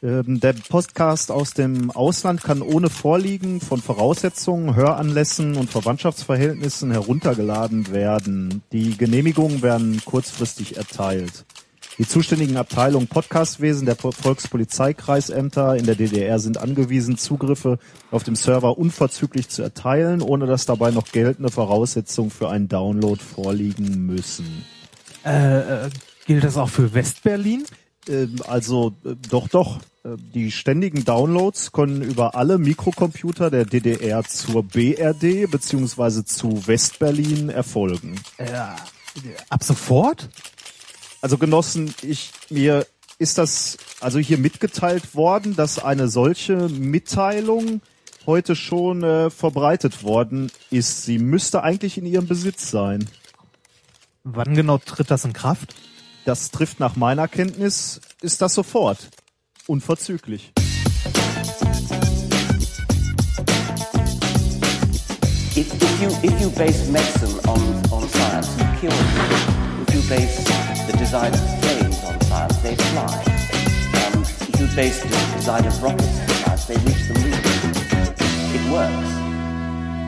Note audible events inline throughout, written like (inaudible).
Ähm, der Podcast aus dem Ausland kann ohne Vorliegen von Voraussetzungen, Höranlässen und Verwandtschaftsverhältnissen heruntergeladen werden. Die Genehmigungen werden kurzfristig erteilt. Die zuständigen Abteilungen Podcastwesen der Volkspolizeikreisämter in der DDR sind angewiesen, Zugriffe auf dem Server unverzüglich zu erteilen, ohne dass dabei noch geltende Voraussetzungen für einen Download vorliegen müssen. Äh, äh, gilt das auch für Westberlin? Ähm, also äh, doch, doch. Äh, Die ständigen Downloads können über alle Mikrocomputer der DDR zur BRD beziehungsweise zu Westberlin erfolgen. Ja. Ab sofort? Also Genossen, ich mir ist das also hier mitgeteilt worden, dass eine solche Mitteilung heute schon äh, verbreitet worden ist. Sie müsste eigentlich in Ihrem Besitz sein. Wann genau tritt das in Kraft? Das trifft nach meiner Kenntnis, ist das sofort. Unverzüglich. If, if you if you base medicine on, on science, you kill people. If you base the design of planes on science, they fly. Um, if you base the design of rockets on science, they reach the moon. It works,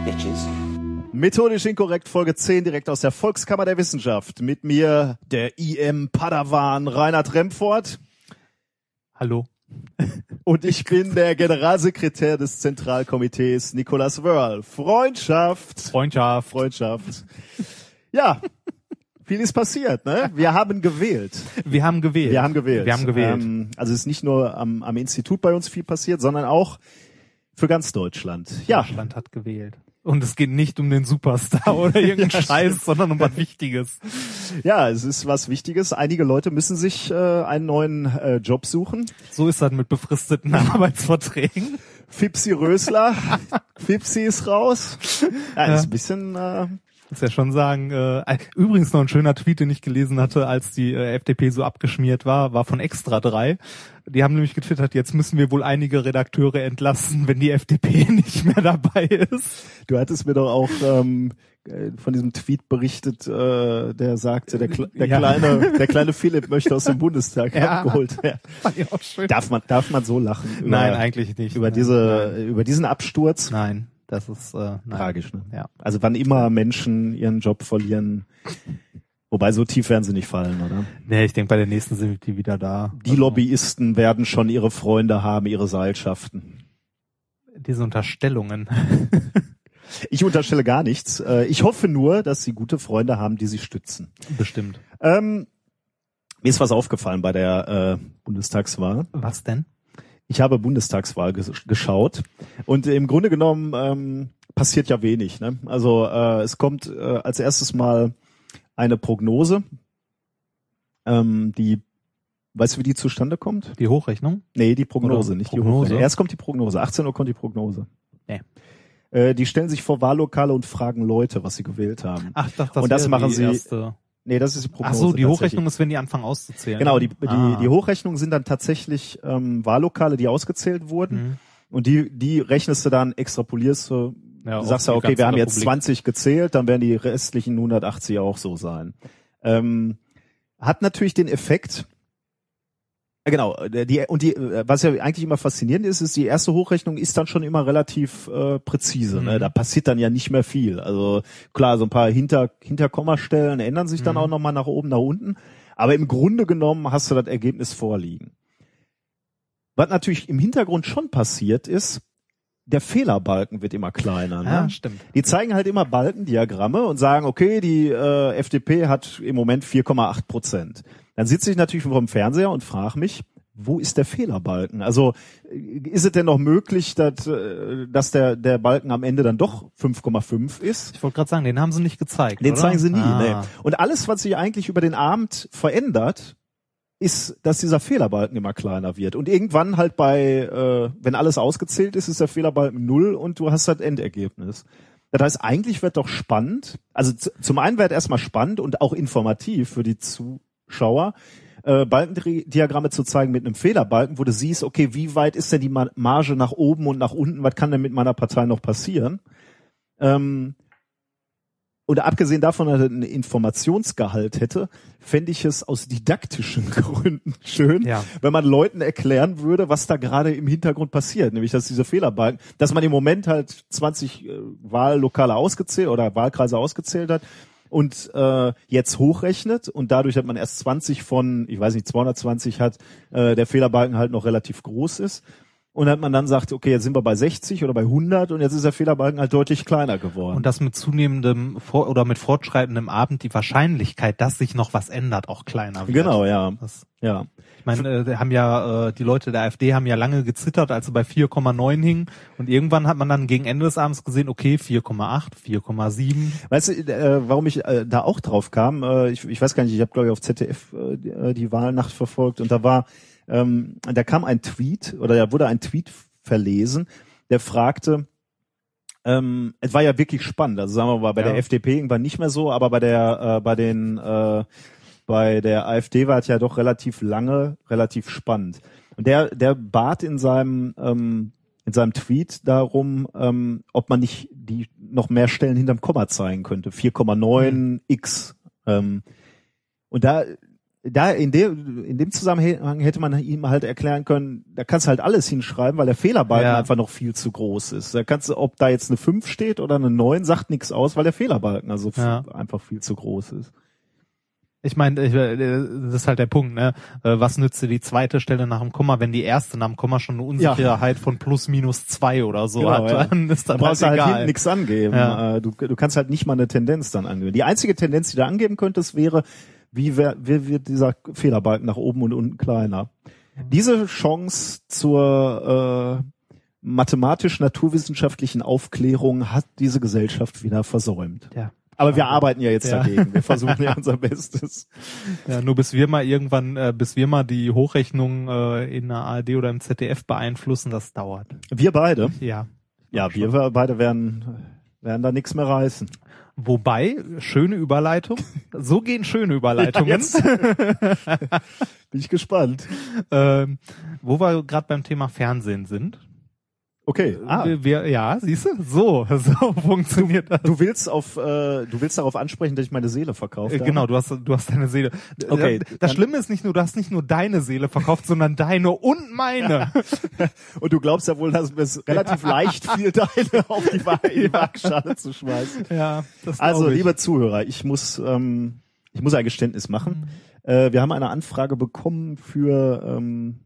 bitches. Methodisch inkorrekt Folge 10 direkt aus der Volkskammer der Wissenschaft. Mit mir der IM Padawan Reinhard Remfort Hallo. und ich bin der Generalsekretär des Zentralkomitees Nicolas Wörl. Freundschaft. Freundschaft. Freundschaft. Ja, viel ist passiert, ne? Wir haben gewählt. Wir haben gewählt. Wir haben gewählt. Wir haben gewählt. Ähm, also es ist nicht nur am, am Institut bei uns viel passiert, sondern auch für ganz Deutschland. Ja, Deutschland hat gewählt. Und es geht nicht um den Superstar oder (laughs) irgendeinen Ja, Scheiß, stimmt. sondern um was Wichtiges. ja, es ist was Wichtiges. Einige Leute müssen sich äh, einen neuen äh, Job suchen. So ist das mit befristeten (laughs) Arbeitsverträgen. Fipsi Rösler, (laughs) Fipsi ist raus. Ja, ist ein bisschen äh, Muss ja schon sagen, äh, übrigens noch ein schöner Tweet, den ich gelesen hatte, als die äh, FDP so abgeschmiert war, war von Extra 3. Die haben nämlich getwittert, jetzt müssen wir wohl einige Redakteure entlassen, wenn die FDP (laughs) nicht mehr dabei ist. Du hattest mir doch auch ähm, äh, von diesem Tweet berichtet, äh, der sagte, der, Kle der Ja. kleine, (laughs) der kleine Philipp möchte aus dem Bundestag Ja. abgeholt werden. (laughs) Schön. Darf man, darf man so lachen? Über, Nein, eigentlich nicht. Über Nein, diese, Nein, über diesen Absturz? nein das ist äh, nein. Tragisch, ne? Ja. Also wann immer Menschen ihren Job verlieren, wobei so tief werden sie nicht fallen, oder? Nee, ich denke, bei der nächsten sind die wieder da. Die Lobbyisten werden schon ihre Freunde haben, ihre Seilschaften. Diese Unterstellungen. (laughs) Ich unterstelle gar nichts. Äh, Ich hoffe nur, dass sie gute Freunde haben, die sie stützen. Bestimmt. Ähm, mir ist was aufgefallen bei der äh, Bundestagswahl. Was denn? Ich habe Bundestagswahl ges geschaut und im Grunde genommen ähm, passiert ja wenig. Ne? Also äh, es kommt äh, als erstes mal eine Prognose, ähm, die, weißt du, wie die zustande kommt? Die Hochrechnung? Nee, die Prognose, Oder nicht Prognose? die Hochrechnung. Erst kommt die Prognose, 18 Uhr kommt die Prognose. Nee. Äh, die stellen sich vor Wahllokale und fragen Leute, was sie gewählt haben. Ach, das, das Und das machen die sie- Erste. Nee, das ist die Prognose. Ach so, die. Hochrechnung ist, wenn die anfangen auszuzählen. Genau, die, die, Ah. die Hochrechnungen sind dann tatsächlich ähm, Wahllokale, die ausgezählt wurden. Mhm. Und die, die rechnest du dann, extrapolierst du, Ja, du sagst ja, die okay, wir haben jetzt Republik. 20 gezählt, dann werden die restlichen 180 auch so sein. Ähm, hat natürlich den Effekt, genau, der- die, und die, äh, was ja eigentlich immer faszinierend ist, ist, die erste Hochrechnung ist dann schon immer relativ äh, präzise. Ne? Mhm. Da passiert dann ja nicht mehr viel. Also klar, so ein paar Hinter, Hinterkommastellen ändern sich dann Mhm. auch nochmal nach oben, nach unten. Aber im Grunde genommen hast du das Ergebnis vorliegen. Was natürlich im Hintergrund schon passiert ist, der Fehlerbalken wird immer kleiner. Ne? Ja, stimmt. Die zeigen halt immer Balkendiagramme und sagen, okay, die äh, FDP hat im Moment 4,8 Prozent. Dann sitze ich natürlich vor dem Fernseher und frage mich, wo ist der Fehlerbalken? Also äh, ist es denn noch möglich, dass, äh, dass der, der Balken am Ende dann doch 5,5 ist? Ich wollte gerade sagen, den haben sie nicht gezeigt. Den oder? zeigen sie nie. Ah. Nee. Und alles, was sich eigentlich über den Abend verändert, ist, dass dieser Fehlerbalken immer kleiner wird. Und irgendwann halt bei, äh, wenn alles ausgezählt ist, ist der Fehlerbalken null und du hast das Endergebnis. Das heißt, eigentlich wird doch spannend, also zum einen wird erstmal spannend und auch informativ für die Zuschauer, äh, Balkendiagramme zu zeigen mit einem Fehlerbalken, wo du siehst, okay, wie weit ist denn die Ma- Marge nach oben und nach unten, was kann denn mit meiner Partei noch passieren? Ähm, oder abgesehen davon, dass er einen Informationsgehalt hätte, fände ich es aus didaktischen (laughs) Gründen schön, Ja. wenn man Leuten erklären würde, was da gerade im Hintergrund passiert, nämlich dass diese Fehlerbalken, dass man im Moment halt 20 äh, Wahllokale ausgezählt oder Wahlkreise ausgezählt hat und äh, jetzt hochrechnet und dadurch, dass man erst 20 von, ich weiß nicht, 220 hat, äh, der Fehlerbalken halt noch relativ groß ist. Und hat man dann sagt, okay, jetzt sind wir bei 60 oder bei 100 und jetzt ist der Fehlerbalken halt deutlich kleiner geworden. Und das mit zunehmendem Vor oder mit fortschreitendem Abend die Wahrscheinlichkeit, dass sich noch was ändert, auch kleiner wird. genau, ja. Das, Ja. Ich meine, äh, haben ja äh, die Leute der AfD haben ja lange gezittert, als sie bei 4,9 hingen und irgendwann hat man dann gegen Ende des Abends gesehen, okay, 4,8, 4,7. Weißt du, äh, warum ich äh, da auch drauf kam? Äh, ich, ich weiß gar nicht, ich habe glaube ich auf ZDF äh, die, äh, die Wahlnacht verfolgt und da war, ähm, da kam ein Tweet oder da wurde ein Tweet verlesen, der fragte, ähm, es war ja wirklich spannend. Also sagen wir mal, bei Ja. der FDP irgendwann nicht mehr so, aber bei der, äh, bei den, äh, bei der AfD war es ja doch relativ lange, relativ spannend. Und der, der bat in seinem, ähm, in seinem Tweet darum, ähm, ob man nicht die noch mehr Stellen hinterm Komma zeigen könnte. 4,9 x. Ähm, und da, da in dem, in dem Zusammenhang hätte man ihm halt erklären können, da kannst du halt alles hinschreiben, weil der Fehlerbalken Ja. einfach noch viel zu groß ist. Da kannst du, ob da jetzt eine 5 steht oder eine 9, sagt nichts aus, weil der Fehlerbalken also Ja. einfach viel zu groß ist. Ich meine, äh, das ist halt der Punkt, ne? Äh, Was nützt dir die zweite Stelle nach dem Komma, wenn die erste nach dem Komma schon eine Unsicherheit von plus minus zwei oder so Genau, hat, ja. dann ist Da das brauchst du halt halt egal. nichts angeben. Ja. Äh, Du, du kannst halt nicht mal eine Tendenz dann angeben. Die einzige Tendenz, die du angeben könntest, wäre, wie, wer, wie wird dieser Fehlerbalken nach oben und unten kleiner. Diese Chance zur äh, mathematisch-naturwissenschaftlichen Aufklärung hat diese Gesellschaft wieder versäumt. Ja. Aber wir arbeiten ja jetzt Ja. dagegen. Wir versuchen ja (laughs) unser Bestes. Ja, nur bis wir mal irgendwann, äh, bis wir mal die Hochrechnung äh, in der ARD oder im ZDF beeinflussen, das dauert. Wir beide, Ja. ja, wir beide werden, werden da nichts mehr reißen. Wobei, schöne Überleitung. So gehen schöne Überleitungen. (laughs) Jetzt. (laughs) Bin ich gespannt. ähm, wo wir gerade beim Thema Fernsehen sind. Okay. Ah. Wir, wir, ja, siehst du? So, (laughs) so funktioniert das. Du willst auf, äh, du willst darauf ansprechen, dass ich meine Seele verkauft Äh? Genau, du hast, du hast deine Seele. Okay, Das Schlimme ist nicht nur, du hast nicht nur deine Seele verkauft, sondern deine und meine. (laughs) Und du glaubst ja wohl, dass es relativ leicht fiel, deine (laughs) auf die, Wa die Waagschale zu schmeißen. ja, das Also, ich. liebe Zuhörer, ich muss, ähm, ich muss ein Geständnis machen. Äh, wir haben eine Anfrage bekommen für ähm,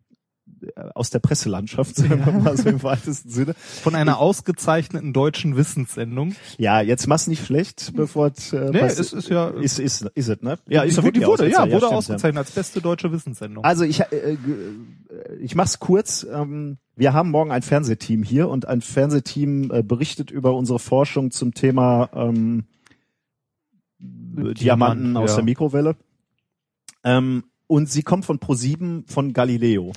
aus der Presselandschaft, (laughs) sagen wir mal so im weitesten Sinne. von einer ausgezeichneten deutschen Wissenssendung. Ja, jetzt mach's nicht schlecht, bevor es äh, Nee, es ist ja- ist, ist, ist es, ne? Ja, ist die, doch die wurde, ja, ausgezeichnet. wurde stimmt, ja. ausgezeichnet als beste deutsche Wissenssendung. Also ich, äh, g- ich mach's kurz. Ähm, wir haben morgen ein Fernsehteam hier und ein Fernsehteam äh, berichtet über unsere Forschung zum Thema ähm, Diamanten aus ja. der Mikrowelle. Ähm, und sie kommt von Pro7 von Galileo.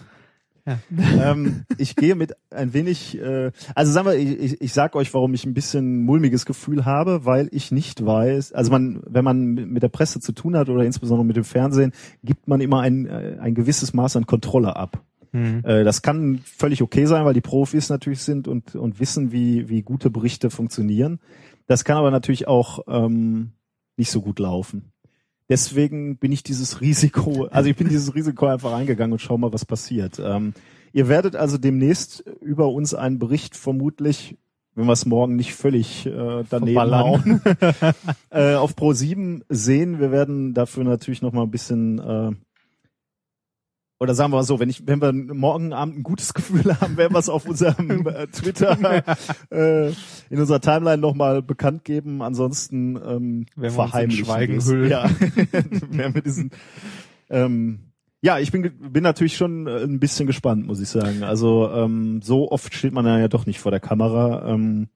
Ja. (laughs) ähm, ich gehe mit ein wenig, äh, also sagen wir, ich, ich, sag euch, warum ich ein bisschen mulmiges Gefühl habe, weil ich nicht weiß, also man, wenn man mit der Presse zu tun hat oder insbesondere mit dem Fernsehen, gibt man immer ein, äh, ein gewisses Maß an Kontrolle ab. Hm. Äh, das kann völlig okay sein, weil die Profis natürlich sind und, und wissen, wie, wie gute Berichte funktionieren. Das kann aber natürlich auch ähm, nicht so gut laufen. Deswegen bin ich dieses Risiko, also ich bin dieses Risiko einfach eingegangen und schau mal, was passiert. Ähm, ihr werdet also demnächst über uns einen Bericht vermutlich, wenn wir es morgen nicht völlig äh, daneben hauen, (laughs) äh, auf Pro 7 sehen. Wir werden dafür natürlich noch mal ein bisschen äh, oder sagen wir mal so, wenn ich, wenn wir morgen Abend ein gutes (laughs) Gefühl haben, werden wir es auf unserem (laughs) äh, Twitter äh, in unserer Timeline nochmal bekannt geben. Ansonsten ähm, Werden wir uns in verheimlichen Schweigen hüllen. Ja, (laughs) werden wir diesen. Ähm, ja, ich bin bin natürlich schon äh, ein bisschen gespannt, muss ich sagen. Also ähm, so oft steht man ja doch nicht vor der Kamera. Ähm,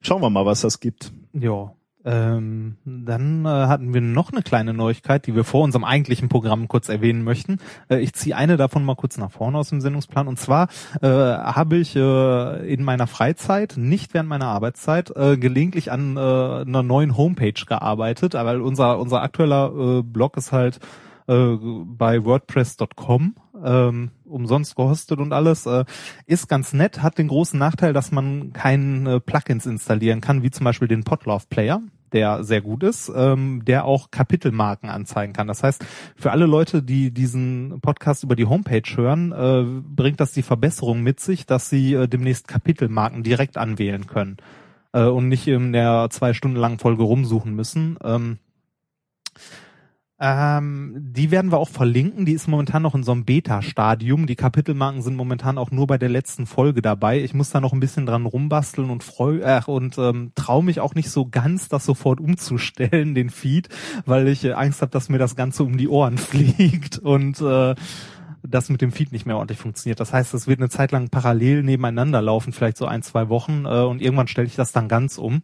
schauen wir mal, was das gibt. Ja. Ähm, dann äh, hatten wir noch eine kleine Neuigkeit, die wir vor unserem eigentlichen Programm kurz erwähnen möchten. Äh, ich ziehe eine davon mal kurz nach vorne aus dem Sendungsplan. Und zwar äh, habe ich äh, in meiner Freizeit, nicht während meiner Arbeitszeit, äh, gelegentlich an äh, einer neuen Homepage gearbeitet, weil unser unser aktueller äh, Blog ist halt äh, bei WordPress.com ähm, umsonst gehostet und alles. Äh, ist ganz nett, hat den großen Nachteil, dass man keine Plugins installieren kann, wie zum Beispiel den Podlove Player. Der sehr gut ist, ähm, der auch Kapitelmarken anzeigen kann. Das heißt, für alle Leute, die diesen Podcast über die Homepage hören, äh, bringt das die Verbesserung mit sich, dass sie äh, demnächst Kapitelmarken direkt anwählen können äh, und nicht in der zwei Stunden langen Folge rumsuchen müssen. Ähm, ähm, die werden wir auch verlinken. Die ist momentan noch in so einem Beta-Stadium. Die Kapitelmarken sind momentan auch nur bei der letzten Folge dabei. Ich muss da noch ein bisschen dran rumbasteln und freu äh, und ähm, traue mich auch nicht so ganz, das sofort umzustellen, den Feed, weil ich äh, Angst habe, dass mir das Ganze um die Ohren (laughs) fliegt und äh, das mit dem Feed nicht mehr ordentlich funktioniert. Das heißt, es wird eine Zeit lang parallel nebeneinander laufen, vielleicht so ein, zwei Wochen, äh, und irgendwann stelle ich das dann ganz um.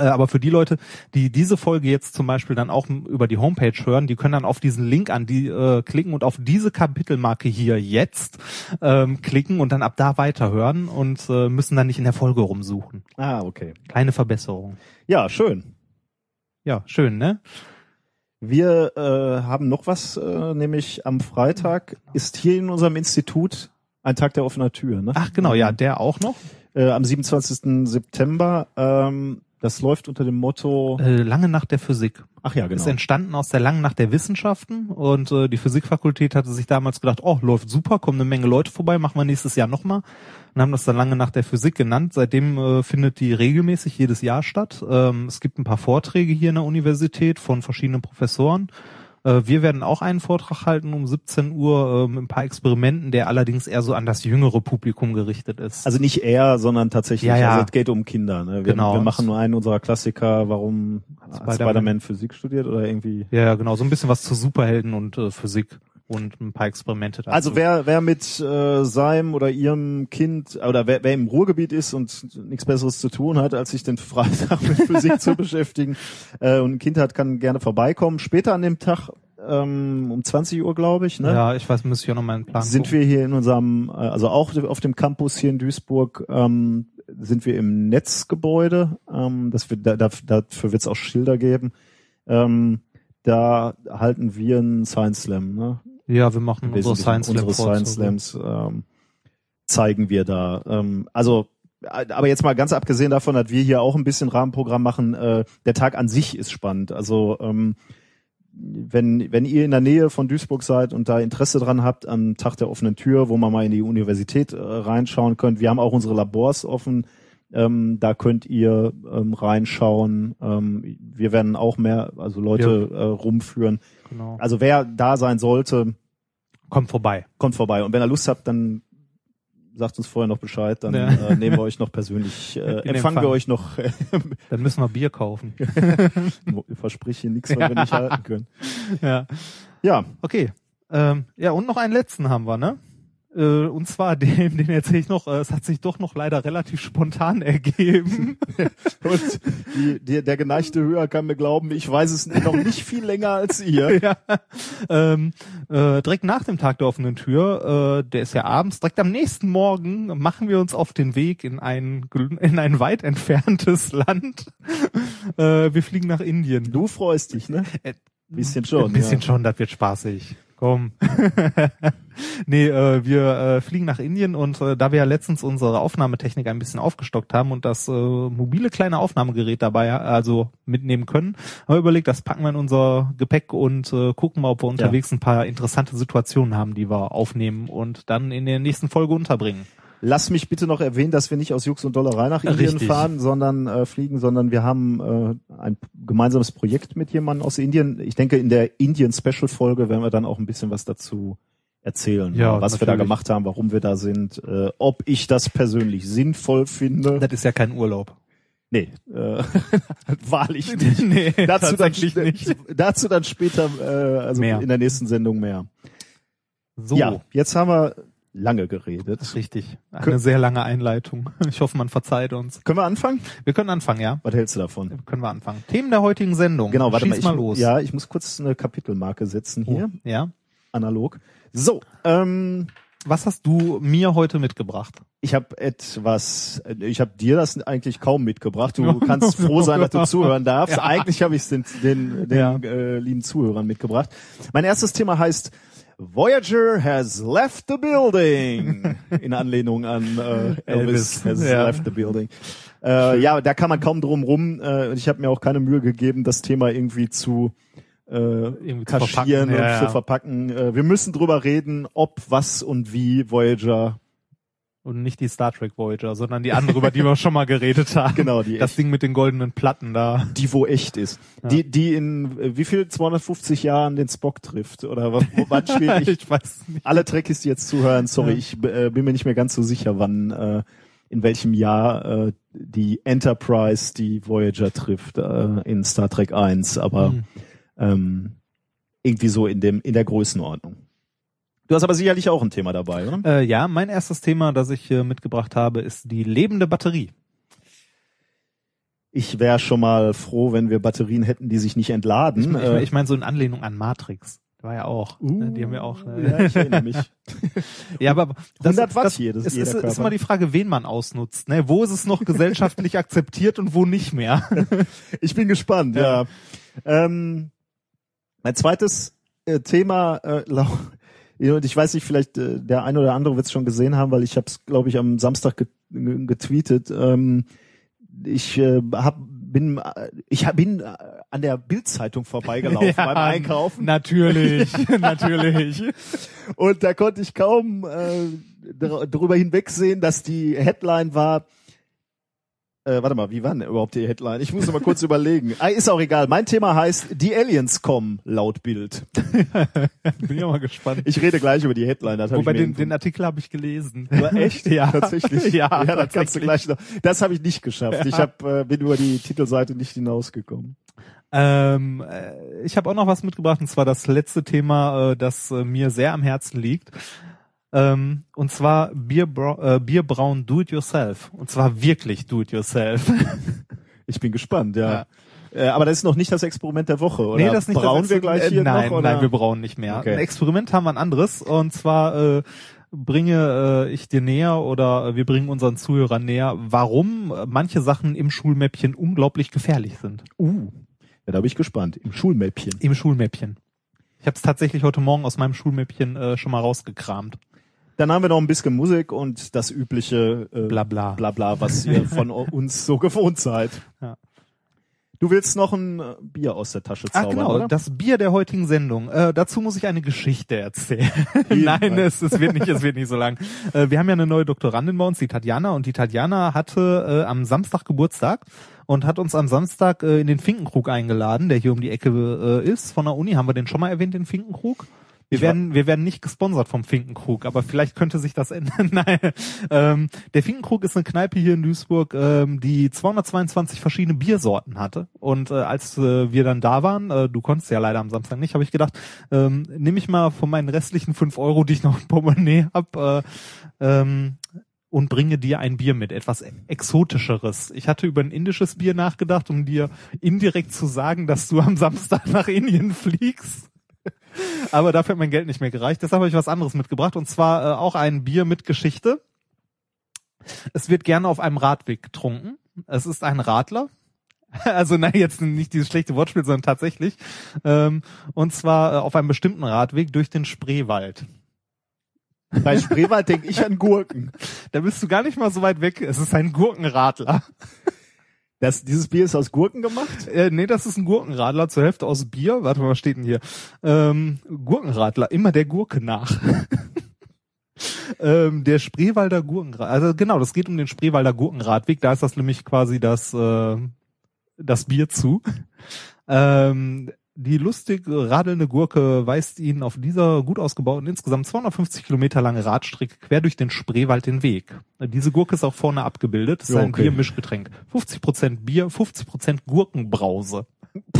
Äh, aber für die Leute, die diese Folge jetzt zum Beispiel dann auch über die Homepage hören, die können dann auf diesen Link an die äh, klicken und auf diese Kapitelmarke hier jetzt ähm, klicken und dann ab da weiterhören und äh, müssen dann nicht in der Folge rumsuchen. Ah, okay. Kleine Verbesserung. Ja, schön. Ja, schön, ne? Wir äh, haben noch was, äh, nämlich am Freitag ist hier in unserem Institut ein Tag der offenen Tür. Ne? Ach genau, ja, der auch noch. Äh, am 27. September. Ähm, das läuft unter dem Motto. Äh, lange Nacht der Physik. Ach ja, genau. Ist entstanden aus der langen Nacht der Wissenschaften und äh, die Physikfakultät hatte sich damals gedacht, oh, läuft super, kommen eine Menge Leute vorbei, machen wir nächstes Jahr nochmal. Und haben das dann lange Nacht der Physik genannt. Seitdem äh, findet die regelmäßig jedes Jahr statt. Ähm, es gibt ein paar Vorträge hier in der Universität von verschiedenen Professoren. Äh, wir werden auch einen Vortrag halten um 17 Uhr äh, mit ein paar Experimenten, der allerdings eher so an das jüngere Publikum gerichtet ist. Also nicht er, sondern tatsächlich, Ja, ja. also es geht um Kinder. Ne? Wir, Genau. wir machen nur einen unserer Klassiker, warum Spider-Man. Spider-Man Physik studiert oder irgendwie. ja, ja, genau, so ein bisschen was zu Superhelden und äh, Physik und ein paar Experimente dazu. Also wer, wer mit äh, seinem oder ihrem Kind oder wer, wer im Ruhrgebiet ist und nichts Besseres zu tun hat, als sich den Freitag mit Physik (laughs) zu beschäftigen äh, und ein Kind hat, kann gerne vorbeikommen. Später an dem Tag ähm, um 20 Uhr, glaube ich, ne? Ja, ich weiß, müsste ich auch noch mal einen Plan sind gucken. wir hier in unserem, äh, also auch auf dem Campus hier in Duisburg, ähm, sind wir im Netzgebäude. Ähm, das wird, da, da, dafür wird es auch Schilder geben. Ähm, da halten wir einen Science Slam. Ne? Ja, wir machen unsere Science unsere Science. Slams ähm, zeigen wir da. Ähm, also aber jetzt mal ganz abgesehen davon, dass wir hier auch ein bisschen Rahmenprogramm machen, äh, der Tag an sich ist spannend. Also ähm, wenn, wenn ihr in der Nähe von Duisburg seid und da Interesse dran habt am Tag der offenen Tür, wo man mal in die Universität äh, reinschauen könnt, wir haben auch unsere Labors offen, ähm, da könnt ihr ähm, reinschauen. Ähm, wir werden auch mehr, also Leute äh, rumführen. Genau. Also wer da sein sollte, Kommt vorbei. kommt vorbei. Und wenn ihr Lust habt, dann sagt uns vorher noch Bescheid, dann Ja. äh, nehmen wir euch noch persönlich, (laughs) äh, empfangen Empfang. wir euch noch, äh, (laughs) Dann müssen wir Bier kaufen. (laughs) ich verspreche hier nichts, was wir nicht halten können. ja. Ja, Okay. Ähm, ja, und noch einen letzten haben wir, ne? Äh, und zwar den, den erzähle ich noch, äh, es hat sich doch noch leider relativ spontan (laughs) ergeben. (laughs) und die, die, der geneigte Hörer kann mir glauben, ich weiß es noch nicht viel länger als ihr. (laughs) ja. ähm, äh, direkt nach dem Tag der offenen Tür, äh, der ist ja abends, direkt am nächsten Morgen machen wir uns auf den Weg in ein, in ein weit entferntes Land. äh, wir fliegen nach Indien. Du freust dich, ne? Äh, Bisschen schon. Ein bisschen ja. schon, das wird spaßig. Komm. (laughs) nee, äh, wir äh, fliegen nach Indien und äh, da wir ja letztens unsere Aufnahmetechnik ein bisschen aufgestockt haben und das äh, mobile kleine Aufnahmegerät dabei äh, also mitnehmen können, haben wir überlegt, das packen wir in unser Gepäck und äh, gucken mal, ob wir unterwegs ein paar interessante Situationen haben, die wir aufnehmen und dann in der nächsten Folge unterbringen. Lass mich bitte noch erwähnen, dass wir nicht aus Jux und Dollerei nach Indien Richtig. fahren, sondern äh, fliegen, sondern wir haben äh, ein gemeinsames Projekt mit jemandem aus Indien. Ich denke, in der Indien-Special-Folge werden wir dann auch ein bisschen was dazu erzählen, Ja, was wir da natürlich. gemacht haben, warum wir da sind, äh, ob ich das persönlich sinnvoll finde. Das ist ja kein Urlaub. Nee, äh, (laughs) wahrlich (laughs) nicht. nee, dazu, dann, nicht. (laughs) dazu dann später, äh, also Mehr. in der nächsten Sendung mehr. So, Ja, jetzt haben wir lange geredet. richtig. Eine Kön- sehr lange Einleitung. (laughs) Ich hoffe, man verzeiht uns. Können wir anfangen? Wir können anfangen, ja? Was hältst du davon? Können wir anfangen. Themen der heutigen Sendung. Genau, warte Schieß mal, mal, ich, los. Ja, ich muss kurz eine Kapitelmarke setzen hier, Oh, ja. analog. So, ähm, Was hast du mir heute mitgebracht? ich habe etwas, ich habe dir das eigentlich kaum mitgebracht. Du (laughs) kannst froh sein, dass du zuhören darfst. (laughs) Ja. Eigentlich habe ich es den, den, den Ja. äh, lieben Zuhörern mitgebracht. Mein erstes Thema heißt Voyager has left the building. (laughs) In Anlehnung an äh, Elvis, Elvis, has ja. left the building. Äh, ja, da kann man kaum drum rum. Äh, ich habe mir auch keine Mühe gegeben, das Thema irgendwie zu äh, Irgendwie zu kaschieren verpacken, und ja, zu verpacken. Äh, wir müssen drüber reden, ob, was und wie Voyager Und nicht die Star Trek Voyager, sondern die andere, über die wir schon mal geredet haben. (laughs) Genau, die Das echt. Ding mit den goldenen Platten da. die wo echt ist. Die, die in äh, wie viel 250 Jahren den Spock trifft oder was, wann (laughs) spielt ich? ich weiß nicht. Alle Trekkies, die jetzt zuhören, sorry, Ja. ich äh, bin mir nicht mehr ganz so sicher, wann äh, in welchem Jahr äh, die Enterprise die Voyager trifft äh, in Star Trek 1, aber Hm. ähm, irgendwie so in dem in der Größenordnung. Du hast aber sicherlich auch ein Thema dabei, oder? Äh, ja, mein erstes Thema, das ich äh, mitgebracht habe, ist die lebende Batterie. Ich wäre schon mal froh, wenn wir Batterien hätten, die sich nicht entladen. Ich, mein- ich, Äh, mein- meine so in Anlehnung an Matrix. War ja auch. ne, die haben ja auch. Äh, ja, ich erinnere mich. (laughs) Ja, aber das, 100 Watt das, jedes- ist, ist Körper. immer die Frage, wen man ausnutzt. Ne? Wo ist es noch gesellschaftlich (laughs) akzeptiert und wo nicht mehr? (laughs) Ich bin gespannt, ja. Ähm, mein zweites äh, Thema, äh, Ja, und ich weiß nicht, vielleicht äh, der eine oder andere wird es schon gesehen haben, weil ich habe es, glaube ich, am Samstag get ge- getweetet. Ähm, ich äh, hab, bin, äh, ich hab, bin äh, an der Bildzeitung vorbeigelaufen (laughs) beim Einkaufen Natürlich, (laughs) natürlich. und da konnte ich kaum äh, darüber hinwegsehen, dass die Headline war. Äh, warte mal, wie war denn überhaupt die Headline? Ich muss noch mal kurz überlegen. Ah, ist auch egal. Mein Thema heißt Die Aliens kommen laut Bild. (laughs) Bin ja mal gespannt. Ich rede gleich über die Headline. Das Wobei den, den Artikel habe ich gelesen. Aber echt? (laughs) Ja. Tatsächlich? (laughs) Ja, ja das kannst du gleich noch. Das habe ich nicht geschafft. Ich hab, äh, bin über die Titelseite nicht hinausgekommen. Ähm, äh, ich habe auch noch was mitgebracht, und zwar das letzte Thema, äh, das äh, mir sehr am Herzen liegt. Ähm, und zwar Bierbrau äh, Bierbrauen Do-it-yourself. Und zwar wirklich Do-it-yourself. (laughs) Ich bin gespannt, ja. Äh, aber das ist noch nicht das Experiment der Woche, oder? Nee, das nicht Brauen das wir gleich hier äh, nein, noch? Oder? Nein, wir brauen nicht mehr. Okay. Ein Experiment haben wir ein anderes. Und zwar äh, bringe äh, ich dir näher oder äh, wir bringen unseren Zuhörern näher, warum äh, manche Sachen im Schulmäppchen unglaublich gefährlich sind. Uh, ja, da bin ich gespannt. Im Schulmäppchen. Im Schulmäppchen. Ich habe es tatsächlich heute Morgen aus meinem Schulmäppchen äh, schon mal rausgekramt. Dann haben wir noch ein bisschen Musik und das übliche äh, Bla bla. bla bla, was ihr (laughs) von uns so gewohnt seid. Ja. Du willst noch ein äh, Bier aus der Tasche Ach zaubern, genau, oder? das Bier der heutigen Sendung. Äh, dazu muss ich eine Geschichte erzählen. (laughs) Nein, es, es wird nicht, es wird nicht so lang. Äh, wir haben ja eine neue Doktorandin bei uns, die Tatjana, und die Tatjana hatte äh, am Samstag Geburtstag und hat uns am Samstag äh, in den Finkenkrug eingeladen, der hier um die Ecke äh, ist. Von der Uni haben wir den schon mal erwähnt, den Finkenkrug. Wir Ich werden, wir werden nicht gesponsert vom Finkenkrug, aber vielleicht könnte sich das (laughs) ändern. Nein, ähm, der Finkenkrug ist eine Kneipe hier in Duisburg, ähm, die 222 verschiedene Biersorten hatte. Und äh, als äh, wir dann da waren, äh, du konntest ja leider am Samstag nicht, habe ich gedacht, ähm, nehme ich mal von meinen restlichen fünf Euro, die ich noch im Portemonnaie hab, äh, ähm, und bringe dir ein Bier mit, etwas exotischeres. Ich hatte über ein indisches Bier nachgedacht, um dir indirekt zu sagen, dass du am Samstag nach Indien (laughs) fliegst. Aber dafür hat mein Geld nicht mehr gereicht. Deshalb habe ich was anderes mitgebracht und zwar äh, auch ein Bier mit Geschichte. Es wird gerne auf einem Radweg getrunken. Es ist ein Radler. (laughs) Also nein, jetzt nicht dieses schlechte Wortspiel, sondern tatsächlich. Ähm, und zwar äh, auf einem bestimmten Radweg durch den Spreewald. Bei Spreewald denke ich an Gurken. (laughs) Da bist du gar nicht mal so weit weg. Es ist ein Gurkenradler. (laughs) Das, dieses Bier ist aus Gurken gemacht? Äh, nee, das ist ein Gurkenradler zur Hälfte aus Bier. Warte mal, was steht denn hier? Ähm, Gurkenradler, immer der Gurke nach. (laughs) ähm, der Spreewalder Gurkenradweg. Also genau, das geht um den Spreewalder Gurkenradweg. Da ist das nämlich quasi das, äh, das Bier zu. Ähm, die lustig radelnde Gurke weist ihnen auf dieser gut ausgebauten, insgesamt 250 Kilometer lange Radstrecke quer durch den Spreewald den Weg. Diese Gurke ist auch vorne abgebildet. Das ist Ja, ein okay. Biermischgetränk. 50% Bier, 50% Gurkenbrause. (laughs)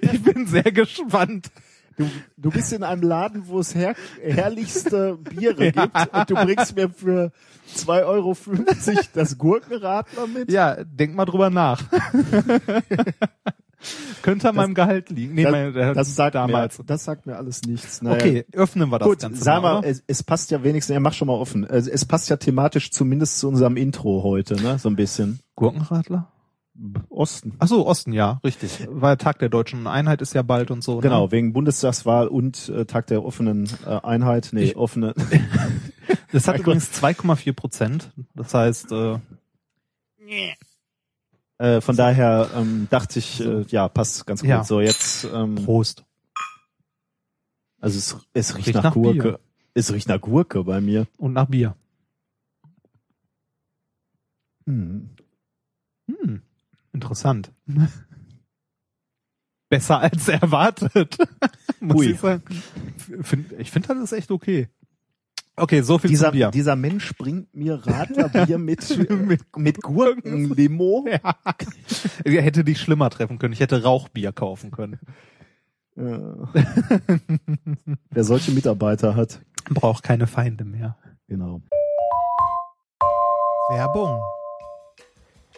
ich bin sehr gespannt. Du, du bist in einem Laden, wo es her herrlichste Biere (laughs) gibt und du bringst mir für 2,50 Euro das Gurkenradler mit? Ja, denk mal drüber nach. (laughs) Könnte an meinem Gehalt liegen. Nee, das, mein, der- das, sagt damals. Mir, das sagt mir alles nichts. Naja. Okay, öffnen wir das Gut, Ganze sag mal. mal, es, es passt ja wenigstens, ja, mach schon mal offen. Es, es passt ja thematisch zumindest zu unserem Intro heute, ne? So ein bisschen. Gurkenradler? Osten. Ach so, Osten, ja, richtig. Weil Tag der deutschen Einheit ist ja bald und so. Genau, Ne? wegen Bundestagswahl und äh, Tag der offenen äh, Einheit. Nee, Ich- offene. (laughs) Das hat übrigens 2,4 Prozent. Das heißt, äh, Äh, von daher ähm, dachte ich, äh, ja, passt ganz gut. Ja. So, jetzt, ähm, Prost. also es, es riecht, Riecht nach, nach Gurke. Bier. Es riecht nach Gurke bei mir. Und nach Bier. Hm. Hm, interessant. (laughs) Besser als erwartet. (laughs) Muss Ui. Ich sagen. Ich finde, das ist echt okay. Okay, so viel Dieser, zum Bier. dieser Mensch bringt mir Radlerbier (laughs) (laughs) mit, Mit mit Gurkenlimo. (laughs) Ja. Er hätte dich schlimmer treffen können. Ich hätte Rauchbier kaufen können. Äh, Wer solche Mitarbeiter hat. Braucht keine Feinde mehr. Genau. Werbung.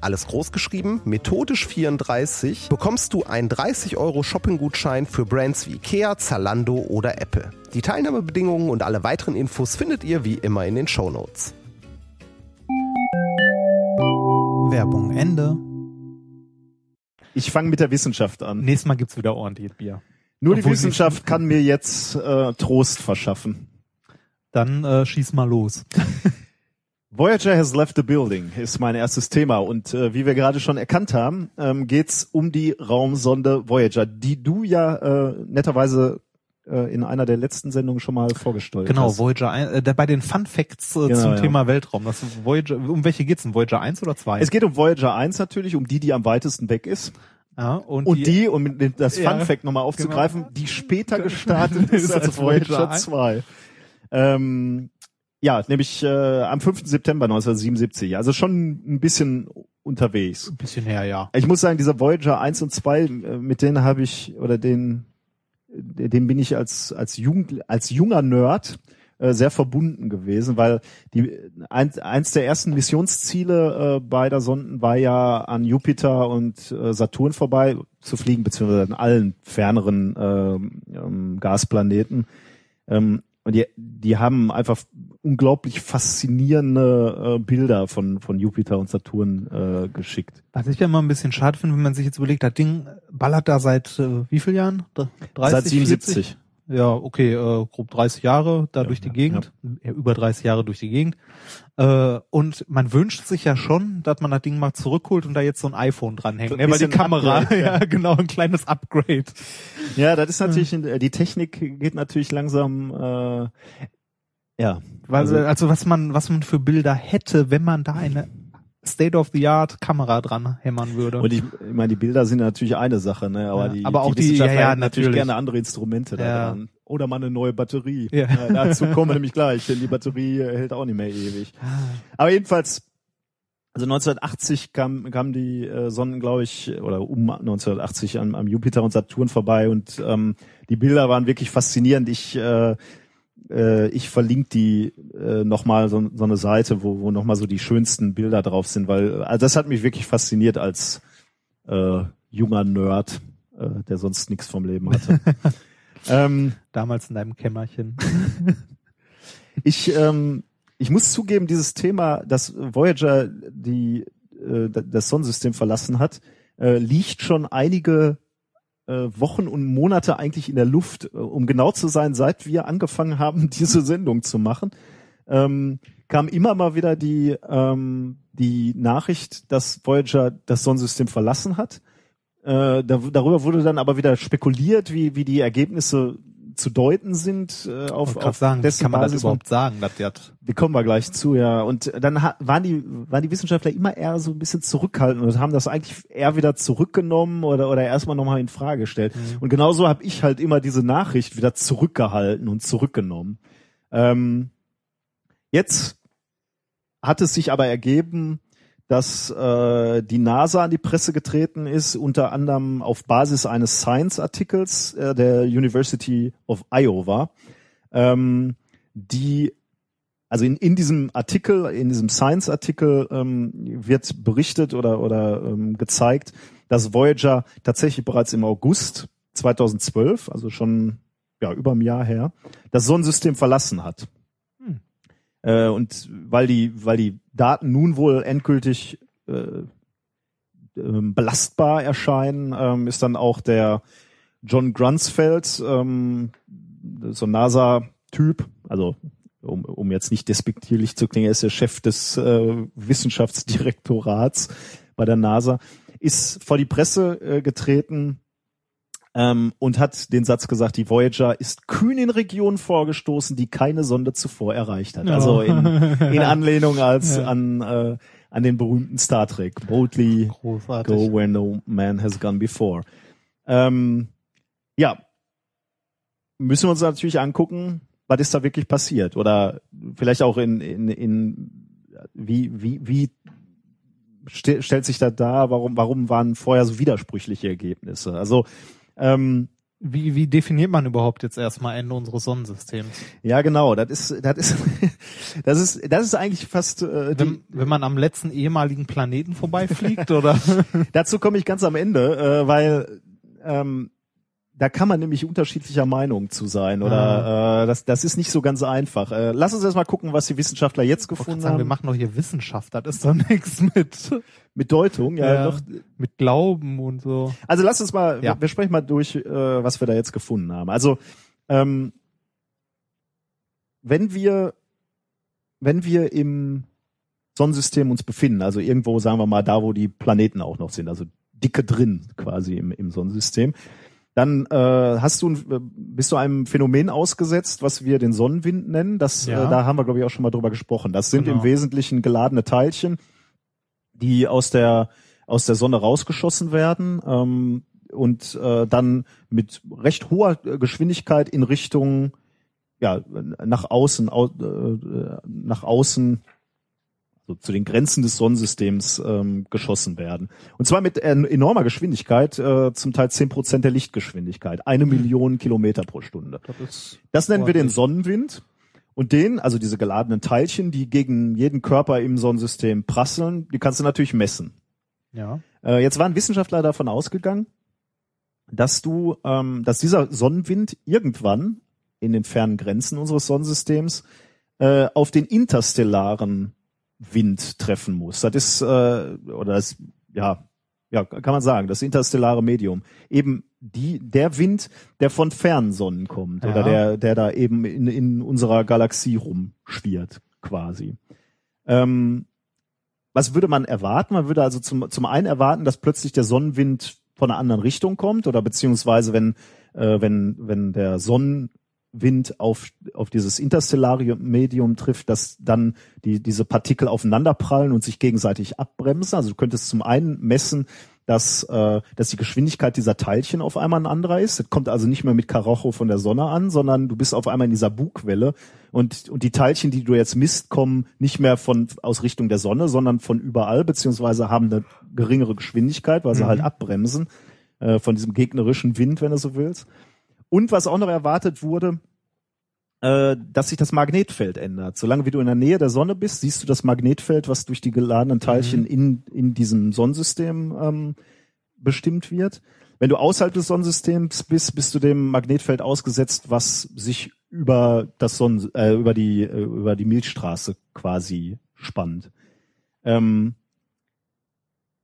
alles groß geschrieben, methodisch 34, bekommst du einen 30 Euro Shopping-Gutschein für Brands wie Ikea, Zalando oder Apple. Die Teilnahmebedingungen und alle weiteren Infos findet ihr wie immer in den Shownotes. Werbung Ende. Ich fange mit der Wissenschaft an. Nächstes Mal gibt's wieder ordentlich Bier. Nur die Obwohl sie- Wissenschaft kann mir jetzt äh, Trost verschaffen. Dann äh, schieß mal los. (laughs) Voyager has left the building ist mein erstes Thema und äh, wie wir gerade schon erkannt haben, ähm, geht's um die Raumsonde Voyager, die du ja äh, netterweise äh, in einer der letzten Sendungen schon mal vorgestellt Genau, hast. Voyager 1, äh, bei den Fun Facts äh, Genau, zum ja. Thema Weltraum. Das Voyager, um welche geht's denn? Voyager 1 oder 2? Es geht um Voyager 1 natürlich, um die, die am weitesten weg ist. ja, und, Und die, um mit dem- das Ja, Fun Fact nochmal aufzugreifen, die später gestartet (laughs) ist als als Voyager Voyager 2. Ähm, ja, nämlich äh, am 5. September 1977. Also schon ein bisschen unterwegs. ein bisschen her, ja. Ich muss sagen, dieser Voyager 1 und 2, äh, mit denen habe ich, oder den, äh, dem bin ich als, als, Jugend, als junger Nerd äh, sehr verbunden gewesen, weil die, eins, eins der ersten Missionsziele äh, beider Sonden war ja an Jupiter und äh, Saturn vorbei zu fliegen, beziehungsweise an allen ferneren ähm, ähm, Gasplaneten. Ähm, und die, die haben einfach unglaublich faszinierende äh, Bilder von, von Jupiter und Saturn äh, geschickt. Was ich ja immer ein bisschen schade finde, wenn man sich jetzt überlegt, das Ding ballert da seit äh, wie vielen Jahren? Dr- 30, Seit 77. 40? Ja, okay, äh, grob 30 Jahre da Ja, durch die ja, Gegend, ja. über 30 Jahre durch die Gegend. Äh, und man wünscht sich ja schon, dass man das Ding mal zurückholt und da jetzt so ein iPhone dranhängt, ne? weil die Kamera, Upgrade, (laughs) ja. ja. genau, ein kleines Upgrade. Ja, das ist natürlich, äh, die Technik geht natürlich langsam, äh, ja. Also- also, was man, was man für Bilder hätte, wenn man da eine State-of-the-art Kamera dran hämmern würde. Und ich, ich meine, die Bilder sind natürlich eine Sache, ne? Aber Ja, die, aber auch die- Wissenschaftler ja, ja, hätten natürlich gerne andere Instrumente da Ja. dran. Oder mal eine neue Batterie. Ja. Ja, dazu kommen wir nämlich gleich, denn die Batterie äh, hält auch nicht mehr ewig. Ah. Aber jedenfalls, also 1980 kam, kamen die äh, Sonnen, glaube ich, oder um 1980 am, am Jupiter und Saturn vorbei und ähm, die Bilder waren wirklich faszinierend. Ich äh, äh, ich verlinke die äh, nochmal so, so eine Seite, wo, wo nochmal so die schönsten Bilder drauf sind, weil also das hat mich wirklich fasziniert als äh, junger Nerd. äh, der sonst nichts vom Leben hatte. (laughs) ähm, Damals in deinem Kämmerchen. (laughs) ich, ähm, ich muss zugeben, dieses Thema, dass Voyager die, äh, das Sonnensystem verlassen hat, äh, liegt schon einige Wochen und Monate eigentlich in der Luft, äh, um genau zu sein, seit wir angefangen haben, (laughs) diese Sendung zu machen. Ähm, kam immer mal wieder die, ähm, die Nachricht, dass Voyager das Sonnensystem verlassen hat. Äh, da, darüber wurde dann aber wieder spekuliert, wie, wie die Ergebnisse zu deuten sind äh, auf, auf sagen, dessen kann man das Basis überhaupt sagen, dass der hat wir kommen wir gleich zu, ja. Und dann waren die, waren die Wissenschaftler immer eher so ein bisschen zurückhaltend und haben das eigentlich eher wieder zurückgenommen oder, oder erstmal nochmal in Frage gestellt. Und genauso habe ich halt immer diese Nachricht wieder zurückgehalten und zurückgenommen. Ähm, jetzt hat es sich aber ergeben, dass äh, die NASA an die Presse getreten ist, unter anderem auf Basis eines Science-Artikels äh, der University of Iowa, ähm, die also in, in diesem Artikel, in diesem Science-Artikel ähm, wird berichtet oder, oder ähm, gezeigt, dass Voyager tatsächlich bereits im August 2012, also schon ja über ein Jahr her, das Sonnensystem verlassen hat. Hm. Äh, und weil die, weil die Daten nun wohl endgültig äh, ähm, belastbar erscheinen, ähm, ist dann auch der John Grunsfeld, ähm, so NASA-Typ, also um, um jetzt nicht despektierlich zu klingen, er ist der Chef des äh, Wissenschaftsdirektorats bei der NASA, ist vor die Presse äh, getreten ähm, und hat den Satz gesagt, die Voyager ist kühn in Regionen vorgestoßen, die keine Sonde zuvor erreicht hat. Also in, in (laughs) Anlehnung als Ja. an, äh, an den berühmten Star Trek. Boldly großartig. go where no man has gone before. Ähm, ja, müssen wir uns natürlich angucken, was ist da wirklich passiert oder vielleicht auch in in, in wie wie wie ste stellt sich da dar, warum warum waren vorher so widersprüchliche Ergebnisse? Also ähm, Wie, wie definiert man überhaupt jetzt erstmal Ende unseres Sonnensystems? ja genau, das ist das ist (laughs) das ist das ist eigentlich fast äh, die, Wenn, wenn man am letzten ehemaligen Planeten vorbeifliegt (laughs) oder? Dazu komme ich ganz am Ende, äh, weil ähm, da kann man nämlich unterschiedlicher Meinung zu sein oder äh, das, das ist nicht so ganz einfach. Äh, lass uns erstmal gucken, was die Wissenschaftler jetzt gefunden sagen, wir haben. machen doch hier Wissenschaft, das ist doch (laughs) nichts mit, Mit Deutung, ja, Ja. doch. mit Glauben und so. Also lass uns mal, Ja. wir, wir sprechen mal durch, äh, was wir da jetzt gefunden haben. Also ähm, wenn wir wenn wir im Sonnensystem uns befinden, also irgendwo, sagen wir mal, da, wo die Planeten auch noch sind, also dicke drin quasi im, im Sonnensystem, dann äh, hast du, ein- äh, bist du einem Phänomen ausgesetzt, was wir den Sonnenwind nennen. Das, Ja. äh, da haben wir, glaube ich, auch schon mal drüber gesprochen. Das sind Genau. im Wesentlichen geladene Teilchen, die aus der aus der Sonne rausgeschossen werden ähm, und äh, dann mit recht hoher äh, Geschwindigkeit in Richtung ja nach außen au, äh, nach außen so zu den Grenzen des Sonnensystems ähm, geschossen werden. Und zwar mit en- enormer Geschwindigkeit, äh, zum Teil zehn Prozent der Lichtgeschwindigkeit, eine Million Kilometer pro Stunde. Das Das nennen wir den. Sonnenwind. Und den, also diese geladenen Teilchen, die gegen jeden Körper im Sonnensystem prasseln, die kannst du natürlich messen. Ja. Äh, jetzt waren Wissenschaftler davon ausgegangen, dass du, ähm, dass dieser Sonnenwind irgendwann in den fernen Grenzen unseres Sonnensystems äh, auf den interstellaren Wind treffen muss. Das ist äh, oder das ja ja kann man sagen, das interstellare Medium eben die der Wind, der von fernen Sonnen kommt Ja. oder der der da eben in, in unserer Galaxie rumschwirrt quasi. Ähm, was würde man erwarten? Man würde also zum, zum einen erwarten, dass plötzlich der Sonnenwind von einer anderen Richtung kommt oder beziehungsweise wenn, äh, wenn, wenn der Sonnenwind auf, auf dieses interstellare Medium trifft, dass dann die, diese Partikel aufeinanderprallen und sich gegenseitig abbremsen. Also du könntest zum einen messen, dass, äh, dass die Geschwindigkeit dieser Teilchen auf einmal ein anderer ist. Das kommt also nicht mehr mit Karacho von der Sonne an, sondern du bist auf einmal in dieser Bugwelle und, und die Teilchen, die du jetzt misst, kommen nicht mehr von aus Richtung der Sonne, sondern von überall, beziehungsweise haben eine geringere Geschwindigkeit, weil sie Mhm. halt abbremsen äh, von diesem gegnerischen Wind, wenn du so willst. Und was auch noch erwartet wurde, äh, dass sich das Magnetfeld ändert. Solange wie du in der Nähe der Sonne bist, siehst du das Magnetfeld, was durch die geladenen Teilchen in, in diesem Sonnensystem ähm, bestimmt wird. Wenn du außerhalb des Sonnensystems bist, bist du dem Magnetfeld ausgesetzt, was sich über das Sonnen, äh, über die äh, über die Milchstraße quasi spannt. Ähm,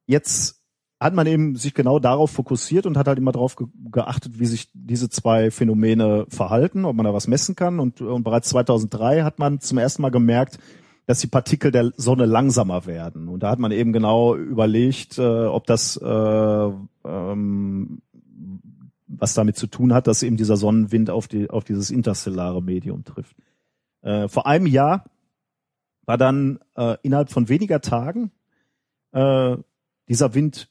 jetzt hat man eben sich genau darauf fokussiert und hat halt immer darauf ge geachtet, wie sich diese zwei Phänomene verhalten, ob man da was messen kann. Und, und bereits 2003 hat man zum ersten Mal gemerkt, dass die Partikel der Sonne langsamer werden. Und da hat man eben genau überlegt, äh, ob das äh, ähm, was damit zu tun hat, dass eben dieser Sonnenwind auf, die, auf dieses interstellare Medium trifft. Äh, vor einem Jahr war dann äh, innerhalb von weniger Tagen äh, dieser Wind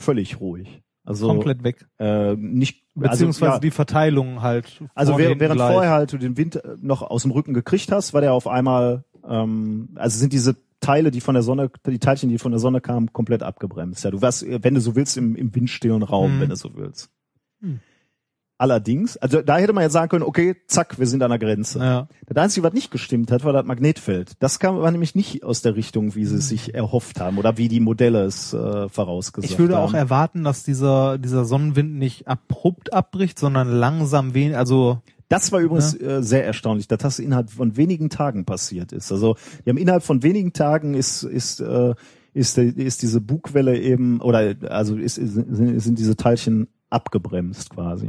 völlig ruhig. Also Komplett weg. äh, nicht Beziehungsweise also, ja, die Verteilung halt. also während, während vorher halt du den Wind äh, noch aus dem Rücken gekriegt hast, war der auf einmal, ähm, also sind diese Teile, die von der Sonne, die Teilchen, die von der Sonne kamen, komplett abgebremst. Ja, du warst, wenn du so willst, im, im windstillen Raum, Mhm. wenn du so willst. Hm. Allerdings, also da hätte man jetzt sagen können, okay, zack, wir sind an der Grenze. Ja. Das Einzige, was nicht gestimmt hat, war das Magnetfeld. Das kam war nämlich nicht aus der Richtung, wie sie es sich erhofft haben oder wie die Modelle es äh, vorausgesagt Ich würde haben. auch erwarten, dass dieser, dieser Sonnenwind nicht abrupt abbricht, sondern langsam wen, also Das war übrigens äh, sehr erstaunlich, dass das innerhalb von wenigen Tagen passiert ist. Also die haben innerhalb von wenigen Tagen ist ist äh, ist, ist diese Bugwelle eben oder also ist, ist, sind diese Teilchen abgebremst quasi.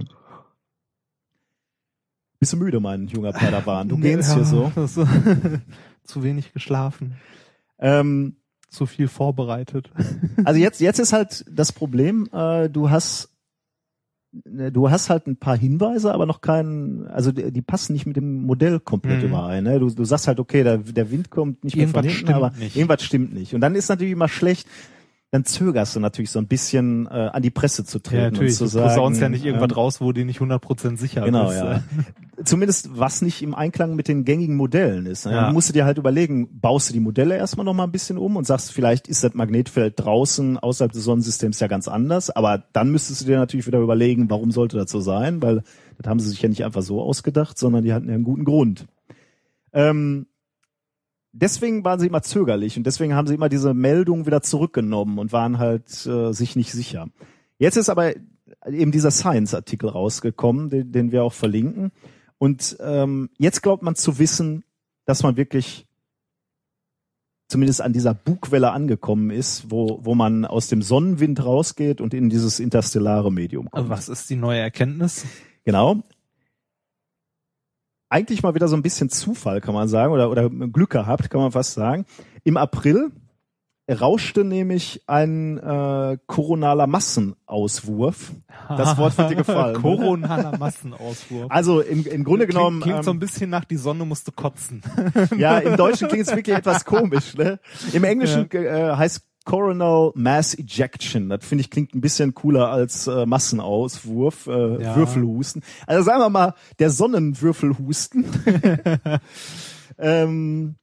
Bist du müde, mein junger Padawan? Du (laughs) gehst hier so. (laughs) das- (laughs) zu wenig geschlafen, Ähm, zu viel vorbereitet. also jetzt jetzt ist halt das Problem, äh, du hast ne, du hast halt ein paar Hinweise, aber noch keinen, also die, die passen nicht mit dem Modell komplett Mhm. überein. Ne? Du, du sagst halt, okay, der, der Wind kommt nicht mehr von hinten, aber nicht. irgendwas stimmt nicht. Und dann ist natürlich immer schlecht, dann zögerst du natürlich so ein bisschen äh, an die Presse zu treten Ja, natürlich. und Du zu sagen, posaunst ja nicht irgendwas ähm, raus, wo du nicht 100% sicher Genau, bist. ja. Zumindest was nicht im Einklang mit den gängigen Modellen ist. Ne? Ja. Du musst du dir halt überlegen, baust du die Modelle erstmal noch mal ein bisschen um und sagst, vielleicht ist das Magnetfeld draußen außerhalb des Sonnensystems ja ganz anders, aber dann müsstest du dir natürlich wieder überlegen, warum sollte das so sein, weil das haben sie sich ja nicht einfach so ausgedacht, sondern die hatten ja einen guten Grund. Ähm, deswegen waren sie immer zögerlich und deswegen haben sie immer diese Meldung wieder zurückgenommen und waren halt äh, sich nicht sicher. Jetzt ist aber eben dieser Science-Artikel rausgekommen, den, den wir auch verlinken. Und ähm, jetzt glaubt man zu wissen, dass man wirklich zumindest an dieser Bugwelle angekommen ist, wo, wo man aus dem Sonnenwind rausgeht und in dieses interstellare Medium kommt. Also was ist die neue Erkenntnis? Genau. Eigentlich mal wieder so ein bisschen Zufall, kann man sagen, oder, oder Glück gehabt, kann man fast sagen. Im April rauschte nämlich ein äh, koronaler Massenauswurf. Das Wort wird dir gefallen, (laughs) ne? Koronaler Massenauswurf. Also im, im Grunde genommen, klingt, klingt so ähm, ein bisschen nach die Sonne musste kotzen. ja, im (laughs) Deutschen klingt es wirklich etwas komisch. Ne? Im Englischen äh, heißt Coronal Mass Ejection. Das finde ich klingt ein bisschen cooler als äh, Massenauswurf, äh, Ja. Würfelhusten. Also sagen wir mal, der Sonnenwürfelhusten. (laughs) ähm,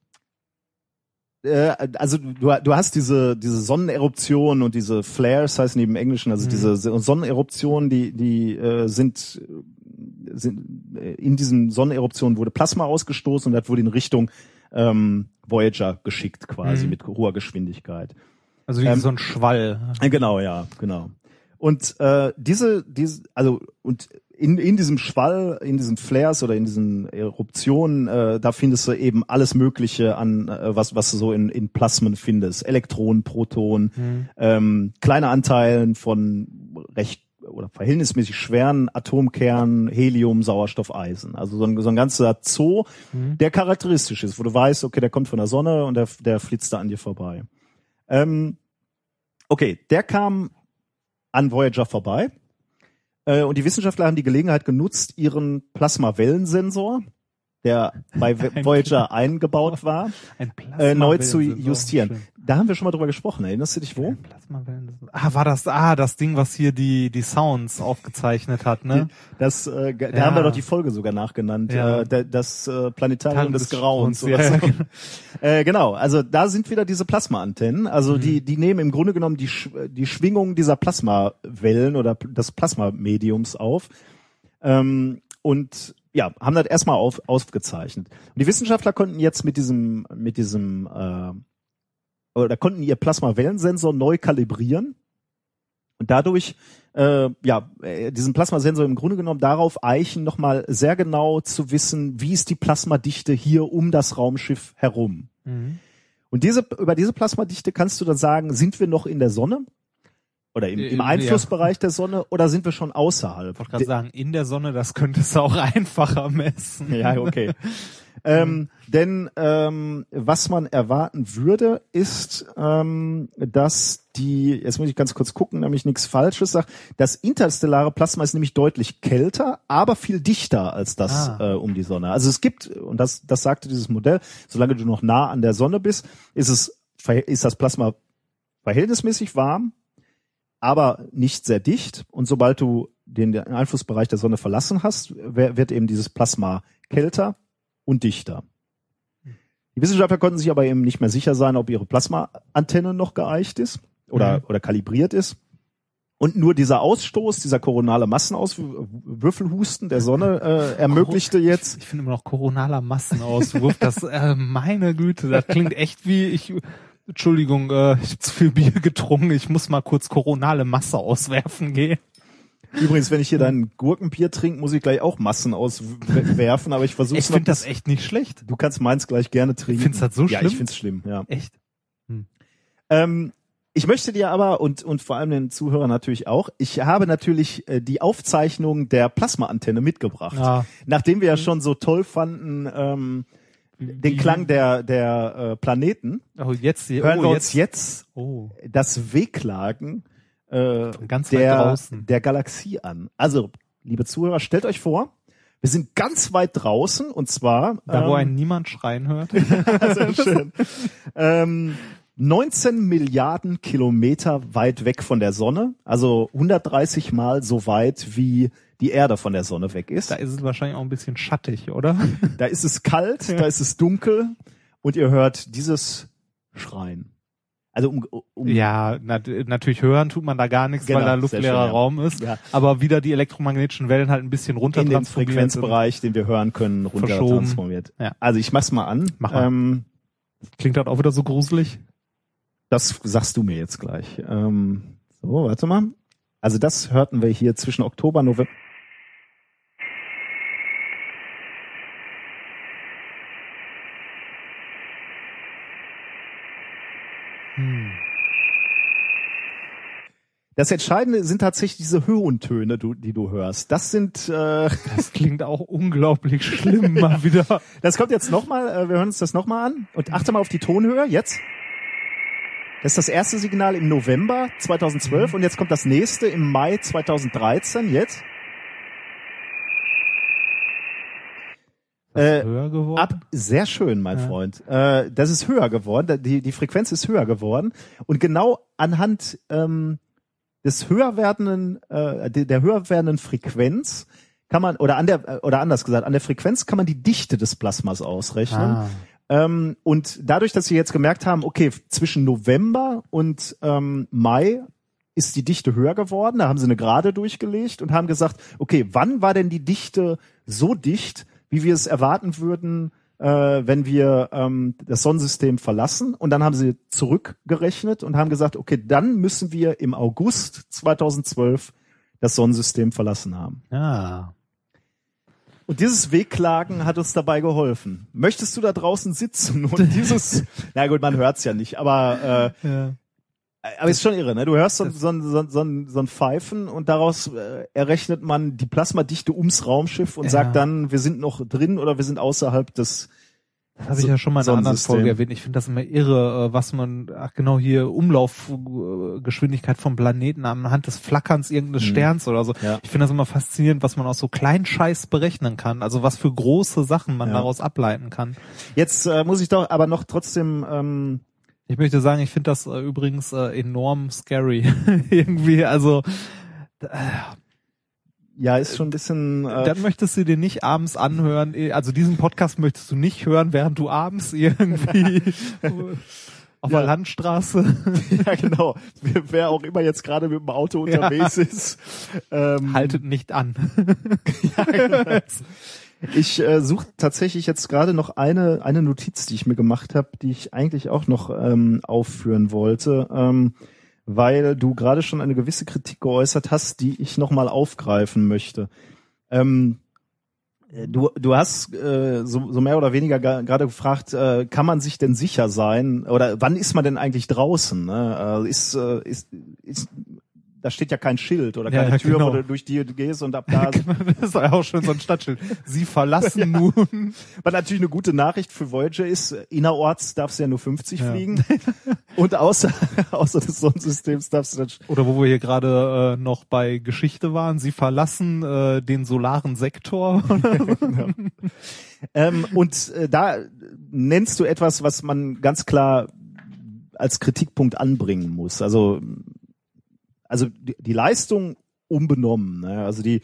äh, also du, du hast diese diese Sonneneruption und diese Flares heißen die im Englischen, also Mhm. diese Sonneneruptionen, die die äh, sind sind äh, in diesen Sonneneruptionen wurde Plasma ausgestoßen und das wurde in Richtung ähm, Voyager geschickt quasi Mhm. mit hoher Geschwindigkeit. Also wie Ähm, so ein Schwall. Äh, Genau, ja, genau. Und äh, diese, diese, also und in, in diesem Schwall, in diesen Flares oder in diesen Eruptionen, äh, da findest du eben alles Mögliche an, äh, was, was du so in, in Plasmen findest. Elektronen, Protonen, Mhm. ähm, kleine Anteilen von recht oder verhältnismäßig schweren Atomkernen, Helium, Sauerstoff, Eisen. Also so ein, so ein ganzer Zoo, Mhm. der charakteristisch ist, wo du weißt, okay, der kommt von der Sonne und der, der flitzt da an dir vorbei. Ähm, okay, der kam an Voyager vorbei. Äh, und die Wissenschaftler haben die Gelegenheit genutzt, ihren Plasmawellensensor, der bei (laughs) Voyager eingebaut war, Ein äh, neu zu justieren. Da haben wir schon mal drüber gesprochen. Erinnerst du dich wo? Ah, war das, ah, das Ding, was hier die, die Sounds aufgezeichnet hat, ne? Das, äh, da Ja. haben wir doch die Folge sogar nachgenannt. Ja. Äh, da- das äh, Planetarium des, des Grauens. Ja, so. (laughs) genau. äh, genau, also da sind wieder diese Plasmaantennen. Also Mhm. die, die nehmen im Grunde genommen die, die Schwingung dieser Plasmawellen oder des Plasmamediums auf. Ähm, und ja, haben das erstmal auf, aufgezeichnet. Und die Wissenschaftler konnten jetzt mit diesem, mit diesem, äh, oder konnten ihr Plasmawellensensor neu kalibrieren Und dadurch, äh, ja, äh, diesen Plasmasensor im Grunde genommen darauf eichen, nochmal sehr genau zu wissen, wie ist die Plasmadichte hier um das Raumschiff herum. Und diese, über diese Plasmadichte kannst du dann sagen, sind wir noch in der Sonne? Oder im, Äh, im ja. Einflussbereich der Sonne oder sind wir schon außerhalb? Ich wollte gerade sagen, in der Sonne, das könntest du auch (laughs) einfacher messen. Ja, okay. Ähm, denn ähm, was man erwarten würde, ist, ähm, dass die, jetzt muss ich ganz kurz gucken, damit ich nichts Falsches sage, das interstellare Plasma ist nämlich deutlich kälter, aber viel dichter als das Ah. äh, um die Sonne. Also es gibt, und das, das sagte dieses Modell, solange du noch nah an der Sonne bist, ist es, ist das Plasma verhältnismäßig warm, aber nicht sehr dicht. Und sobald du den Einflussbereich der Sonne verlassen hast, wird eben dieses Plasma kälter und dichter. Die Wissenschaftler konnten sich aber eben nicht mehr sicher sein, ob ihre Plasmaantenne noch geeicht ist oder, Mhm. oder kalibriert ist. Und nur dieser Ausstoß, dieser koronale Massenauswürfelhusten der Sonne äh, (laughs) ermöglichte jetzt, Ich finde immer noch koronaler Massenauswurf. Das, äh, meine Güte, das klingt echt wie ich. Entschuldigung, äh, ich habe zu viel Bier getrunken. Ich muss mal kurz koronale Masse auswerfen gehen. Übrigens, wenn ich hier dein Gurkenbier trinke, muss ich gleich auch Massen auswerfen, aber ich versuche Ich finde das echt nicht schlecht. Du kannst meins gleich gerne trinken. Findest du das so Ja, schlimm? ich find's schlimm, ja. Echt? Ähm, ich möchte dir aber und und vor allem den Zuhörern natürlich auch. Ich habe natürlich äh, die Aufzeichnung der Plasmaantenne mitgebracht, Ja. nachdem wir ja schon so toll fanden ähm, den Klang der der äh, Planeten. Oh, jetzt hier. Hören oh, wir jetzt. uns jetzt Oh. das Wehklagen äh, ganz weit der draußen. der Galaxie an. Also liebe Zuhörer, stellt euch vor. Wir sind ganz weit draußen und zwar Da, wo ähm, einen niemand schreien hört. (laughs) Sehr (laughs) schön. ähm, 19 Milliarden Kilometer weit weg von der Sonne, also 130 Mal so weit wie die Erde von der Sonne weg ist. Da ist es wahrscheinlich auch ein bisschen schattig, oder? Da ist es kalt, (laughs) da ist es dunkel und ihr hört dieses Schreien. Also um, um Ja, nat natürlich hören tut man da gar nichts, Genau, weil da luftleerer schön, ja. Raum ist. Ja. Aber wieder die elektromagnetischen Wellen halt ein bisschen runter in den Frequenzbereich, den wir hören können, runter Verschoben. transformiert. Ja. Also ich mach's mal an. Mach mal. Ähm. Klingt das auch wieder so gruselig? Das sagst du mir jetzt gleich. Ähm, so, warte mal. Also das hörten wir hier zwischen Oktober, November. Das Entscheidende sind tatsächlich diese Höhentöne, du, die du hörst. Das sind, äh, Das klingt auch unglaublich schlimm (laughs) mal wieder. das kommt jetzt nochmal, äh, wir hören uns das nochmal an. Und achte mal auf die Tonhöhe, jetzt. Das ist das erste Signal im November 2012 und jetzt kommt das nächste im Mai 2013, jetzt. Äh, Höher geworden? Ab, sehr schön, mein Ja. Freund. Äh, das ist höher geworden. Die, die Frequenz ist höher geworden. Und genau anhand ähm, des höher werdenden, äh, der, höher werdenden Frequenz kann man, oder an der, äh, oder anders gesagt, an der Frequenz kann man die Dichte des Plasmas ausrechnen. Ah. Ähm, und dadurch, dass sie jetzt gemerkt haben, okay, zwischen November und ähm, Mai ist die Dichte höher geworden, da haben sie eine Gerade durchgelegt und haben gesagt, okay, wann war denn die Dichte so dicht, wie wir es erwarten würden, äh, wenn wir ähm, das Sonnensystem verlassen? Und dann haben sie zurückgerechnet und haben gesagt, okay, dann müssen wir im August 2012 das Sonnensystem verlassen haben. Ja. Und dieses Wehklagen hat uns dabei geholfen. Möchtest du da draußen sitzen und (laughs) dieses, na gut, man hört's ja nicht, aber äh, ja. Aber ist schon irre, ne? Du hörst so, so, ein- so, so, so ein Pfeifen und daraus äh, errechnet man die Plasmadichte ums Raumschiff und Ja. sagt dann, wir sind noch drin oder wir sind außerhalb des. Das habe ich ja schon mal in einer anderen. Folge erwähnt. Ich finde das immer irre, äh, was man, ach genau hier, Umlaufgeschwindigkeit vom Planeten anhand des Flackerns irgendeines Mhm. Sterns oder so. Ja. Ich finde das immer faszinierend, was man aus so kleinen Scheiß berechnen kann. Also was für große Sachen man Ja. daraus ableiten kann. Jetzt äh, muss ich doch aber noch trotzdem. Ähm, Ich möchte sagen, ich finde das äh, übrigens äh, enorm scary. (laughs) Irgendwie, also äh, ja, ist schon ein bisschen. Äh, dann möchtest du dir nicht abends anhören, eh, also diesen Podcast möchtest du nicht hören, während du abends irgendwie (laughs) auf Ja. der Landstraße (laughs) ja, genau. Wer, auch immer jetzt gerade mit dem Auto unterwegs ist. Ähm, haltet nicht an. Ich äh, suche tatsächlich jetzt gerade noch eine eine Notiz, die ich mir gemacht habe, die ich eigentlich auch noch ähm, aufführen wollte, ähm, weil du gerade schon eine gewisse Kritik geäußert hast, die ich nochmal aufgreifen möchte. Ähm, äh, Du, du hast äh, so, so mehr oder weniger gerade gefragt, äh, kann man sich denn sicher sein oder wann ist man denn eigentlich draußen? Ne? Äh, ist, äh, ist, ist, da steht ja kein Schild oder Ja, keine ja, Tür, genau. wo du durch die du gehst und ab (laughs) da das ist ja auch schon so ein Stadtschild. Sie verlassen (laughs) nun. Was natürlich eine gute Nachricht für Voyager ist, innerorts darfst du ja nur 50 Ja. fliegen und außer, (laughs) außer des Sonnensystems darfst du dann Oder wo wir hier gerade äh, noch bei Geschichte waren, sie verlassen äh, den solaren Sektor. Ähm, und äh, da nennst du etwas, was man ganz klar als Kritikpunkt anbringen muss. Also, also die, die Leistung unbenommen. Ne? Also die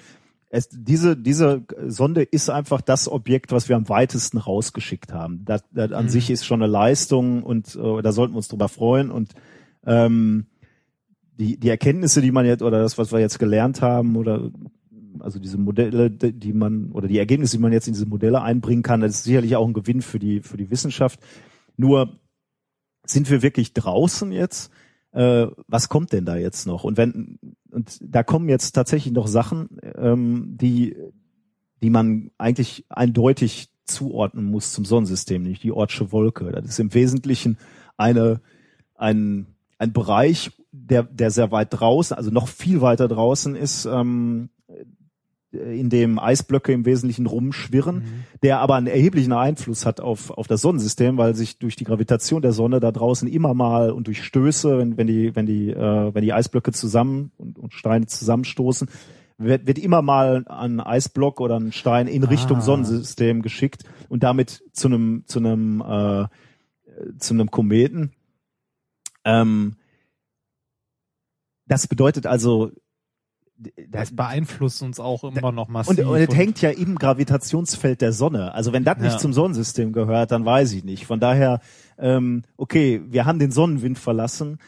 es, diese diese Sonde ist einfach das Objekt, was wir am weitesten rausgeschickt haben. Das, das an Mhm. sich ist schon eine Leistung und äh, da sollten wir uns drüber freuen und ähm, die, die Erkenntnisse, die man jetzt, oder das, was wir jetzt gelernt haben, oder also diese Modelle, die die man, oder die Ergebnisse, die man jetzt in diese Modelle einbringen kann, das ist sicherlich auch ein Gewinn für die, für die Wissenschaft. Nur sind wir wirklich draußen jetzt? Äh, was kommt denn da jetzt noch? Und wenn, und da kommen jetzt tatsächlich noch Sachen, ähm, die, die man eigentlich eindeutig zuordnen muss zum Sonnensystem, nämlich die Ortsche Wolke. Das ist im Wesentlichen eine, ein, ein Bereich, der, der sehr weit draußen, also noch viel weiter draußen ist, ähm, in dem Eisblöcke im Wesentlichen rumschwirren, der aber einen erheblichen Einfluss hat auf, auf das Sonnensystem, weil sich durch die Gravitation der Sonne da draußen immer mal und durch Stöße, wenn, wenn die, wenn die, äh, wenn die Eisblöcke zusammen und, und Steine zusammenstoßen, wird, wird immer mal ein Eisblock oder ein Stein in Richtung Ah. Sonnensystem geschickt und damit zu einem, zu einem, äh, zu einem Kometen. Ähm, das bedeutet also, Das beeinflusst uns auch immer noch massiv. und, und es hängt ja im Gravitationsfeld der Sonne. Also wenn das nicht Ja. zum Sonnensystem gehört, dann weiß ich nicht. Von daher, ähm, okay, wir haben den Sonnenwind verlassen.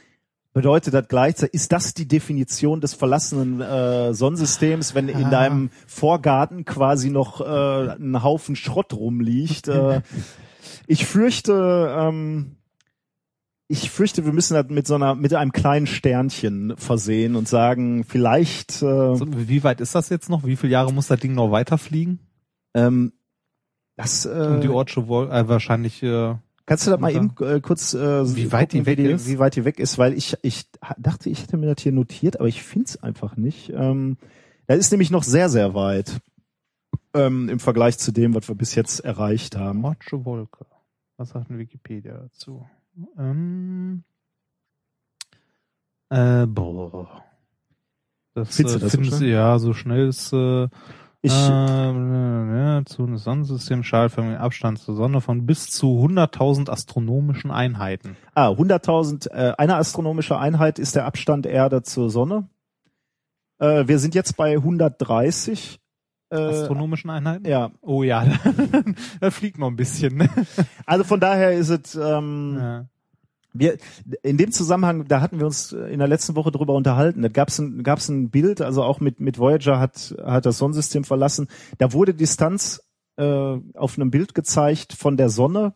Bedeutet das gleichzeitig, ist das die Definition des verlassenen äh, Sonnensystems, wenn in Ah. deinem Vorgarten quasi noch äh, ein Haufen Schrott rumliegt? (laughs) Äh, ich fürchte, ähm, ich fürchte, wir müssen das mit so einer, mit einem kleinen Sternchen versehen und sagen, vielleicht äh, So, wie weit ist das jetzt noch? Wie viele Jahre muss das Ding noch weiterfliegen? ähm, das äh, die Ortsche Wol äh, wahrscheinlich äh, Kannst du da mal eben äh, kurz äh, Wie weit die weg wie ist? Wie weit die weg ist, weil ich ich dachte, ich hätte mir das hier notiert, aber ich find's einfach nicht. Ähm, das ist nämlich noch sehr sehr weit ähm, im Vergleich zu dem, was wir bis jetzt erreicht haben. Ortsche Wolke. Was sagt denn Wikipedia dazu? Ähm, äh, boah. Das, Findest äh, das so du- schnell? ja so schnell ist äh, Ich ähm, ja, zu einem Sonnensystem Schallförmigen Abstand zur Sonne von bis zu 100.000 astronomischen Einheiten. ah 100.000 äh, eine astronomische Einheit ist der Abstand Erde zur Sonne. Äh, wir sind jetzt bei 130. Äh, Astronomischen Einheiten? ja, Oh ja, (laughs) da fliegt noch ein bisschen. Ne? also von daher ist es ähm, Ja. Wir, in dem Zusammenhang, da hatten wir uns in der letzten Woche drüber unterhalten. Da gab es ein, gab's ein Bild, also auch mit, mit Voyager hat, hat das Sonnensystem verlassen. Da wurde Distanz äh, auf einem Bild gezeigt von der Sonne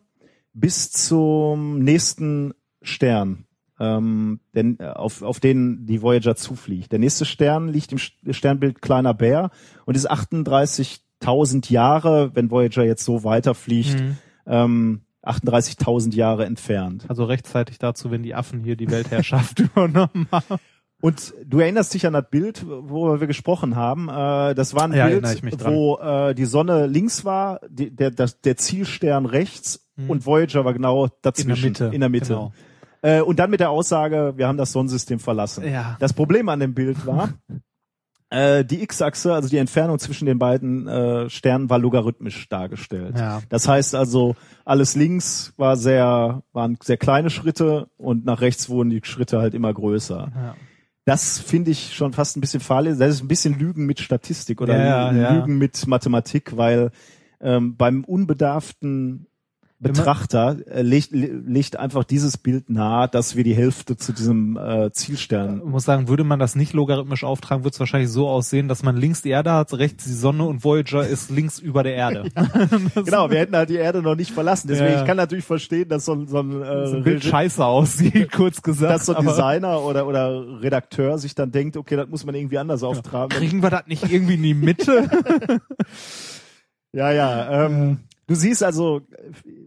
bis zum nächsten Stern, ähm, denn, äh, auf, auf den die Voyager zufliegt. Der nächste Stern liegt im Sternbild Kleiner Bär und ist 38.000 Jahre, wenn Voyager jetzt so weiterfliegt, Mhm. ähm, 38.000 Jahre entfernt. Also rechtzeitig dazu, wenn die Affen hier die Weltherrschaft (laughs) übernommen haben. Und du erinnerst dich an das Bild, worüber wir gesprochen haben. Äh, das war ein Ja, Bild, wo äh, die Sonne links war, die, der, der Zielstern rechts Mhm. und Voyager war genau dazwischen. In der Mitte. In der Mitte. Genau. Äh, und dann mit der Aussage, wir haben das Sonnensystem verlassen. Ja. Das Problem an dem Bild war, (laughs) äh, die X-Achse, also die Entfernung zwischen den beiden äh, Sternen, war logarithmisch dargestellt. Ja. Das heißt also, alles links war sehr, waren sehr kleine Schritte und nach rechts wurden die Schritte halt immer größer. Ja. Das finde ich schon fast ein bisschen fahrlässig. Das ist ein bisschen Lügen mit Statistik oder Ja, Lü- ja. Lügen mit Mathematik, weil ähm, beim unbedarften Betrachter äh, legt, legt einfach dieses Bild nahe, dass wir die Hälfte zu diesem äh, Zielstern. Ich muss sagen, würde man das nicht logarithmisch auftragen, würde es wahrscheinlich so aussehen, dass man links die Erde hat, rechts die Sonne und Voyager ist links über der Erde. (laughs) Genau, wir hätten halt die Erde noch nicht verlassen. Deswegen, Ja. ich kann natürlich verstehen, dass so, ein- so ein, äh, so ein Bild scheiße aussieht, (laughs) kurz gesagt. dass so ein Designer oder, oder Redakteur sich dann denkt, okay, das muss man irgendwie anders auftragen. Kriegen wir das nicht irgendwie in die Mitte? (laughs) Ja, ja. Ähm, du siehst also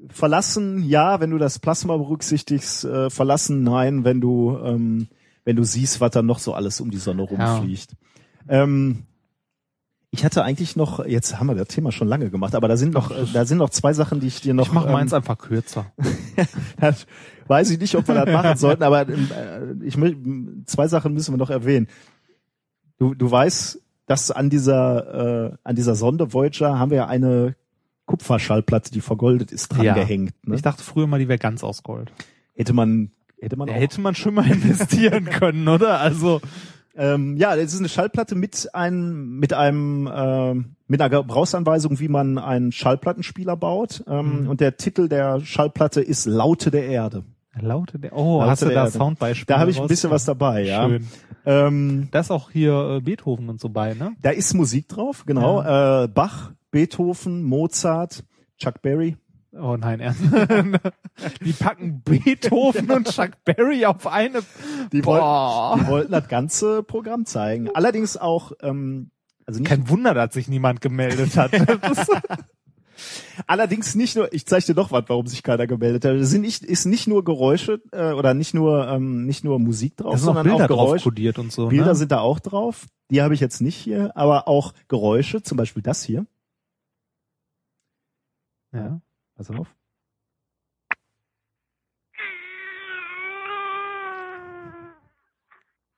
verlassen, ja, wenn du das Plasma berücksichtigst, äh, verlassen, nein, wenn du ähm, wenn du siehst, was da noch so alles um die Sonne rumfliegt. Ähm, ich hatte eigentlich noch, jetzt haben wir das Thema schon lange gemacht, aber da sind noch, äh, da sind noch zwei Sachen, die ich dir noch. Ich mache ähm, meins einfach kürzer. (laughs) das weiß ich nicht, ob wir das machen sollten, aber ähm, äh, ich zwei Sachen müssen wir noch erwähnen. Du, du weißt, dass an dieser äh, an dieser Sonde Voyager haben wir ja eine Kupferschallplatte, die vergoldet ist, dran Ja. gehängt. Ne? Ich dachte früher mal, die wäre ganz aus Gold. hätte man hätte man auch. hätte man schon mal (laughs) investieren können, oder? Also Ähm, ja, es ist eine Schallplatte mit einem mit einem ähm, mit einer Gebrauchsanweisung, wie man einen Schallplattenspieler baut. Ähm, Mhm. Und der Titel der Schallplatte ist Laute der Erde. laute der. Oh, Laute hast du da. Soundbeispiele? Da habe ich ein bisschen was dabei, ja. Schön. Ähm, Da ist auch hier äh, Beethoven und so bei, ne? Da ist Musik drauf, genau. Äh, Bach, Beethoven, Mozart, Chuck Berry. Oh nein, ernst. (laughs) Die packen Beethoven und Chuck Berry auf eine. Die, wollten, die wollten das ganze Programm zeigen. Allerdings auch, ähm, also nicht, Kein Wunder, dass sich niemand gemeldet hat. (laughs) Allerdings nicht nur, ich zeige dir doch was, warum sich keiner gemeldet hat. Es sind nicht, ist nicht nur Geräusche äh, oder nicht nur ähm, nicht nur Musik drauf, sondern Bilder auch drauf Geräusche. und so. Bilder ne? sind da auch drauf. Die habe ich jetzt nicht hier, aber auch Geräusche, zum Beispiel das hier. Ja. Pass auf.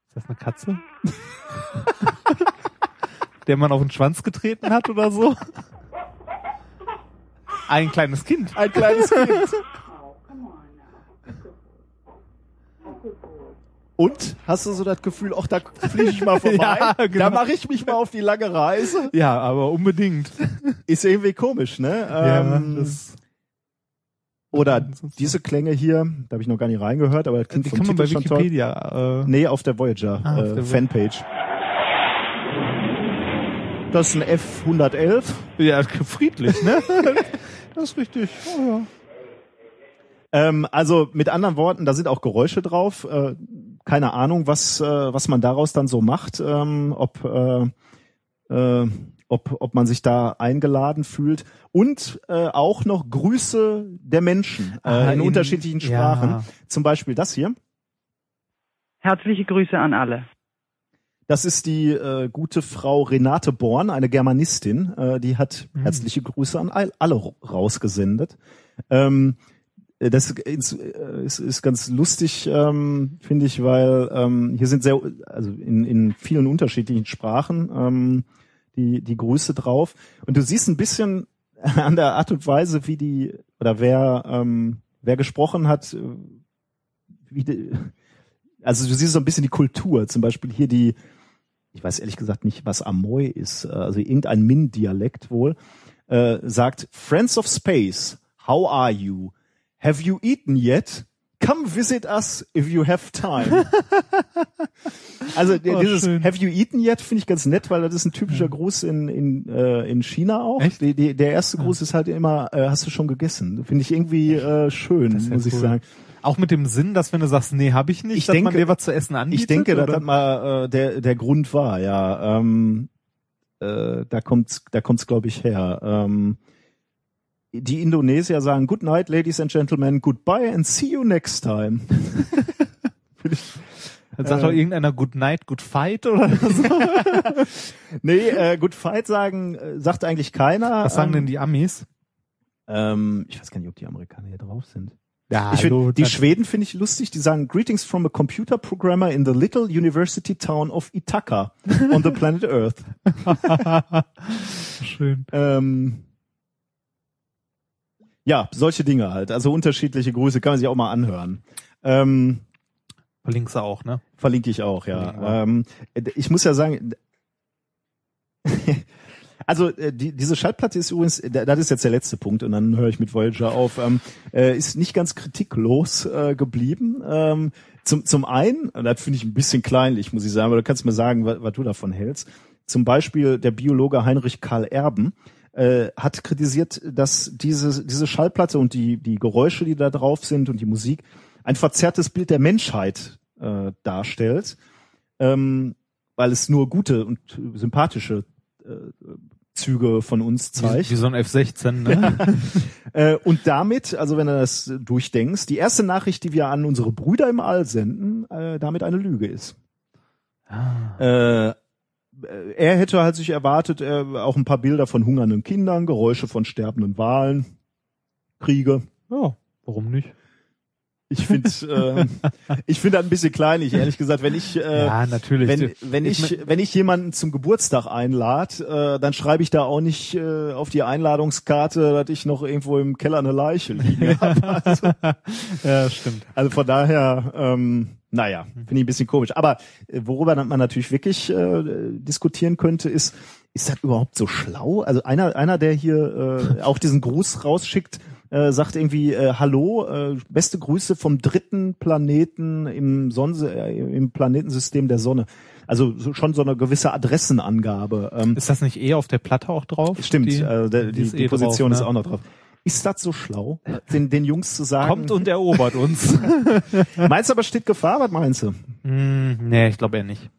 Ist das eine Katze? (laughs) Der man auf den Schwanz getreten hat oder so? Ein kleines Kind. Ein kleines Kind. Und hast du so das Gefühl, ach, da fliege ich mal (laughs) vorbei, Ja, da genau. mache ich mich mal auf die lange Reise. (laughs) Ja, aber unbedingt. (laughs) Ist irgendwie komisch, ne? Ähm, das, oder diese Klänge hier, da habe ich noch gar nicht reingehört, aber das klingt die vom kann man bei Titel schon toll. Wikipedia. Äh, Nee, auf der Voyager Ah, äh, der Fanpage. Das ist ein F111. ja, friedlich, ne? das ist richtig. Oh, ja. Ähm, also mit anderen Worten, da sind auch Geräusche drauf. Äh, keine Ahnung, was, äh, was man daraus dann so macht, ähm, ob, äh, äh, ob, ob man sich da eingeladen fühlt. Und äh, auch noch Grüße der Menschen äh, in, in- unterschiedlichen Sprachen. ja. Zum Beispiel das hier. Herzliche Grüße an alle. Das ist die äh, gute Frau Renate Born, eine Germanistin. Äh, die hat Mhm. herzliche Grüße an all- alle rausgesendet. Ähm, äh, das ist, äh, ist, ist ganz lustig, ähm, finde ich, weil ähm, hier sind sehr, also in, in vielen unterschiedlichen Sprachen ähm, die, die Grüße drauf. Und du siehst ein bisschen (laughs) an der Art und Weise, wie die, oder wer, ähm, wer gesprochen hat, äh, wie die, also du siehst so ein bisschen die Kultur, zum Beispiel hier die, ich weiß ehrlich gesagt nicht, was Amoy ist, äh, also irgendein Min-Dialekt wohl, äh, sagt, Friends of Space, how are you? Have you eaten yet? Come visit us if you have time. (laughs) also Oh, dieses schön. Have you eaten yet finde ich ganz nett, weil das ist ein typischer Gruß in, in, äh, in China auch. Echt? Die, die, der erste Gruß ist halt immer, äh, hast du schon gegessen? Finde ich irgendwie äh, schön, ja muss ich cool. sagen. Auch mit dem Sinn, dass wenn du sagst, nee, habe ich nicht, Ich dass man denke- dir was zu essen anbietet? Ich denke, dass oder? das mal äh, der der Grund war, ja. Ähm, äh, da kommt's, da kommt's, glaube ich, her. Ähm, die Indonesier sagen Good night, ladies and gentlemen, goodbye and see you next time. Dann sagt äh, doch irgendeiner Good Night, Good Fight oder so. (laughs) nee, äh, Good fight sagen äh, sagt eigentlich keiner. Was sagen ähm, denn die Amis? Ähm, ich weiß gar nicht, ob die Amerikaner hier drauf sind. Ja, Ich hallo, find, die Schweden finde ich lustig. Die sagen Greetings from a computer programmer in the little university town of Ithaca on the planet Earth. (laughs) Schön. Ähm, ja, solche Dinge halt. Also unterschiedliche Grüße kann man sich auch mal anhören. Ähm, Verlinkst du auch, ne? verlinke ich auch, Verlinken ja. Ähm, ich muss ja sagen, (laughs) Also äh, die, diese Schallplatte ist übrigens, da- das ist jetzt der letzte Punkt und dann höre ich mit Voyager auf, ähm, äh, ist nicht ganz kritiklos äh, geblieben. Ähm, zum, zum einen, und das finde ich ein bisschen kleinlich, muss ich sagen, aber du kannst mir sagen, was, was du davon hältst. Zum Beispiel der Biologe Heinrich Karl Erben äh, hat kritisiert, dass diese, diese Schallplatte und die, die Geräusche, die da drauf sind und die Musik ein verzerrtes Bild der Menschheit äh, darstellt, ähm, weil es nur gute und sympathische äh, Züge von uns Wie, zeigt. wie so ein F-16, ne? (laughs) Äh, und damit, also wenn du das durchdenkst, die erste Nachricht, die wir an unsere Brüder im All senden, äh, damit eine Lüge ist. Äh, er hätte halt sich erwartet, äh, auch ein paar Bilder von hungernden Kindern, Geräusche von sterbenden Walen, Kriege. Ja, warum nicht? Ich finde, (laughs) äh, ich finde das ein bisschen kleinlich, ehrlich gesagt. Wenn ich, äh, ja, natürlich. wenn, wenn Ich ich, wenn ich jemanden zum Geburtstag einlade, äh, dann schreibe ich da auch nicht äh, auf die Einladungskarte, dass ich noch irgendwo im Keller eine Leiche liegen (laughs) habe. Also, ja, stimmt. also von daher, ähm, naja, finde ich ein bisschen komisch. Aber äh, worüber man natürlich wirklich äh, diskutieren könnte, ist, ist das überhaupt so schlau? Also einer, einer, der hier äh, auch diesen Gruß rausschickt, äh, sagt irgendwie äh, Hallo, äh, beste Grüße vom dritten Planeten im Sonne, äh, im Planetensystem der Sonne. Also so, schon so eine gewisse Adressenangabe. Ähm, Ist das nicht eher auf der Platte auch drauf? stimmt, Die, äh, die, ist die eh Position drauf, ist ne? auch noch drauf. Ist das so schlau, den, den Jungs zu sagen? Kommt und erobert uns. (laughs) meinst du aber steht Gefahr? Was meinst du? hm, nee, ich glaube eher nicht.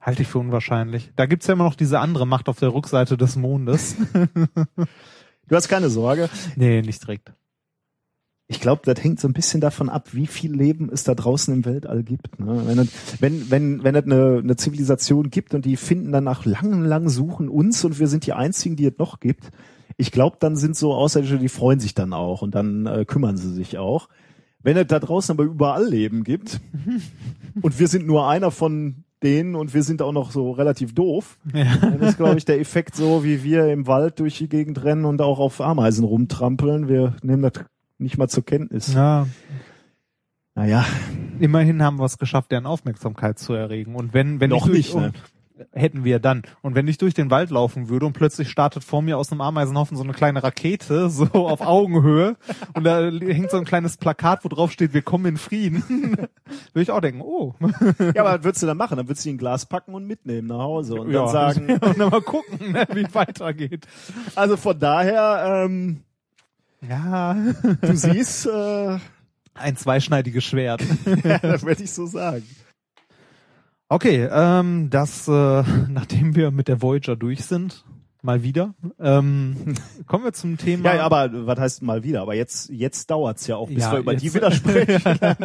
Halte ich für unwahrscheinlich. Da gibt's ja immer noch diese andere Macht auf der Rückseite des Mondes. (laughs) Du hast keine Sorge. nee, nicht direkt. Ich glaube, das hängt so ein bisschen davon ab, wie viel Leben es da draußen im Weltall gibt. Ne? Wenn, es, wenn, wenn, wenn es eine, eine Zivilisation gibt und die finden dann nach langem, langen Suchen uns und wir sind die einzigen, die es noch gibt, ich glaube, dann sind so Außerirdische, die freuen sich dann auch und dann äh, kümmern sie sich auch. Wenn es da draußen aber überall Leben gibt (laughs) und wir sind nur einer von denen und wir sind auch noch so relativ doof, dann ist, glaube ich, der Effekt so, wie wir im Wald durch die Gegend rennen und auch auf Ameisen rumtrampeln. Wir nehmen das nicht mal zur Kenntnis. Ja, Naja, immerhin haben wir es geschafft, deren Aufmerksamkeit zu erregen. Und wenn, wenn Noch ich nicht, ne? Hätten wir dann. Und wenn ich durch den Wald laufen würde und plötzlich startet vor mir aus einem Ameisenhaufen so eine kleine Rakete, (laughs) so auf Augenhöhe, und da hängt so ein kleines Plakat, wo drauf steht, wir kommen in Frieden, (laughs) würde ich auch denken, oh. ja, aber was würdest du dann machen? Dann würdest du ihn ein Glas packen und mitnehmen nach Hause und ja, dann sagen, (laughs) und dann mal gucken, ne, wie es weitergeht. also von daher, ähm, Ja, du siehst, äh, ein zweischneidiges Schwert. das werde ich so sagen. Okay, ähm, das, äh, (laughs) nachdem wir mit der Voyager durch sind, mal wieder, ähm, (laughs) kommen wir zum Thema. Ja, ja, aber was heißt mal wieder? Aber jetzt, jetzt dauert's ja auch, bis Ja, wir über die jetzt- wieder sprechen. (laughs) Ja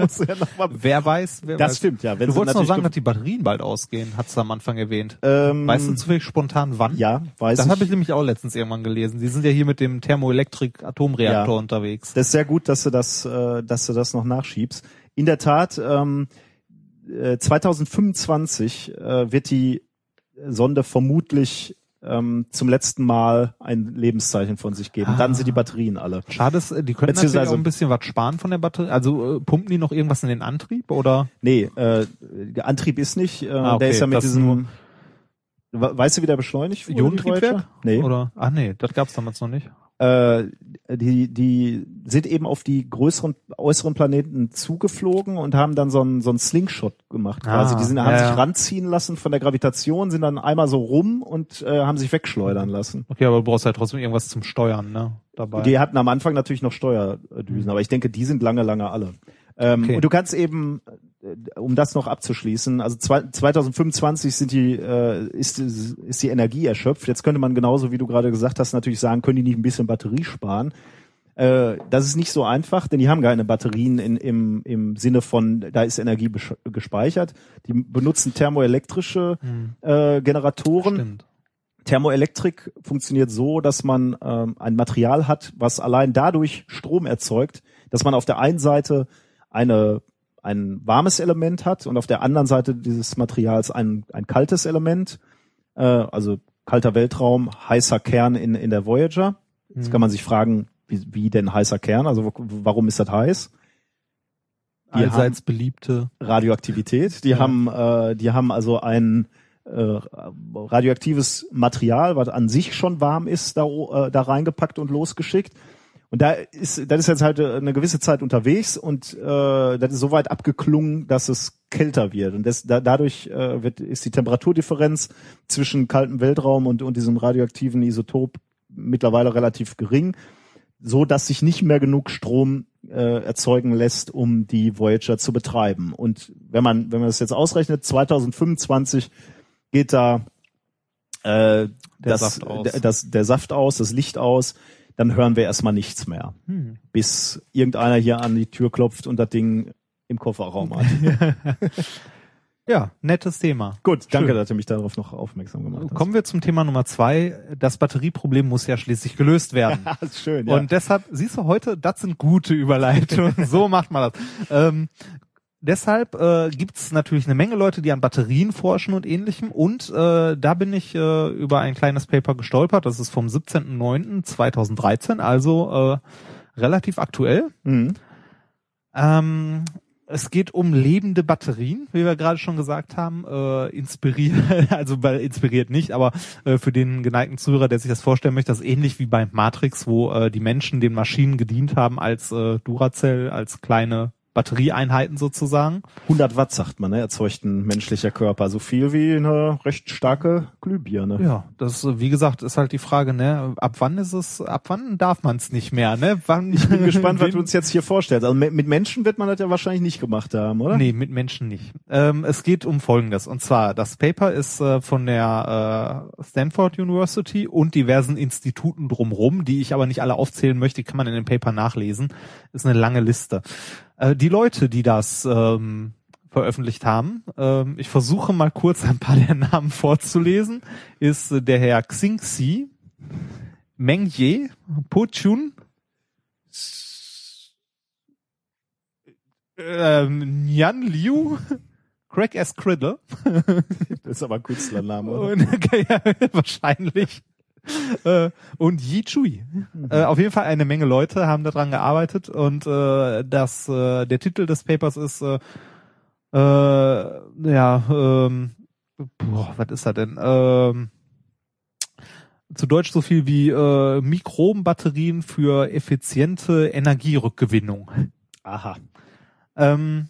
mal wer weiß, wer das weiß. stimmt, ja. Wenn Du sie wolltest noch sagen, ge- dass die Batterien bald ausgehen, hat's am Anfang erwähnt. ähm, Weißt du zufällig spontan wann? Ja, weiß Das habe ich nämlich auch letztens irgendwann gelesen. Die sind ja hier mit dem Thermoelektrik-Atomreaktor Ja. unterwegs. Das ist sehr gut, dass du das, äh, dass du das noch nachschiebst. In der Tat, ähm, äh, 2025 äh, wird die Sonde vermutlich ähm, zum letzten Mal ein Lebenszeichen von sich geben. Ah. Dann sind die Batterien alle. Schade, äh, die können natürlich auch ein bisschen was sparen von der Batterie. Also äh, pumpen die noch irgendwas in den Antrieb oder? Nee, äh, der Antrieb ist nicht. Äh, Ah, okay, Der ist ja mit das diesem. We- Weißt du, wie der beschleunigt wurde, Ionentriebwerk? Nee. Oder? Ach nee, das gab's damals noch nicht. Äh, die, die sind eben auf die größeren, äußeren Planeten zugeflogen und haben dann so einen, so einen Slingshot gemacht quasi. Ah, die sind, haben ja, sich ranziehen lassen von der Gravitation, sind dann einmal so rum und äh, haben sich wegschleudern lassen. Okay, aber du brauchst halt trotzdem irgendwas zum Steuern, ne? Dabei. Die hatten am Anfang natürlich noch Steuerdüsen, aber ich denke, die sind lange, lange alle. Ähm, Okay. Und du kannst eben, äh, um das noch abzuschließen, also zwei, 2025 sind die, äh, ist, ist die Energie erschöpft. Jetzt könnte man genauso, wie du gerade gesagt hast, natürlich sagen, können die nicht ein bisschen Batterie sparen? Äh, das ist nicht so einfach, denn die haben keine Batterien in, im, im Sinne von, da ist Energie gespeichert. Die benutzen thermoelektrische Hm, äh, Generatoren. stimmt. Thermoelektrik funktioniert so, dass man ähm, ein Material hat, was allein dadurch Strom erzeugt, dass man auf der einen Seite eine, ein warmes Element hat und auf der anderen Seite dieses Materials ein, ein kaltes Element, äh, also kalter Weltraum, heißer Kern in, in der Voyager. Jetzt Mhm. kann man sich fragen, wie, wie denn heißer Kern? Also warum ist das heiß? Die Allseits beliebte. Radioaktivität. Die Ja. haben, äh, die haben also ein, äh, radioaktives Material, was an sich schon warm ist, da, äh, da reingepackt und losgeschickt. Und da ist, das ist jetzt halt äh, eine gewisse Zeit unterwegs und äh, das ist so weit abgeklungen, dass es kälter wird. Und das, da, dadurch äh, wird, ist die Temperaturdifferenz zwischen kaltem Weltraum und, und diesem radioaktiven Isotop mittlerweile relativ gering, so dass sich nicht mehr genug Strom äh, erzeugen lässt, um die Voyager zu betreiben. Und wenn man, wenn man das jetzt ausrechnet, 2025 geht da äh, Der das, Saft aus. Das, der Saft aus, das Licht aus, dann hören wir erstmal nichts mehr. Hm. Bis irgendeiner hier an die Tür klopft und das Ding im Kofferraum hat. (laughs) Ja, nettes Thema. Gut, danke, Schön. dass du mich darauf noch aufmerksam gemacht hast. Kommen wir zum Thema Nummer zwei. Das Batterieproblem muss ja schließlich gelöst werden. (laughs) das ist schön, ja. Und deshalb, siehst du heute, das sind gute Überleitungen. (laughs) so macht man das. Ähm, deshalb äh, gibt es natürlich eine Menge Leute, die an Batterien forschen und ähnlichem. Und äh, da bin ich äh, über ein kleines Paper gestolpert. Das ist vom 17.09.2013, also äh, relativ aktuell. mhm. Ähm, es geht um lebende Batterien, wie wir gerade schon gesagt haben. Äh, inspiriert, (laughs) also inspiriert nicht, aber äh, für den geneigten Zuhörer, der sich das vorstellen möchte, das ist ähnlich wie bei Matrix, wo äh, die Menschen den Maschinen gedient haben als äh, Duracell, als kleine Batterieeinheiten sozusagen. 100 Watt sagt man, ne, erzeugt ein menschlicher Körper. So viel wie eine recht starke Glühbirne. Ja, das wie gesagt ist halt die Frage, ne? Ab wann ist es? Ab wann darf man es nicht mehr, ne? Wann? Ich bin gespannt, was (laughs) du uns jetzt hier vorstellst. Also mit mit Menschen wird man das ja wahrscheinlich nicht gemacht haben, oder? Nee, mit Menschen nicht. Ähm, es geht um Folgendes. Und zwar, das Paper ist äh, von der äh, Stanford University und diversen Instituten drumherum, die ich aber nicht alle aufzählen möchte, die kann man in dem Paper nachlesen. Ist eine lange Liste. Äh, die Leute, die das ähm, veröffentlicht haben, ähm, ich versuche mal kurz ein paar der Namen vorzulesen, ist äh, der Herr Xingxi, Meng Ye, Po Chun, ähm, Nyan Liu, Craig S. Criddle (laughs) Das ist aber ein Künstlername. Oder? und, (laughs) ja, wahrscheinlich. (laughs) Äh, und Yi Chui. Äh, auf jeden Fall eine Menge Leute haben daran gearbeitet und äh, das äh, der Titel des Papers ist äh, äh, ja ähm, boah, was ist das denn? Ähm, zu Deutsch so viel wie äh, Mikrobenbatterien für effiziente Energierückgewinnung. Aha. Ähm,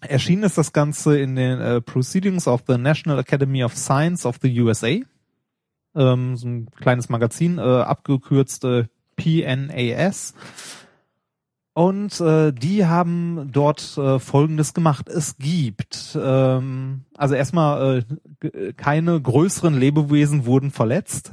erschienen ist das Ganze in den äh, Proceedings of the National Academy of Science of the USA. Ähm, so ein kleines Magazin, äh, abgekürzt äh, PNAS. Und äh, die haben dort äh, Folgendes gemacht. Es gibt, ähm, also erstmal, äh, keine größeren Lebewesen wurden verletzt,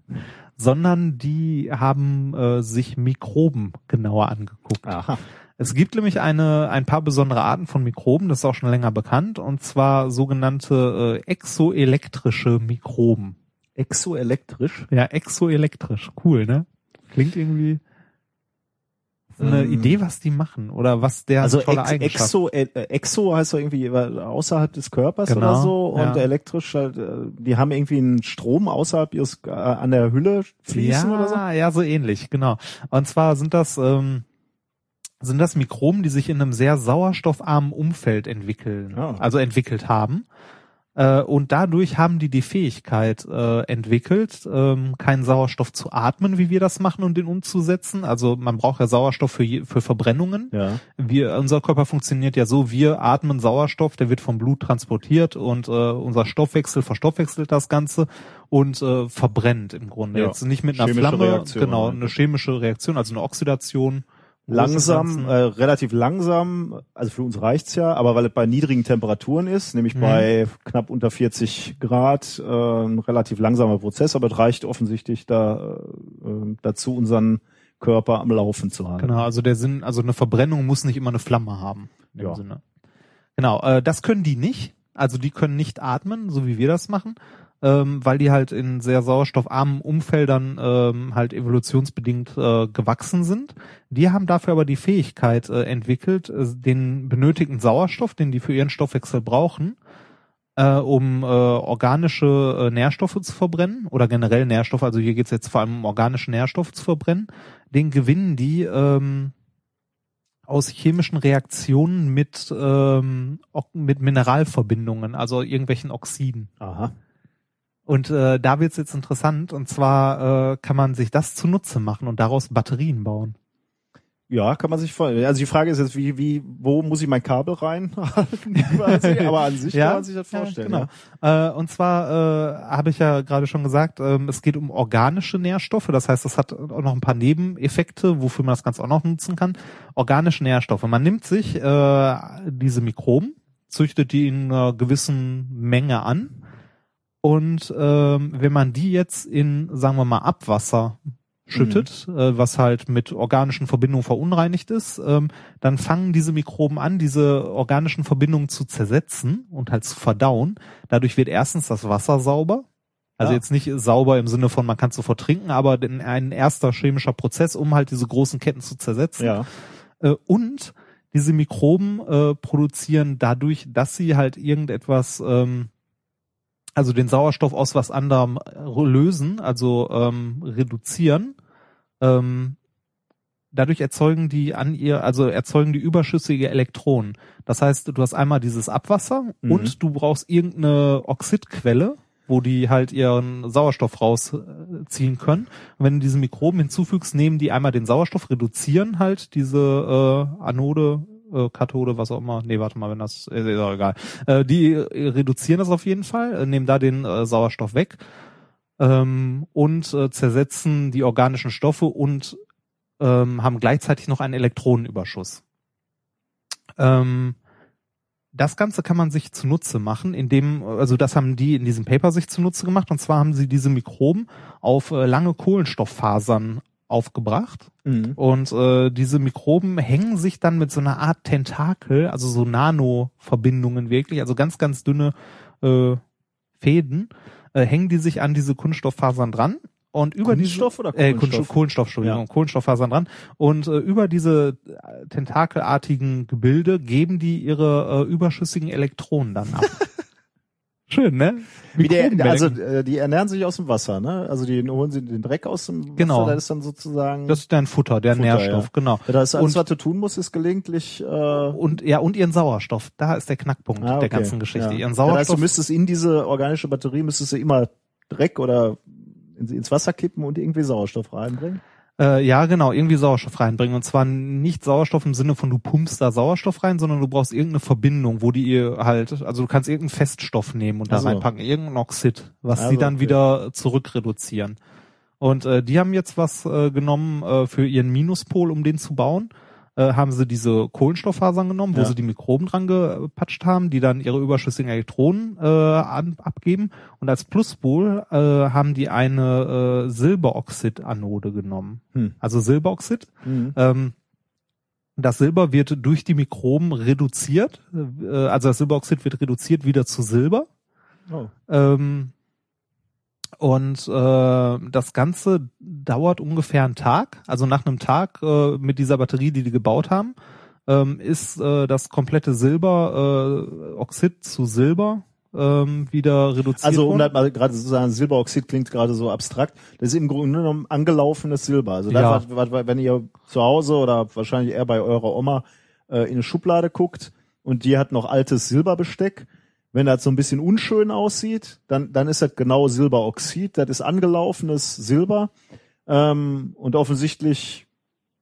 (laughs) sondern die haben äh, sich Mikroben genauer angeguckt. Aha. Es gibt nämlich eine, ein paar besondere Arten von Mikroben, das ist auch schon länger bekannt, und zwar sogenannte äh, exoelektrische Mikroben. Exoelektrisch. Ja, exoelektrisch. Cool, ne? Klingt irgendwie so eine Ähm, Idee, was die machen oder was der Also tolle ex, Eigenschaft. exo, äh, exo heißt doch irgendwie außerhalb des Körpers Genau, oder so und ja. elektrisch, halt, äh, die haben irgendwie einen Strom außerhalb ihres äh, an der Hülle fließen ja, oder so. Ja, so ähnlich, genau. Und zwar sind das ähm, sind das Mikroben, die sich in einem sehr sauerstoffarmen Umfeld entwickeln, Ah. also entwickelt haben. Äh, und dadurch haben die die Fähigkeit äh, entwickelt, ähm, keinen Sauerstoff zu atmen, wie wir das machen und den umzusetzen. Also man braucht ja Sauerstoff für, je, für Verbrennungen. Ja. Wir, unser Körper funktioniert ja so, wir atmen Sauerstoff, der wird vom Blut transportiert und äh, unser Stoffwechsel verstoffwechselt das Ganze und äh, verbrennt im Grunde. Ja. Jetzt nicht mit einer Flamme, Reaktion, genau, ja. eine chemische Reaktion, also eine Oxidation. Langsam, äh, relativ langsam, also für uns reicht's ja, aber weil es bei niedrigen Temperaturen ist, nämlich Mhm. bei knapp unter 40 Grad, äh, ein relativ langsamer Prozess, aber es reicht offensichtlich da, äh, dazu, unseren Körper am Laufen zu halten. Genau, also der Sinn, also eine Verbrennung muss nicht immer eine Flamme haben. In dem Ja. Sinne. Genau, äh, das können die nicht. Also die können nicht atmen, so wie wir das machen, ähm, weil die halt in sehr sauerstoffarmen Umfeldern ähm, halt evolutionsbedingt äh, gewachsen sind. Die haben dafür aber die Fähigkeit äh, entwickelt, äh, den benötigten Sauerstoff, den die für ihren Stoffwechsel brauchen, äh, um äh, organische äh, Nährstoffe zu verbrennen oder generell Nährstoffe, also hier geht's jetzt vor allem um organische Nährstoffe zu verbrennen, den gewinnen die ähm, aus chemischen Reaktionen mit, ähm, mit Mineralverbindungen, also irgendwelchen Oxiden. Aha. Und äh, da wird's jetzt interessant, und zwar äh, kann man sich das zunutze machen und daraus Batterien bauen. Ja, kann man sich vorstellen. Also die Frage ist jetzt, wie, wie, wo muss ich mein Kabel reinhalten? (laughs) (laughs) Aber an sich kann man sich das vorstellen. Ja, genau. Äh, und zwar äh, habe ich ja gerade schon gesagt, ähm, es geht um organische Nährstoffe. Das heißt, das hat auch noch ein paar Nebeneffekte, wofür man das Ganze auch noch nutzen kann. Organische Nährstoffe. Man nimmt sich äh, diese Mikroben, züchtet die in einer gewissen Menge an. Und ähm, wenn man die jetzt in, sagen wir mal, Abwasser schüttet, äh, was halt mit organischen Verbindungen verunreinigt ist, ähm, dann fangen diese Mikroben an, diese organischen Verbindungen zu zersetzen und halt zu verdauen. Dadurch wird erstens das Wasser sauber. Also Ja. jetzt nicht sauber im Sinne von, man kann es sofort trinken, aber in- ein erster chemischer Prozess, um halt diese großen Ketten zu zersetzen. Ja. Äh, und diese Mikroben äh, produzieren dadurch, dass sie halt irgendetwas, ähm, also den Sauerstoff aus was anderem äh, lösen, also ähm, reduzieren. Ähm, dadurch erzeugen die an ihr, also erzeugen die überschüssige Elektronen. Das heißt, du hast einmal dieses Abwasser Mhm. und du brauchst irgendeine Oxidquelle, wo die halt ihren Sauerstoff rausziehen können. Und wenn du diese Mikroben hinzufügst, nehmen die einmal den Sauerstoff, reduzieren halt diese äh, Anode, äh, Kathode, was auch immer. Nee, warte mal, wenn das äh, ist auch egal. Äh, die äh, reduzieren das auf jeden Fall, äh, nehmen da den äh, Sauerstoff weg ähm, und äh, zersetzen die organischen Stoffe und ähm, haben gleichzeitig noch einen Elektronenüberschuss. Ähm, das Ganze kann man sich zunutze machen, indem, also das haben die in diesem Paper sich zunutze gemacht, und zwar haben sie diese Mikroben auf äh, lange Kohlenstofffasern aufgebracht Mhm. und äh, diese Mikroben hängen sich dann mit so einer Art Tentakel, also so Nano-Verbindungen wirklich, also ganz, ganz dünne äh, Fäden, äh, hängen die sich an diese Kunststofffasern dran und über Kunststoff diese, oder äh, Kohlenstoff? Kunststoff, Kohlenstoff, Entschuldigung, Ja. Kohlenstofffasern dran und äh, über diese äh, tentakelartigen Gebilde geben die ihre äh, überschüssigen Elektronen dann ab. (laughs) Schön, ne? Wie der, also äh, die ernähren sich aus dem Wasser, ne? Also die holen sie den Dreck aus dem Wasser, Genau. das ist dann sozusagen das ist dein Futter, der Futter, Nährstoff, ja. genau. Ja, das ist alles, Und- was du tun musst, ist gelegentlich äh, und ja und ihren Sauerstoff. Da ist der Knackpunkt ah, okay. der ganzen Geschichte. Ja. Ihren Das heißt, Sauerstoff. du müsstest in diese organische Batterie müsstest du immer Dreck oder ins Wasser kippen und irgendwie Sauerstoff reinbringen. Äh, ja, genau, irgendwie Sauerstoff reinbringen. Und zwar nicht Sauerstoff im Sinne von du pumpst da Sauerstoff rein, sondern du brauchst irgendeine Verbindung, wo die ihr halt, also du kannst irgendeinen Feststoff nehmen und da reinpacken, irgendein Oxid, was Also, sie dann okay. wieder zurückreduzieren. Und äh, die haben jetzt was äh, genommen äh, für ihren Minuspol, um den zu bauen. Äh, haben sie diese Kohlenstofffasern genommen, wo Ja. sie die Mikroben dran gepatscht haben, die dann ihre überschüssigen Elektronen äh, an, abgeben. Und als Pluspol äh, haben die eine äh, Silberoxid-Anode genommen. Hm. Also Silberoxid. Mhm. Ähm, das Silber wird durch die Mikroben reduziert. Äh, also das Silberoxid wird reduziert wieder zu Silber. Oh. Ähm, und äh, das Ganze dauert ungefähr einen Tag. Also nach einem Tag äh, mit dieser Batterie, die die gebaut haben, ähm, ist äh, das komplette Silber, äh, Oxid zu Silber ähm, wieder reduziert Also um das mal gerade zu sagen, Silberoxid klingt gerade so abstrakt. Das ist im Grunde genommen angelaufenes Silber. Also das, Ja. was, was, wenn ihr zu Hause oder wahrscheinlich eher bei eurer Oma äh, in eine Schublade guckt und die hat noch altes Silberbesteck, wenn das so ein bisschen unschön aussieht, dann, dann ist das genau Silberoxid. Das ist angelaufenes Silber. Ähm, und offensichtlich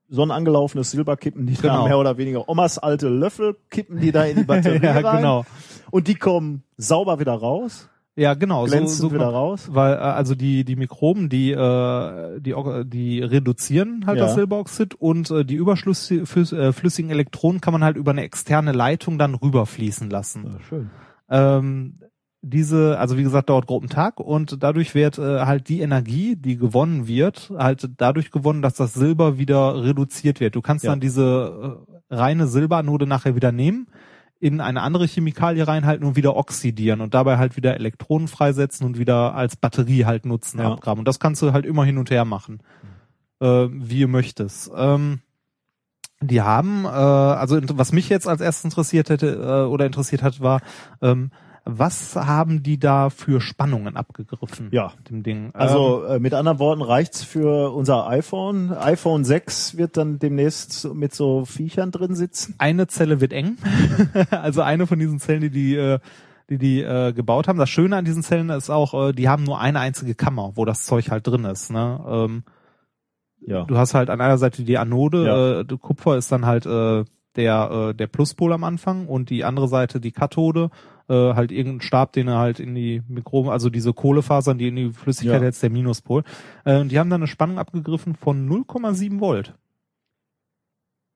so ein angelaufenes Silber kippen die da Genau. mehr oder weniger. Omas alte Löffel kippen die da in die (laughs) Batterie ja, rein. genau. Und die kommen sauber wieder raus. Ja, genau. glänzend so, so wieder raus. Weil äh, also die die Mikroben, die äh, die die reduzieren halt Ja. das Silberoxid und äh, die überschlüssigen äh, Elektronen kann man halt über eine externe Leitung dann rüberfließen lassen. schön. Ähm, diese, also wie gesagt, dauert grob einen Tag und dadurch wird äh, halt die Energie, die gewonnen wird, halt dadurch gewonnen, dass das Silber wieder reduziert wird. Du kannst Ja. dann diese äh, reine Silberanode nachher wieder nehmen, in eine andere Chemikalie reinhalten und wieder oxidieren und dabei halt wieder Elektronen freisetzen und wieder als Batterie halt nutzen, Ja. abgraben. Und das kannst du halt immer hin und her machen, äh, wie du möchtest. Ähm, die haben, äh, also was mich jetzt als erstes interessiert hätte äh, oder interessiert hat, war, ähm, Was haben die da für Spannungen abgegriffen? Ja. Dem Ding. Also äh, mit anderen Worten reicht's für unser iPhone. iPhone 6 wird dann demnächst mit so Viechern drin sitzen. eine Zelle wird eng. (laughs) also eine von diesen Zellen, die die, äh, die, die äh, gebaut haben. Das Schöne an diesen Zellen ist auch, äh, die haben nur eine einzige Kammer, wo das Zeug halt drin ist. Ne? Ähm, Ja. Du hast halt an einer Seite die Anode, Ja. äh, Kupfer ist dann halt äh, der, äh, der Pluspol am Anfang und die andere Seite die Kathode, äh, halt irgendein Stab, den er halt in die Mikroben, also diese Kohlefasern, die in die Flüssigkeit Ja. jetzt der Minuspol. Äh, und die haben dann eine Spannung abgegriffen von 0,7 Volt.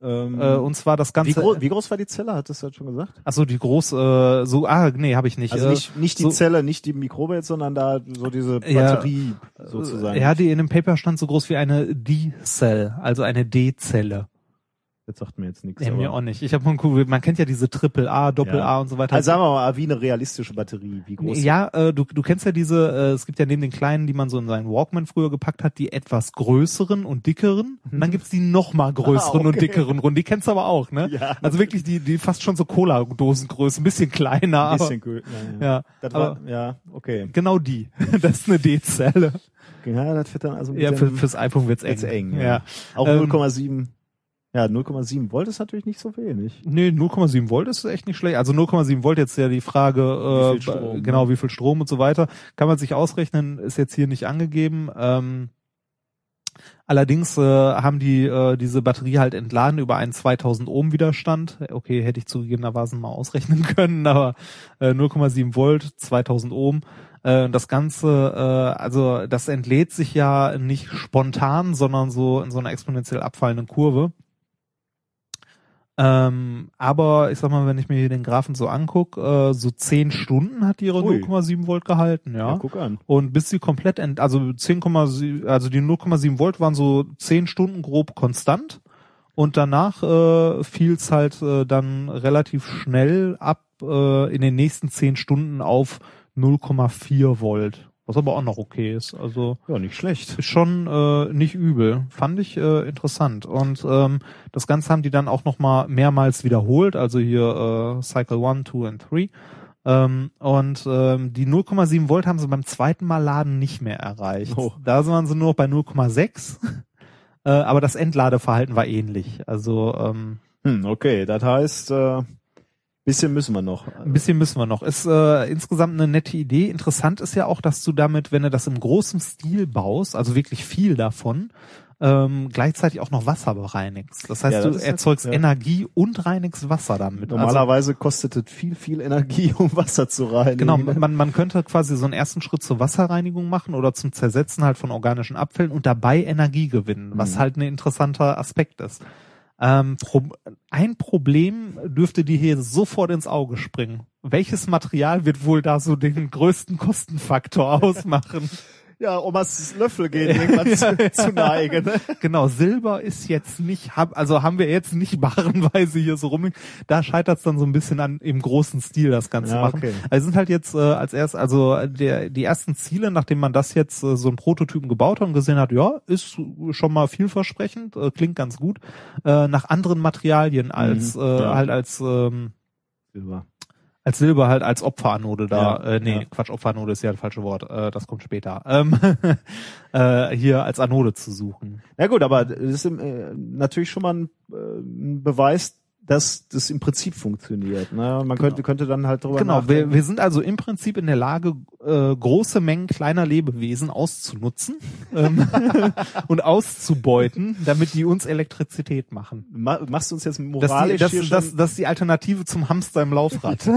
Ähm, Äh, und zwar das wie, Ganze. gro wie groß war die Zelle? Hattest du das schon gesagt? Achso, die groß, äh, so, ah, nee, habe ich nicht. Also äh, nicht, nicht die so- Zelle, nicht die Mikrobe jetzt, sondern da so diese Ja, Batterie sozusagen. Ja, die in dem Paper stand so groß wie eine D-Cell, also eine D-Zelle. Das sagt mir jetzt nichts. Nee, mir auch nicht. Ich habe mal gegoogelt, man kennt ja diese Triple A, Doppel Ja. A und so weiter. Also sagen wir mal, wie eine realistische Batterie. Wie groß? ja, äh, du, du kennst ja diese, äh, es gibt ja neben den kleinen, die man so in seinen Walkman früher gepackt hat, die etwas größeren und dickeren. Und dann gibt's die noch mal größeren Ah, und okay. dickeren Runden. Die kennst du aber auch, ne? Ja. Also wirklich die, die fast schon so Cola-Dosengröße, ein bisschen kleiner. Ein bisschen aber, cool. Ja, ja, Das aber war, ja, okay. genau die. (laughs) Das ist eine D-Zelle. Ja, das wird dann also mit Ja, für, fürs iPhone wird's eng. Eng, ja. ja. Auch Ähm, 0,7. Ja, 0,7 Volt ist natürlich nicht so wenig. Nee, 0,7 Volt ist echt nicht schlecht. Also 0,7 Volt jetzt ja die Frage, äh, Wie Strom, genau, ne? wie viel Strom und so weiter. Kann man sich ausrechnen, ist jetzt hier nicht angegeben. Ähm, allerdings äh, haben die äh, diese Batterie halt entladen über einen 2000 Ohm Widerstand. Okay, hätte ich zugegebenermaßen mal ausrechnen (laughs) können, aber äh, 0,7 Volt, 2000 Ohm. Äh, Das Ganze, äh, also das entlädt sich ja nicht spontan, sondern so in so einer exponentiell abfallenden Kurve. Ähm, aber ich sag mal, wenn ich mir hier den Graphen so anguck, äh, so 10 Stunden hat die ihre Ui. 0,7 Volt gehalten, ja. Ja, guck an. Und bis sie komplett, ent also 10,7, also die 0,7 Volt waren so 10 Stunden grob konstant. Und danach äh, fiel es halt äh, dann relativ schnell ab äh, in den nächsten 10 Stunden auf 0,4 Volt. Was aber auch noch okay ist. Also Ja, nicht schlecht. ist schon äh, nicht übel. Fand ich äh, interessant. Und ähm, das Ganze haben die dann auch noch mal mehrmals wiederholt. Also hier äh, Cycle 1, 2 und 3. Ähm, und ähm, die 0,7 Volt haben sie beim zweiten Mal laden nicht mehr erreicht. Oh. Da waren sie nur noch bei 0,6. (laughs) äh, aber das Entladeverhalten war ähnlich. Also ähm, Hm, okay, das heißt, äh, bisschen müssen wir noch. Ein bisschen müssen wir noch. Ist äh, insgesamt eine nette Idee. Interessant ist ja auch, dass du damit, wenn du das im großen Stil baust, also wirklich viel davon, ähm, gleichzeitig auch noch Wasser bereinigst. Das heißt, Ja, das du erzeugst ja- Energie und reinigst Wasser damit. Also, Normalerweise kostet es viel, viel Energie, um Wasser zu reinigen. Genau, man, man könnte quasi so einen ersten Schritt zur Wasserreinigung machen oder zum Zersetzen halt von organischen Abfällen und dabei Energie gewinnen, was Mhm. halt ein interessanter Aspekt ist. Ähm, ein Problem dürfte dir hier sofort ins Auge springen. Welches Material wird wohl da so den größten Kostenfaktor (laughs) ausmachen? Ja, Omas Löffel gehen irgendwann zu, (laughs) zu neigen. Ne? genau, Silber ist jetzt nicht, hab, also haben wir jetzt nicht (laughs) barenweise hier so rum. Da scheitert es dann so ein bisschen an im großen Stil das Ganze Ja, machen. okay. Also sind halt jetzt äh, als erst, also der, die ersten Ziele, nachdem man das jetzt äh, so ein Prototypen gebaut hat und gesehen hat, ja, ist schon mal vielversprechend, äh, klingt ganz gut, äh, nach anderen Materialien als Mhm, äh, ja. halt als ähm, Silber. Als Silber halt als Opferanode da. Ja, äh, nee, ja. Quatsch, Opferanode ist ja das falsche Wort. Äh, das kommt später. Ähm, (laughs) äh, hier als Anode zu suchen. Ja gut, aber das ist äh, natürlich schon mal ein, äh, ein Beweis, dass das im Prinzip funktioniert. Ne? Man könnte, könnte dann halt drüber Genau, wir, nachdenken. wir sind also im Prinzip in der Lage, äh, große Mengen kleiner Lebewesen auszunutzen ähm, (laughs) und auszubeuten, damit die uns Elektrizität machen. Ma machst du uns jetzt Das, moralisch die, das, hier das, das ist die Alternative zum Hamster im Laufrad. (laughs)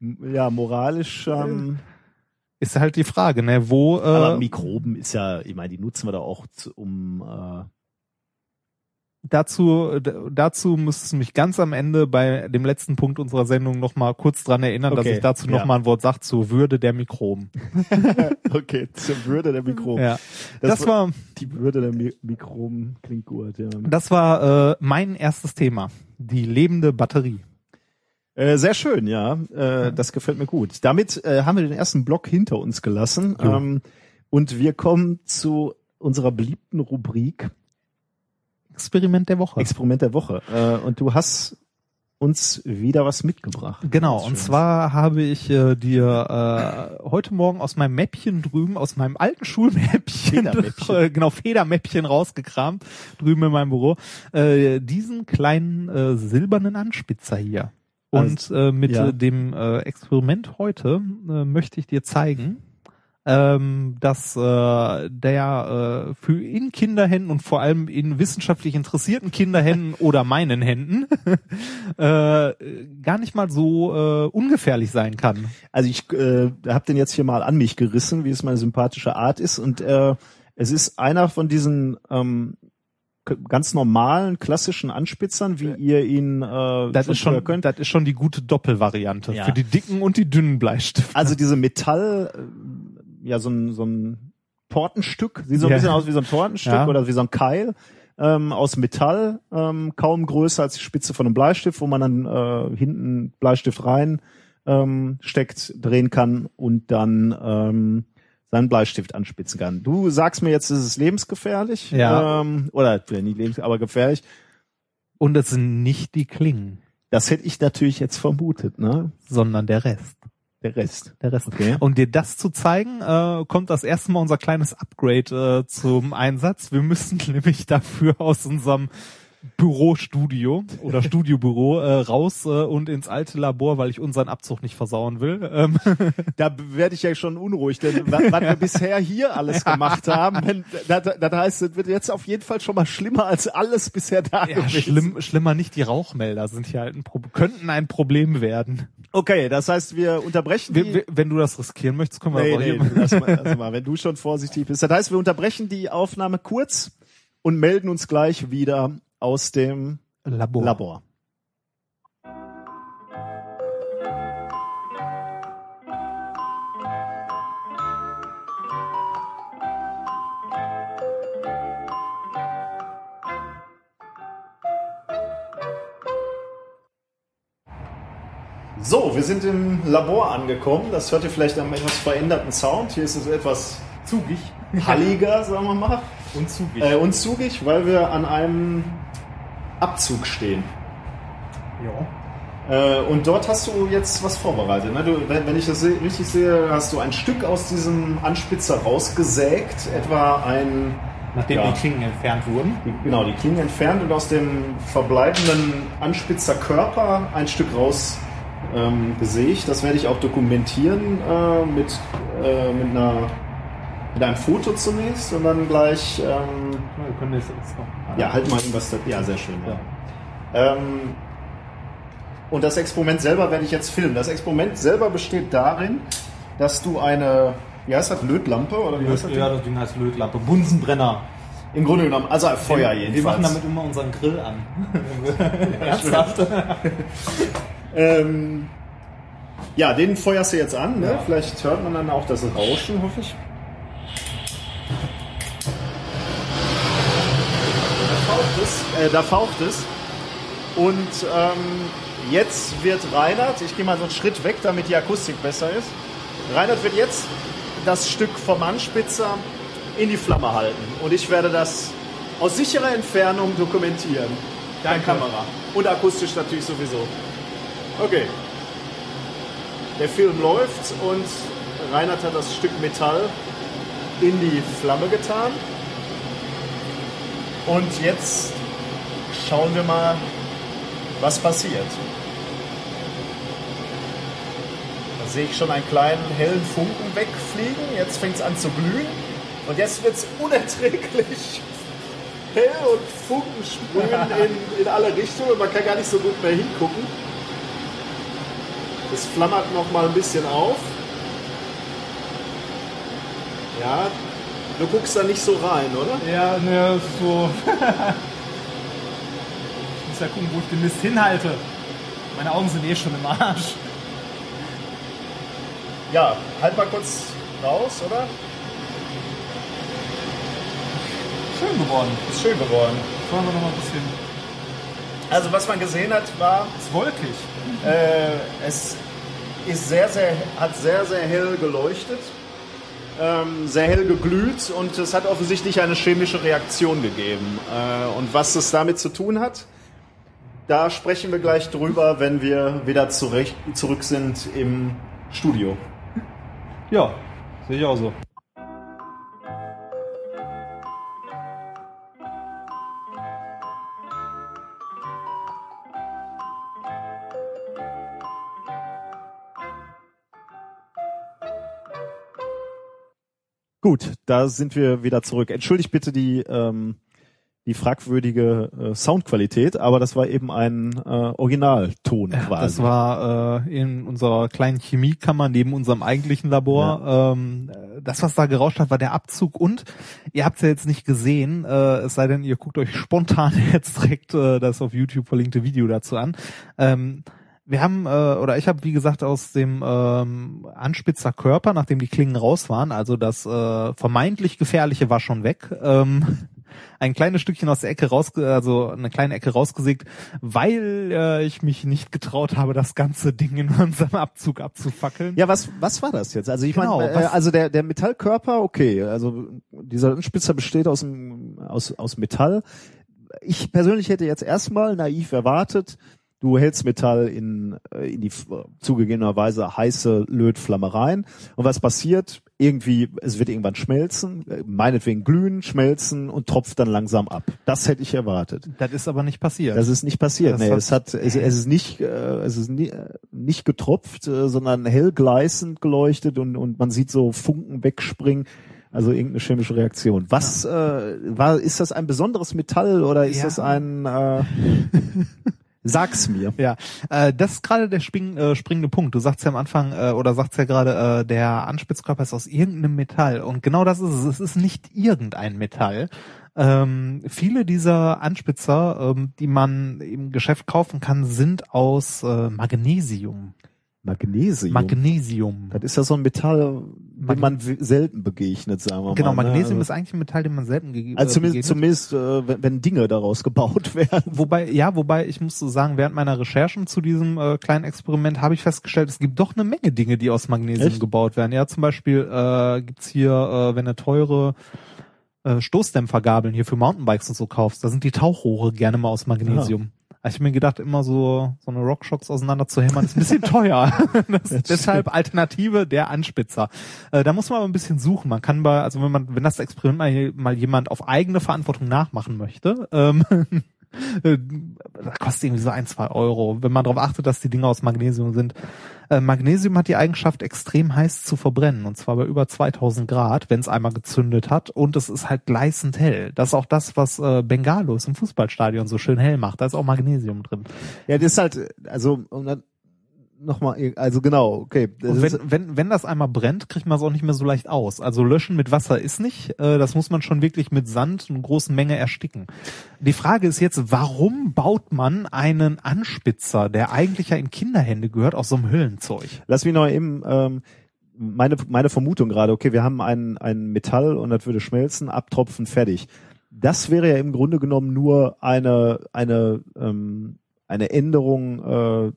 (laughs) ja, moralisch, ähm, ist halt die Frage, ne? Wo aber äh, Mikroben ist ja, ich meine, die nutzen wir da auch um äh, dazu dazu müsstest du mich ganz am Ende bei dem letzten Punkt unserer Sendung noch mal kurz dran erinnern, dass Okay, ich dazu noch ja. mal ein Wort sage zur Würde der Mikroben. (laughs) okay, zur Würde der Mikroben. Ja, Das das, war Die Würde der Mi Mikroben klingt gut, ja. das war äh, mein erstes Thema, die lebende Batterie. Äh, sehr schön, ja. Äh, Das gefällt mir gut. Damit äh, haben wir den ersten Block hinter uns gelassen. Ähm, und wir kommen zu unserer beliebten Rubrik Experiment der Woche. Experiment der Woche. Äh, und du hast uns wieder was mitgebracht. Genau, und Schönes. zwar habe ich äh, dir äh, heute Morgen aus meinem Mäppchen drüben, aus meinem alten Schulmäppchen, (laughs) Federmäppchen. äh, (laughs) genau, Federmäppchen rausgekramt, drüben in meinem Büro, äh, diesen kleinen äh, silbernen Anspitzer hier. Und äh, mit ja. äh, dem äh, Experiment heute äh, möchte ich dir zeigen, ähm, dass äh, der äh, für in Kinderhänden und vor allem in wissenschaftlich interessierten Kinderhänden (laughs) oder meinen Händen (laughs) äh, gar nicht mal so äh, ungefährlich sein kann. Also ich äh, habe den jetzt hier mal an mich gerissen, wie es meine sympathische Art ist. Und äh, es ist einer von diesen ähm, ganz normalen, klassischen Anspitzern, wie ihr ihn äh, Das ist schon, könnt. das ist schon die gute Doppelvariante Ja. für die dicken und die dünnen Bleistifte. Also diese Metall, äh, ja so ein, so ein Tortenstück, sieht so ein Ja. bisschen aus wie so ein Tortenstück Ja. oder wie so ein Keil ähm, aus Metall, ähm, kaum größer als die Spitze von einem Bleistift, wo man dann äh, hinten Bleistift rein ähm, steckt, drehen kann und dann ähm, seinen Bleistift anspitzen kann. Du sagst mir jetzt, es ist lebensgefährlich, Ja. ähm, oder nicht lebens, aber gefährlich. Und es sind nicht die Klingen, Das hätte ich natürlich jetzt vermutet, ne? sondern der Rest. Der Rest. Der Rest. Okay. Um dir das zu zeigen, äh, kommt das erste Mal unser kleines Upgrade äh, zum Einsatz. Wir müssen (laughs) nämlich dafür aus unserem Bürostudio oder Studiobüro äh, raus äh, und ins alte Labor, weil ich unseren Abzug nicht versauen will. Ähm, (laughs) Da werde ich ja schon unruhig, denn wa- was wir bisher hier alles gemacht haben, wenn, das, das heißt, es wird jetzt auf jeden Fall schon mal schlimmer als alles bisher da ja, gewesen. schlimm, schlimmer nicht, die Rauchmelder sind hier halt ein Pro könnten ein Problem werden. Okay, das heißt, wir unterbrechen die... Wir, wenn du das riskieren möchtest, können wir nee, aber nee, hier- (laughs) lass mal, lass mal, wenn du schon vorsichtig bist. Das heißt, wir unterbrechen die Aufnahme kurz und melden uns gleich wieder aus dem Labor. Labor. So, wir sind im Labor angekommen. Das hört ihr vielleicht am etwas veränderten Sound. Hier ist es etwas Zugig. halliger, sagen wir mal. (laughs) Und zugig. Äh, und zugig, weil wir an einem Abzug stehen. ja. Äh, und dort hast du jetzt was vorbereitet. Ne? Du, wenn, wenn ich das se richtig sehe, hast du ein Stück aus diesem Anspitzer rausgesägt, etwa ein, Nachdem Ja. die Klingen entfernt wurden. die, genau, die Klingen entfernt und aus dem verbleibenden Anspitzer Körper ein Stück raus ähm, gesägt. Das werde ich auch dokumentieren äh, mit, äh, mit, einer, mit einem Foto zunächst und dann gleich ähm, können das jetzt noch. Ja, halt mal irgendwas da. Ja, sehr schön. Ja. Ähm, und das Experiment selber werde ich jetzt filmen. Das Experiment selber besteht darin, dass du eine, wie heißt das, Lötlampe oder wie heißt das? Ja, das Ding heißt Lötlampe. Bunsenbrenner. Im Grunde genommen, also Feuer jedenfalls. Wir machen damit immer unseren Grill an. (laughs) (laughs) Ernsthaft? Ähm, ja, den feuerst du jetzt an. Ne? Vielleicht hört man dann auch das Rauschen, hoffe ich. Da faucht es. Äh, da faucht es. Und ähm, jetzt wird Reinhard, ich gehe mal so einen Schritt weg, damit die Akustik besser ist. Reinhard wird jetzt das Stück vom Anspitzer in die Flamme halten. Und ich werde das aus sicherer Entfernung dokumentieren. Deine Kamera. Und akustisch natürlich sowieso. Okay. Der Film läuft und Reinhard hat das Stück Metall in die Flamme getan. Und jetzt schauen wir mal, was passiert. Da sehe ich schon einen kleinen hellen Funken wegfliegen. Jetzt fängt es an zu glühen. Und jetzt wird es unerträglich (laughs) hell und Funken sprühen (laughs) in, in alle Richtungen. Man kann gar nicht so gut mehr hingucken. Es flammert noch mal ein bisschen auf. Ja, du guckst da nicht so rein, oder? Ja, ne, so. (laughs) muss ja gucken, wo ich den Mist hinhalte. Meine Augen sind eh schon im Arsch. Ja, halt mal kurz raus, oder? Schön geworden. Ist schön geworden. Wollen wir noch mal ein bisschen. Also was man gesehen hat, war, Ist wolkig. äh, es ist sehr, sehr, hat sehr, sehr hell geleuchtet, ähm, sehr hell geglüht und es hat offensichtlich eine chemische Reaktion gegeben. Äh, und was es damit zu tun hat, da sprechen wir gleich drüber, wenn wir wieder zurecht, zurück sind im Studio. Ja, sehe ich auch so. Gut, da sind wir wieder zurück. Entschuldigt bitte die ähm, die fragwürdige äh, Soundqualität, aber das war eben ein äh, Originalton Ja, quasi. das war äh, in unserer kleinen Chemiekammer neben unserem eigentlichen Labor. Ähm, äh, das, was da gerauscht hat, war der Abzug und ihr habt es ja jetzt nicht gesehen, äh, es sei denn, ihr guckt euch spontan (laughs) jetzt direkt äh, das auf YouTube verlinkte Video dazu an. Ähm, wir haben, äh, oder ich habe, wie gesagt, aus dem ähm, Anspitzer Körper, nachdem die Klingen raus waren, also das äh, vermeintlich Gefährliche war schon weg, ähm, ein kleines Stückchen aus der Ecke raus, also eine kleine Ecke rausgesägt, weil äh, ich mich nicht getraut habe, das ganze Ding in unserem Abzug abzufackeln. ja, was was war das jetzt? Also ich Genau, meine, äh, also der der Metallkörper, okay, also dieser Anspitzer besteht aus dem, aus aus Metall. Ich persönlich hätte jetzt erstmal naiv erwartet, du hältst Metall in äh, in die zugegebenerweise heiße Lötflamme rein und was passiert? Irgendwie, es wird irgendwann schmelzen, äh, meinetwegen glühen, schmelzen und tropft dann langsam ab. Das hätte ich erwartet. Das ist aber nicht passiert. Das ist nicht passiert. Das nee, hat- es hat, es, es ist nicht, äh, es ist nie, äh, nicht getropft, äh, sondern hell gleißend geleuchtet und, und man sieht so Funken wegspringen. Also irgendeine chemische Reaktion. Was äh, war? Ist das ein besonderes Metall oder ist Ja. das ein? Äh, (laughs) sag's mir. Ja, äh, das ist gerade der spring, äh, springende Punkt. Du sagst ja am Anfang äh, oder sagst ja gerade, äh, der Anspitzkörper ist aus irgendeinem Metall und genau das ist es. Es ist nicht irgendein Metall. Ähm, viele dieser Anspitzer, ähm, die man im Geschäft kaufen kann, sind aus äh, Magnesium. Magnesium. Magnesium. das ist ja so ein Metall, dem man selten begegnet, sagen wir Genau, mal. ne? Magnesium Also- ist eigentlich ein Metall, den man selten gegeben also zumindest, zumindest äh, wenn, wenn Dinge daraus gebaut (laughs) werden. Wobei, ja, wobei ich muss so sagen, während meiner Recherchen zu diesem äh, kleinen Experiment habe ich festgestellt, es gibt doch eine Menge Dinge, die aus Magnesium Echt? gebaut werden. Ja, zum Beispiel äh, gibt's hier, äh, wenn du teure äh, Stoßdämpfergabeln hier für Mountainbikes und so kaufst, da sind die Tauchrohre gerne mal aus Magnesium. Also ich mir gedacht, immer so so eine Rockshocks auseinander zu hämmern, ist ein bisschen (laughs) teuer. deshalb Alternative der Anspitzer. Äh, da muss man aber ein bisschen suchen. Man kann bei, also wenn man, wenn das Experiment mal, mal jemand auf eigene Verantwortung nachmachen möchte, ähm, (laughs) äh, kostet irgendwie so ein, zwei Euro, wenn man darauf achtet, dass die Dinge aus Magnesium sind. Äh, Magnesium hat die Eigenschaft, extrem heiß zu verbrennen, und zwar bei über 2000 Grad, wenn es einmal gezündet hat, und es ist halt gleißend hell. Das ist auch das, was äh, Bengalos im Fußballstadion so schön hell macht. Da ist auch Magnesium drin. Ja, das ist halt, also um nochmal, also genau, okay. Und wenn, wenn, wenn das einmal brennt, kriegt man es auch nicht mehr so leicht aus. Also löschen mit Wasser ist nicht. Äh, das muss man schon wirklich mit Sand in großen Menge ersticken. Die Frage ist jetzt, warum baut man einen Anspitzer, der eigentlich ja in Kinderhände gehört, aus so einem Hüllenzeug? Lass mich noch eben ähm, meine meine Vermutung gerade. Okay, wir haben ein ein Metall und das würde schmelzen, abtropfen, fertig. Das wäre ja im Grunde genommen nur eine eine ähm, eine Änderung, äh,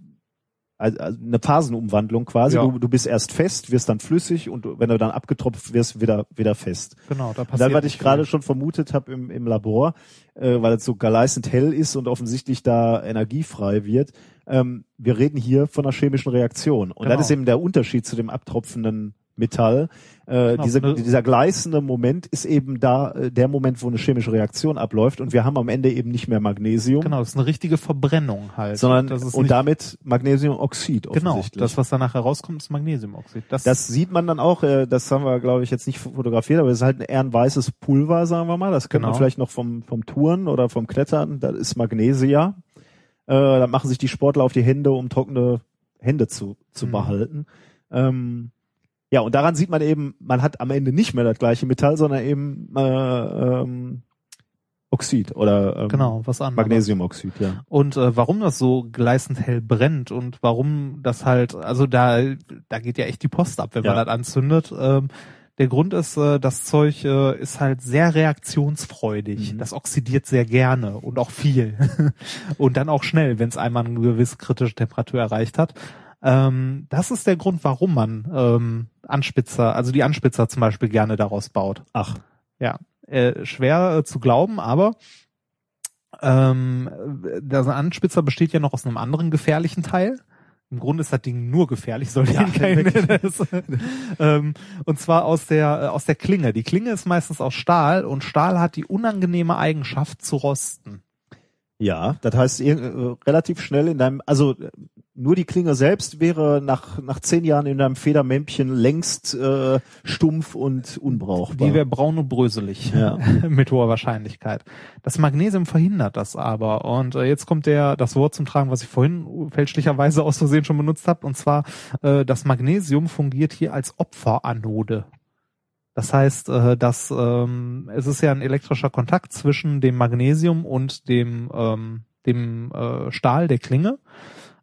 also also eine Phasenumwandlung quasi. Ja. Du, du bist erst fest, wirst dann flüssig und wenn du dann abgetropft wirst, wieder wieder fest. Genau, da Und passiert. dann, was ich gerade schon vermutet habe im, im Labor, äh, weil es so gleißend hell ist und offensichtlich da energiefrei wird, ähm, wir reden hier von einer chemischen Reaktion. Und Genau. das ist eben der Unterschied zu dem abtropfenden Metall. Äh, Genau, dieser, ne- dieser gleißende Moment ist eben da äh, der Moment, wo eine chemische Reaktion abläuft und wir haben am Ende eben nicht mehr Magnesium, Genau, das ist eine richtige Verbrennung halt. sondern und damit Magnesiumoxid genau, das was danach herauskommt, ist Magnesiumoxid. Das, Das sieht man dann auch, äh, das haben wir, glaube ich, jetzt nicht fotografiert, aber es ist halt ein eher ein weißes Pulver, sagen wir mal. Das kennt man Genau. vielleicht noch vom, vom Touren oder vom Klettern. Das ist Magnesia. Äh, da machen sich die Sportler auf die Hände, um trockene Hände zu, zu Mhm. behalten. Ähm, ja, und daran sieht man eben, man hat am Ende nicht mehr das gleiche Metall, sondern eben äh, ähm, Oxid oder ähm, genau, was anderes. Magnesiumoxid, ja. Und äh, warum das so gleißend hell brennt und warum das halt, also da, da geht ja echt die Post ab, wenn man Ja. das anzündet. Ähm, der Grund ist, äh, das Zeug äh, ist halt sehr reaktionsfreudig. Mhm. Das oxidiert sehr gerne und auch viel. (laughs) und dann auch schnell, wenn es einmal eine gewisse kritische Temperatur erreicht hat. Ähm, das ist der Grund, warum man ähm, Anspitzer, also die Anspitzer zum Beispiel gerne daraus baut. Ach, Ja, äh, schwer äh, zu glauben, aber Ähm, der Anspitzer besteht ja noch aus einem anderen gefährlichen Teil. Im Grunde ist das Ding nur gefährlich, soll ja, kein (laughs) ähm, Und zwar aus der, äh, aus der Klinge. Die Klinge ist meistens aus Stahl und Stahl hat die unangenehme Eigenschaft zu rosten. Ja, das heißt äh, relativ schnell in deinem, also nur die Klinge selbst wäre nach, nach zehn Jahren in deinem Federmämpchen längst äh, stumpf und unbrauchbar. Die wäre braun und bröselig, ja. (laughs) mit hoher Wahrscheinlichkeit. Das Magnesium verhindert das aber. Und äh, jetzt kommt der das Wort zum Tragen, was ich vorhin fälschlicherweise aus Versehen schon benutzt habe. Und zwar, äh, das Magnesium fungiert hier als Opferanode. Das heißt, äh, dass ähm, es ist ja ein elektrischer Kontakt zwischen dem Magnesium und dem, ähm, dem äh, Stahl der Klinge.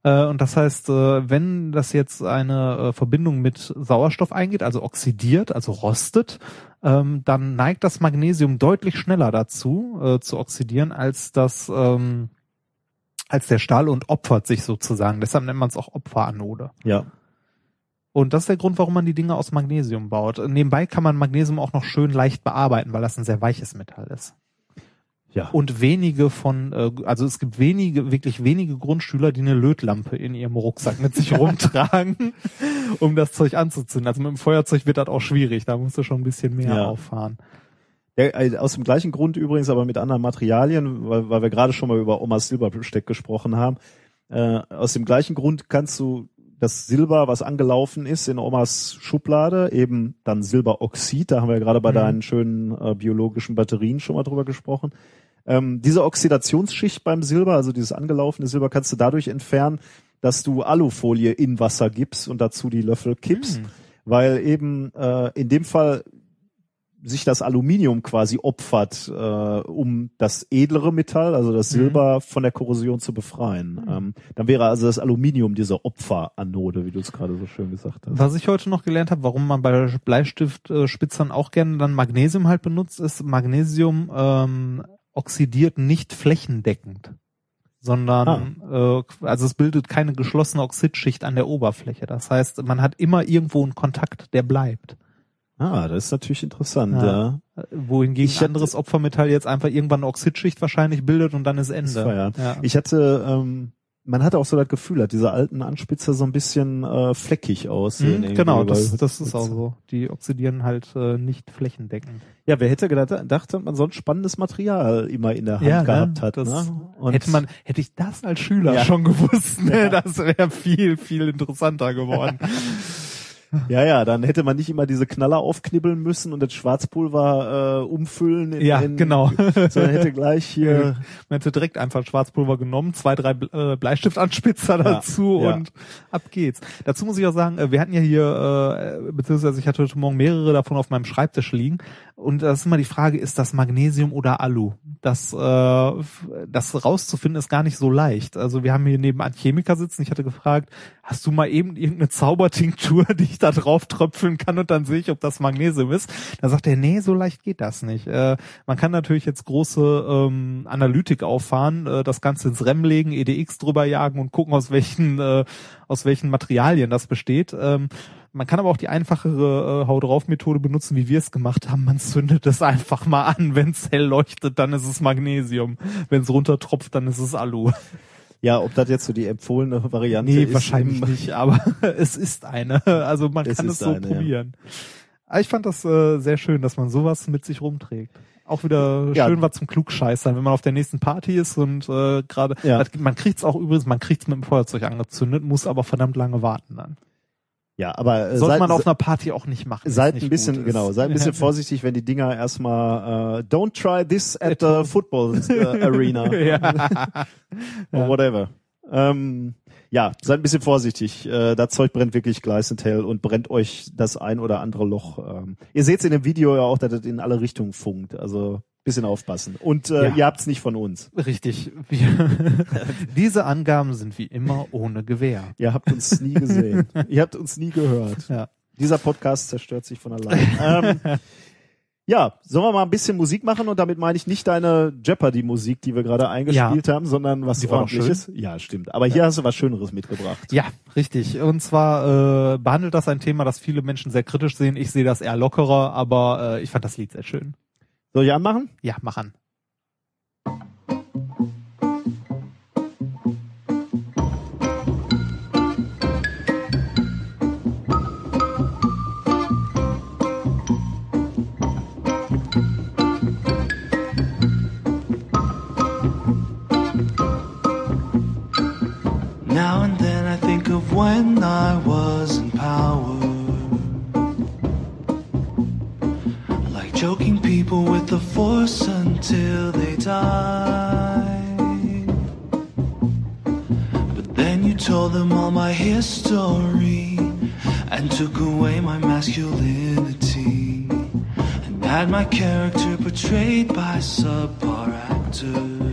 Äh, und das heißt, äh, wenn das jetzt eine äh, Verbindung mit Sauerstoff eingeht, also oxidiert, also rostet, ähm, dann neigt das Magnesium deutlich schneller dazu zu oxidieren als das ähm, als der Stahl und opfert sich sozusagen. Deshalb nennt man es auch Opferanode. Ja. Und das ist der Grund, warum man die Dinge aus Magnesium baut. Nebenbei kann man Magnesium auch noch schön leicht bearbeiten, weil das ein sehr weiches Metall ist. Ja. Und wenige von, äh, also es gibt wenige, wirklich wenige Grundschüler, die eine Lötlampe in ihrem Rucksack mit sich rumtragen, (laughs) um das Zeug anzuzünden. Also mit dem Feuerzeug wird das auch schwierig, da musst du schon ein bisschen mehr ja. auffahren. Ja, äh, aus dem gleichen Grund übrigens, aber mit anderen Materialien, weil, weil wir gerade schon mal über Omas Silberbesteck gesprochen haben. Äh, aus dem gleichen Grund kannst du das Silber, was angelaufen ist in Omas Schublade, eben dann Silberoxid, da haben wir ja gerade bei mhm. deinen schönen äh, biologischen Batterien schon mal drüber gesprochen. Ähm, diese Oxidationsschicht beim Silber, also dieses angelaufene Silber, kannst du dadurch entfernen, dass du Alufolie in Wasser gibst und dazu die Löffel kippst. Mhm. Weil eben äh, in dem Fall sich das Aluminium quasi opfert, äh, um das edlere Metall, also das mhm. Silber, mhm. von der Korrosion zu befreien. Mhm. Ähm, dann wäre also das Aluminium diese Opferanode, wie du es gerade so schön gesagt hast. Was ich heute noch gelernt habe, warum man bei Bleistiftspitzern auch gerne dann Magnesium halt benutzt, ist Magnesium ähm, oxidiert nicht flächendeckend sondern ah. äh, also es bildet keine geschlossene Oxidschicht an der Oberfläche. Das heißt, man hat immer irgendwo einen Kontakt, der bleibt. Ah, das ist natürlich interessant, ja. ja. Wohingegen ich anderes Opfermetall jetzt einfach irgendwann eine Oxidschicht wahrscheinlich bildet und dann ist Ende. Ist ja. ja. Ich hatte, ähm, man hatte auch so das Gefühl, dass diese alten Anspitzer so ein bisschen äh, fleckig aussehen. Mhm, genau, das, das ist auch so. Die oxidieren halt äh, nicht flächendeckend. Ja, wer hätte gedacht, dass man so ein spannendes Material immer in der Hand ja, ne? gehabt ne? hat. Das ne? Und hätte man, hätte ich das als Schüler ja. schon gewusst, ne? das wäre viel, viel interessanter geworden. (laughs) Ja, ja, dann hätte man nicht immer diese Knaller aufknibbeln müssen und das Schwarzpulver äh, umfüllen. In, ja, in, genau. (laughs) Sondern hätte gleich hier... (laughs) Man hätte direkt einfach Schwarzpulver genommen, zwei, drei äh, Bleistiftanspitzer ja, dazu ja. und ab geht's. Dazu muss ich auch sagen, äh, wir hatten ja hier, äh, beziehungsweise ich hatte heute Morgen mehrere davon auf meinem Schreibtisch liegen und das ist immer die Frage, ist das Magnesium oder Alu? Das, äh, das rauszufinden ist gar nicht so leicht. Also wir haben hier nebenan Chemiker sitzen. Ich hatte gefragt, hast du mal eben irgendeine Zaubertinktur, (laughs) die ich da drauf tröpfeln kann und dann sehe ich, ob das Magnesium ist? Da sagt er, nee, so leicht geht das nicht. Äh, man kann natürlich jetzt große ähm, Analytik auffahren, äh, das Ganze ins REM legen, EDX drüber jagen und gucken, aus welchen, äh, aus welchen Materialien das besteht. Ähm, man kann aber auch die einfachere äh, Hau drauf Methode benutzen, wie wir es gemacht haben. Man zündet es einfach mal an. Wenn es hell leuchtet, dann ist es Magnesium. Wenn es runtertropft, dann ist es Alu. Ja, ob das jetzt so die empfohlene Variante nee, ist. Nee, wahrscheinlich nicht, aber (laughs) es ist eine. Also man es kann es so eine, probieren. Ja. ich fand das äh, sehr schön, dass man sowas mit sich rumträgt. Auch wieder ja. schön was zum Klugscheißern, wenn man auf der nächsten Party ist und äh, gerade ja. man kriegt's auch übrigens, man kriegt's mit dem Feuerzeug angezündet, muss aber verdammt lange warten dann. Ja, aber äh, sollte man auf einer Party auch nicht machen. Seid ein bisschen genau, seid ein bisschen (laughs) vorsichtig, wenn die Dinger erstmal äh, don't try this at the football uh, arena (laughs) (laughs) or whatever. Ähm, ja, seid ein bisschen vorsichtig. Äh, das Zeug brennt wirklich gleißend hell und brennt euch das ein oder andere Loch. Ähm, ihr seht in dem Video ja auch, dass es in alle Richtungen funkt. Also bisschen aufpassen. Und äh, ja. ihr habt's nicht von uns. Richtig. Wir, (laughs) diese Angaben sind wie immer ohne Gewehr. Ihr habt uns nie gesehen. ihr habt uns nie gehört. Ja. Dieser Podcast zerstört sich von allein. ähm, ja, sollen wir mal ein bisschen Musik machen und damit meine ich nicht deine Jeopardy-Musik, die wir gerade eingespielt ja. haben, sondern was die ordentliches. Ja, stimmt. Aber hier hast du was Schöneres mitgebracht. Ja, richtig. Und zwar äh, behandelt das ein Thema, das viele Menschen sehr kritisch sehen. Ich sehe das eher lockerer, aber äh, ich fand das Lied sehr schön. Soll ich anmachen? Ja, mach an. Until they die. But then you told them all my history and took away my masculinity and had my character portrayed by subpar actors.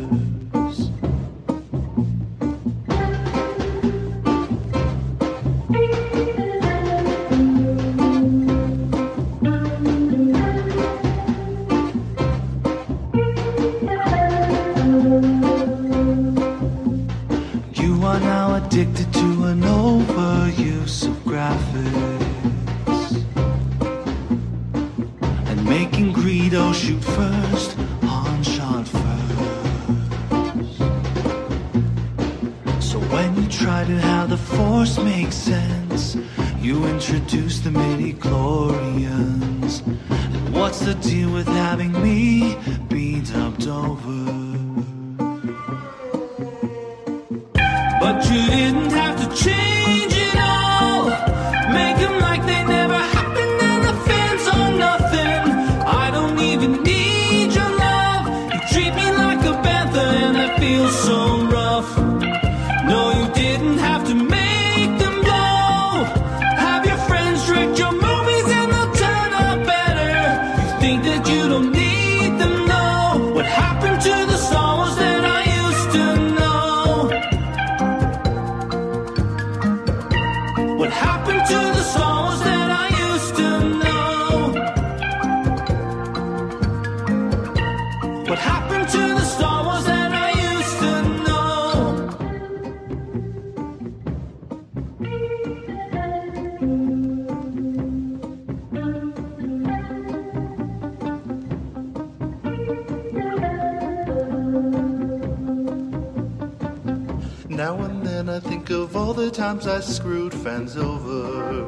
I screwed fans over.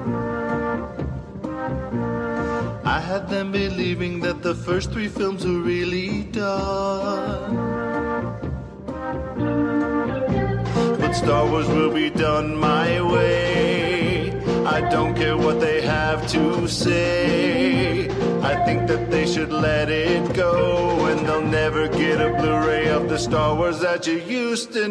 I had them believing that the first three films were really done. But Star Wars will be done my way. I don't care what they have to say. I think that they should let it go, and they'll never get a Blu-ray of the Star Wars that you used to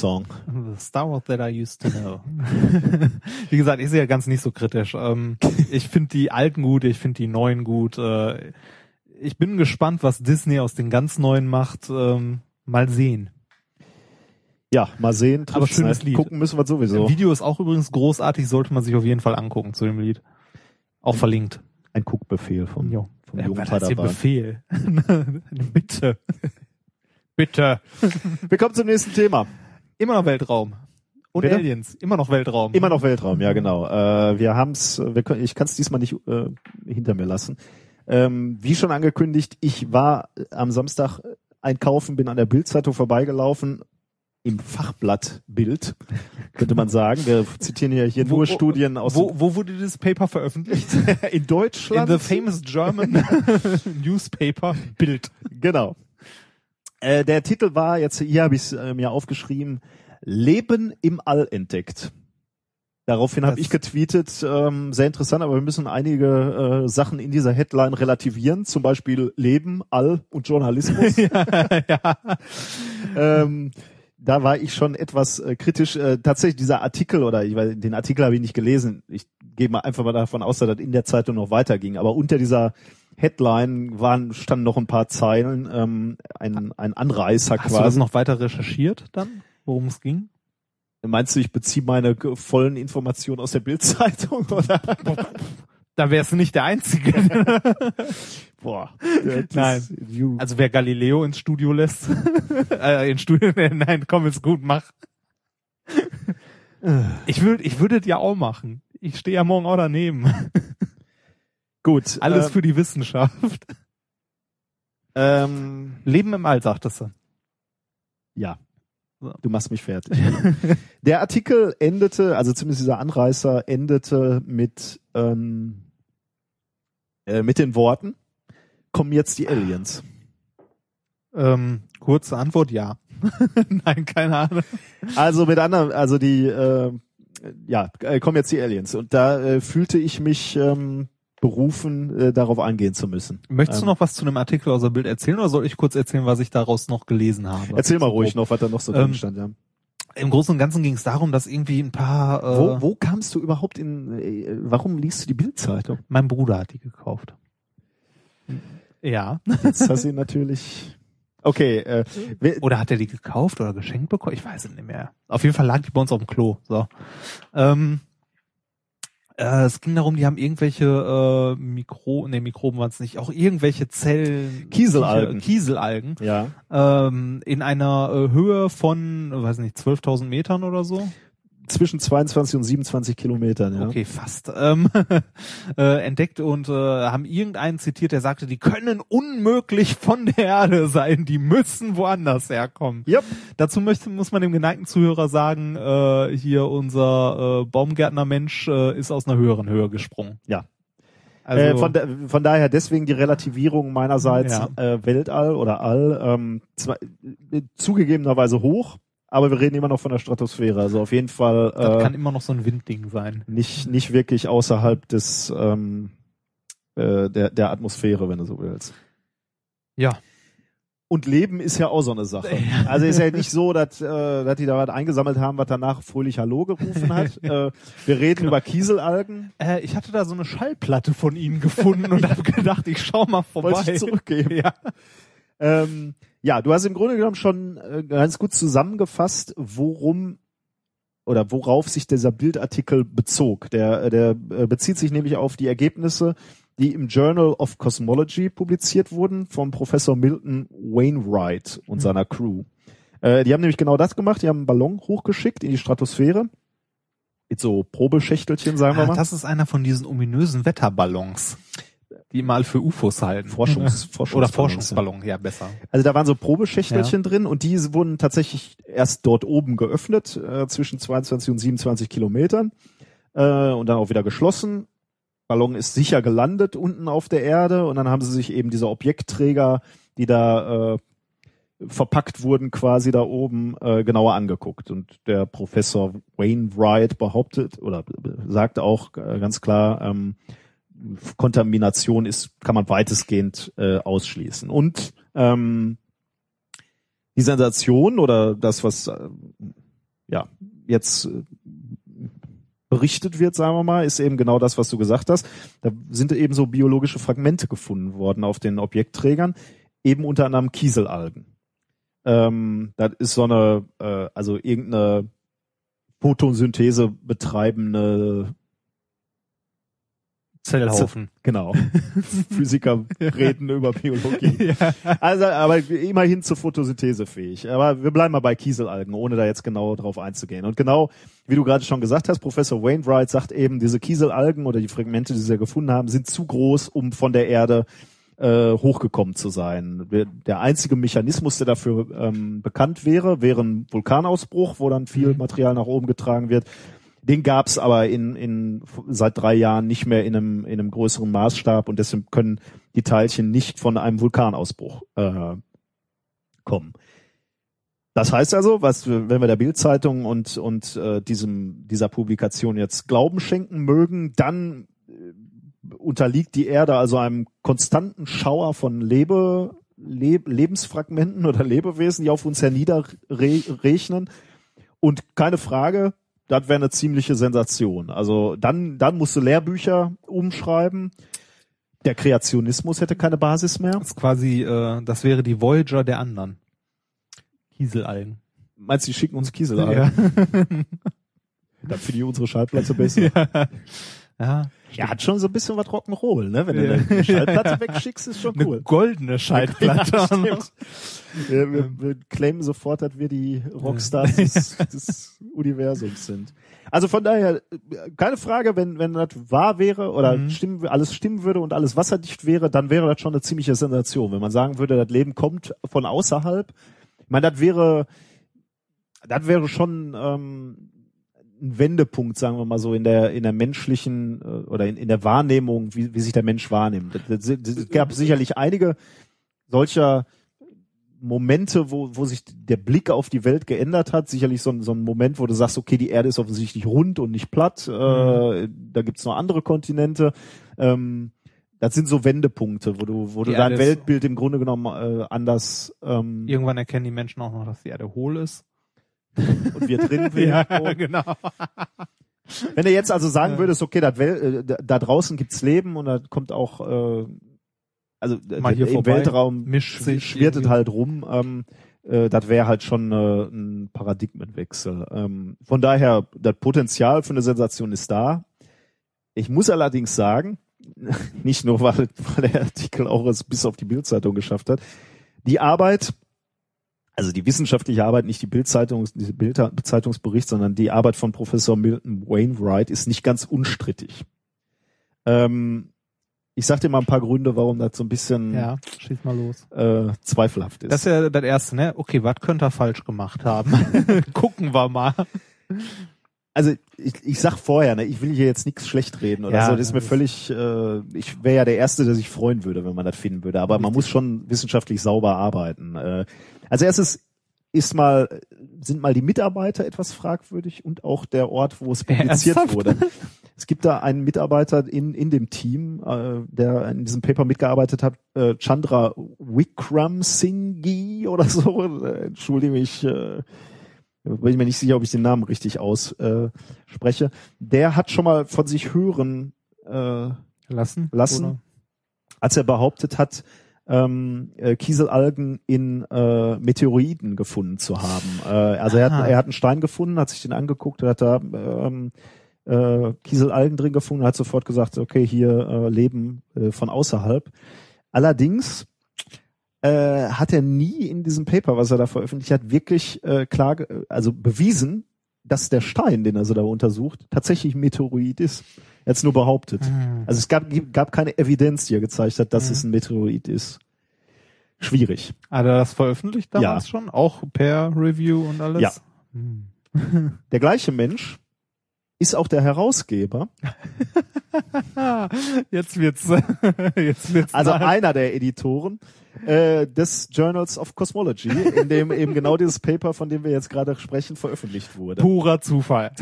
song. The Star Wars that I used to know. (laughs) Wie gesagt, ich sehe ja ganz nicht so kritisch. Ähm, ich finde die alten gut, ich finde die neuen gut. Äh, ich bin gespannt, was Disney aus den ganz neuen macht. Ähm, mal sehen. Ja, mal sehen. Aber schönes nicht. Lied. Gucken müssen wir sowieso. Video ist auch übrigens großartig, sollte man sich auf jeden Fall angucken zu dem Lied. Auch verlinkt. Ein Guckbefehl vom, Jo. vom Ja, jungen was Padawan. Befehl? (laughs) Bitte. (laughs) Bitte. Wir kommen zum nächsten Thema. Immer noch Weltraum. Und Bitte? Aliens. Immer noch Weltraum. Immer noch Weltraum, ja genau. Äh, wir haben's, wir ich kann es diesmal nicht äh, hinter mir lassen. Ähm, wie schon angekündigt, ich war am Samstag einkaufen, bin an der Bildzeitung vorbeigelaufen. Im Fachblatt Bild, könnte man sagen. Wir zitieren ja hier Wo- nur Studien aus Wo, wo wurde dieses Paper veröffentlicht? (laughs) in Deutschland. In the famous German (laughs) newspaper Bild. Genau. Äh, der Titel war, jetzt hier habe ich es äh, mir aufgeschrieben, Leben im All entdeckt. Daraufhin habe ich getweetet, ähm, sehr interessant, aber wir müssen einige äh, Sachen in dieser Headline relativieren, zum Beispiel Leben, All und Journalismus. (laughs) ja. ähm, da war ich schon etwas äh, kritisch. Äh, tatsächlich dieser Artikel oder ich weiß, den Artikel habe ich nicht gelesen. Ich gehe mal einfach mal davon aus, dass das in der Zeitung noch weiterging. Aber unter dieser Headline waren standen noch ein paar Zeilen, ähm, ein, ein Anreißer Hast du quasi. das noch weiter recherchiert dann, worum es ging? Meinst du, ich beziehe meine vollen Informationen aus der Bildzeitung (laughs) oder? Da wärst du nicht der Einzige. (laughs) Boah. Nein. Also wer Galileo ins Studio lässt, (laughs) äh, ins Studio, nein, komm, ist gut, mach. Ich würde, ich würde ja auch machen. Ich stehe ja morgen auch daneben. Gut. Alles ähm, für die Wissenschaft. ähm, Leben im All, sagtest du. Ja. Du machst mich fertig. (laughs) Der Artikel endete, also zumindest dieser Anreißer endete mit, ähm, äh, mit den Worten, kommen jetzt die Aliens. Ähm, kurze Antwort, ja. (laughs) Nein, keine Ahnung. Also mit anderen, also die, äh, ja, äh, kommen jetzt die Aliens. Und da äh, fühlte ich mich ähm, berufen, äh, darauf eingehen zu müssen. Möchtest du Ähm, noch was zu einem Artikel aus der Bild erzählen oder soll ich kurz erzählen, was ich daraus noch gelesen habe? Erzähl mal ruhig grob. noch, was da noch so Ähm, drin stand. Ja. Im Großen und Ganzen ging es darum, dass irgendwie ein paar, äh, Wo, wo kamst du überhaupt in, äh, warum liest du die Bildzeitung? mein Bruder hat die gekauft. Ja. Jetzt hast du ihn natürlich. Okay, äh, wer, Oder hat er die gekauft oder geschenkt bekommen? Ich weiß es nicht mehr. Auf jeden Fall lag die bei uns auf dem Klo. So. Ähm, äh, es ging darum, die haben irgendwelche äh, Mikro, nee, Mikroben waren es nicht, auch irgendwelche Zellen, Kieselalgen. Kieselalgen ja. ähm, in einer äh, Höhe von, weiß nicht, 12.000 Metern oder so. Zwischen 22 und 27 Kilometern, ja. Okay, fast. Ähm, (laughs) äh, entdeckt und äh, haben irgendeinen zitiert, der sagte, die können unmöglich von der Erde sein, die müssen woanders herkommen. Yep. Dazu möchte, muss man dem geneigten Zuhörer sagen, äh, hier unser äh, Baumgärtner-Mensch äh, ist aus einer höheren Höhe gesprungen. Ja. Also, äh, von, da, von daher deswegen die Relativierung meinerseits Ja. äh, Weltall oder All ähm, zwar, äh, zugegebenerweise hoch, aber wir reden immer noch von der Stratosphäre. Also auf jeden Fall das äh, kann immer noch so ein Windding sein. nicht nicht wirklich außerhalb des ähm, äh, der der Atmosphäre, wenn du so willst. Ja. Und Leben ist ja auch so eine Sache. Also ist ja nicht so, dass, äh, dass die da was eingesammelt haben, was danach fröhlich Hallo gerufen hat. (laughs) äh, wir reden über Kieselalgen. Äh, ich hatte da so eine Schallplatte von ihnen gefunden und habe gedacht, ich schau mal vorbei. Wollte ich zurückgeben. (laughs) Ja. Ähm, ja, du hast im Grunde genommen schon äh, ganz gut zusammengefasst, worum oder worauf sich dieser Bildartikel bezog. Der, äh, der äh, bezieht sich nämlich auf die Ergebnisse, die im Journal of Cosmology publiziert wurden vom Professor Milton Wainwright und seiner Crew. Äh, die haben nämlich genau das gemacht. Die haben einen Ballon hochgeschickt in die Stratosphäre mit so Probeschächtelchen, sagen wir Ah, mal. das ist einer von diesen ominösen Wetterballons, die mal für UFOs halten. Forschungs- (laughs) Oder Forschungsballons, Forschungsballon, ja, besser. Also da waren so Probeschächtelchen drin und die wurden tatsächlich erst dort oben geöffnet, äh, zwischen 22 und 27 Kilometern äh, und dann auch wieder geschlossen. Ballon ist sicher gelandet unten auf der Erde und dann haben sie sich eben diese Objektträger, die da äh, verpackt wurden, quasi da oben äh, genauer angeguckt. Und der Professor Wainwright behauptet oder sagt auch äh, ganz klar, ähm, Kontamination ist, kann man weitestgehend äh, ausschließen. Und ähm, die Sensation oder das, was äh, ja jetzt äh, berichtet wird, sagen wir mal, ist eben genau das, was du gesagt hast. Da sind eben so biologische Fragmente gefunden worden auf den Objektträgern, eben unter anderem Kieselalgen. Ähm, das ist so eine, äh, also irgendeine Photosynthese betreibende Zellhaufen. Genau. (laughs) Physiker reden über Biologie. (laughs) ja. Also, aber immerhin zur Photosynthese fähig. Aber wir bleiben mal bei Kieselalgen, ohne da jetzt genau drauf einzugehen. Und genau, wie du gerade schon gesagt hast, Professor Wainwright sagt eben, diese Kieselalgen oder die Fragmente, die sie gefunden haben, sind zu groß, um von der Erde äh, hochgekommen zu sein. Der einzige Mechanismus, der dafür ähm, bekannt wäre, wäre ein Vulkanausbruch, wo dann viel Material nach oben getragen wird. Den gab's aber in, in seit drei Jahren nicht mehr in einem, in einem größeren Maßstab und deshalb können die Teilchen nicht von einem Vulkanausbruch äh, kommen. Das heißt also, was wenn wir der Bildzeitung und und äh, diesem dieser Publikation jetzt Glauben schenken mögen, dann äh, unterliegt die Erde also einem konstanten Schauer von Lebe Le Lebensfragmenten oder Lebewesen, die auf uns herniederregnen. Und keine Frage, das wäre eine ziemliche Sensation. Also dann, dann musst du Lehrbücher umschreiben. Der Kreationismus hätte keine Basis mehr. Das ist quasi, äh, das wäre die Voyager der anderen. Kieselalgen. Meinst du, die schicken uns Kiesel ein? Ja. Dann finde ich unsere Schallplatte besser. (laughs) ja. Ja. Ja, hat schon so ein bisschen was Rock'n'Roll, ne? Wenn du eine Schallplatte (laughs) wegschickst, ist schon Eine cool. goldene Schallplatte. (laughs) Ja. Ja, wir, wir claimen sofort, dass wir die Rockstars des, (laughs) des Universums sind. Also von daher, keine Frage, wenn, wenn das wahr wäre oder Mhm. stimmen, alles stimmen würde und alles wasserdicht wäre, dann wäre das schon eine ziemliche Sensation. Wenn man sagen würde, das Leben kommt von außerhalb. Ich meine, das wäre, das wäre schon ähm, ein Wendepunkt, sagen wir mal so, in der in der menschlichen äh, oder in, in der Wahrnehmung, wie, wie sich der Mensch wahrnimmt. Es gab sicherlich einige solcher Momente, wo, wo sich der Blick auf die Welt geändert hat. Sicherlich so, ein- so ein Moment, wo du sagst, okay, die Erde ist offensichtlich rund und nicht platt. Äh, da gibt's noch andere Kontinente. Ähm, das sind so Wendepunkte, wo du, wo du dein Erde Weltbild im Grunde genommen äh, anders ähm, Irgendwann erkennen die Menschen auch noch, dass die Erde hohl ist. Und wir drin wären. (laughs) genau. Wenn du jetzt also sagen Ja. würdest, okay, dat äh, da, draußen gibt's Leben und da kommt auch, äh, also äh, Mal hier im vorbei, Weltraum mischt sich schwirrt halt rum. Ähm, äh, das wäre halt schon äh, ein Paradigmenwechsel. Ähm, von daher, das Potenzial für eine Sensation ist da. Ich muss allerdings sagen, (laughs) nicht nur, weil, weil der Artikel auch es bis auf die Bildzeitung geschafft hat, die Arbeit, also die wissenschaftliche Arbeit, nicht die Bildzeitung, diese Bildzeitungsbericht, sondern die Arbeit von Professor Milton Wainwright ist nicht ganz unstrittig. Ähm, ich sag dir mal ein paar Gründe, warum das so ein bisschen Ja, schieß mal los. äh, zweifelhaft ist. Das ist ja das erste, ne? Okay, was könnte er falsch gemacht haben? (laughs) Gucken wir mal. also ich, ich sag vorher, ne, ich will hier jetzt nichts schlecht reden oder Ja, so. Das ist mir das- völlig, äh, ich wäre ja der Erste, der sich freuen würde, wenn man das finden würde. Aber man muss schon wissenschaftlich sauber arbeiten. Äh, als erstes ist mal, sind mal die Mitarbeiter etwas fragwürdig und auch der Ort, wo es publiziert Ernsthaft? wurde. Es gibt da einen Mitarbeiter in, in dem Team, äh, der in diesem Paper mitgearbeitet hat, äh, Chandra Wikram Singhi oder so. Äh, (laughs) entschuldige mich, äh, bin ich mir nicht sicher, ob ich den Namen richtig ausspreche. Äh, spreche. der hat schon mal von sich hören äh, Lassen? Lassen. Oder? als er behauptet hat, ähm, äh, Kieselalgen in äh, Meteoriten gefunden zu haben. Äh, also er hat, er hat einen Stein gefunden, hat sich den angeguckt, hat da ähm, äh, Kieselalgen drin gefunden, hat sofort gesagt, okay, hier äh, Leben äh, von außerhalb. Allerdings äh, hat er nie in diesem Paper, was er da veröffentlicht hat, wirklich äh, klar, also bewiesen, dass der Stein, den er so da untersucht, tatsächlich ein Meteorit ist. Er hat es nur behauptet. Hm. Also es gab, gab keine Evidenz, die er gezeigt hat, dass Mhm. es ein Meteorit ist. Schwierig. Hat er das veröffentlicht damals schon? Auch per Review und alles? Ja. Hm. (laughs) Der gleiche Mensch ist auch der Herausgeber, (laughs) jetzt wird's, (laughs) jetzt wird's. also einer der Editoren äh, des Journals of Cosmology, in dem (laughs) eben genau dieses Paper, von dem wir jetzt gerade sprechen, veröffentlicht wurde. purer Zufall. (laughs)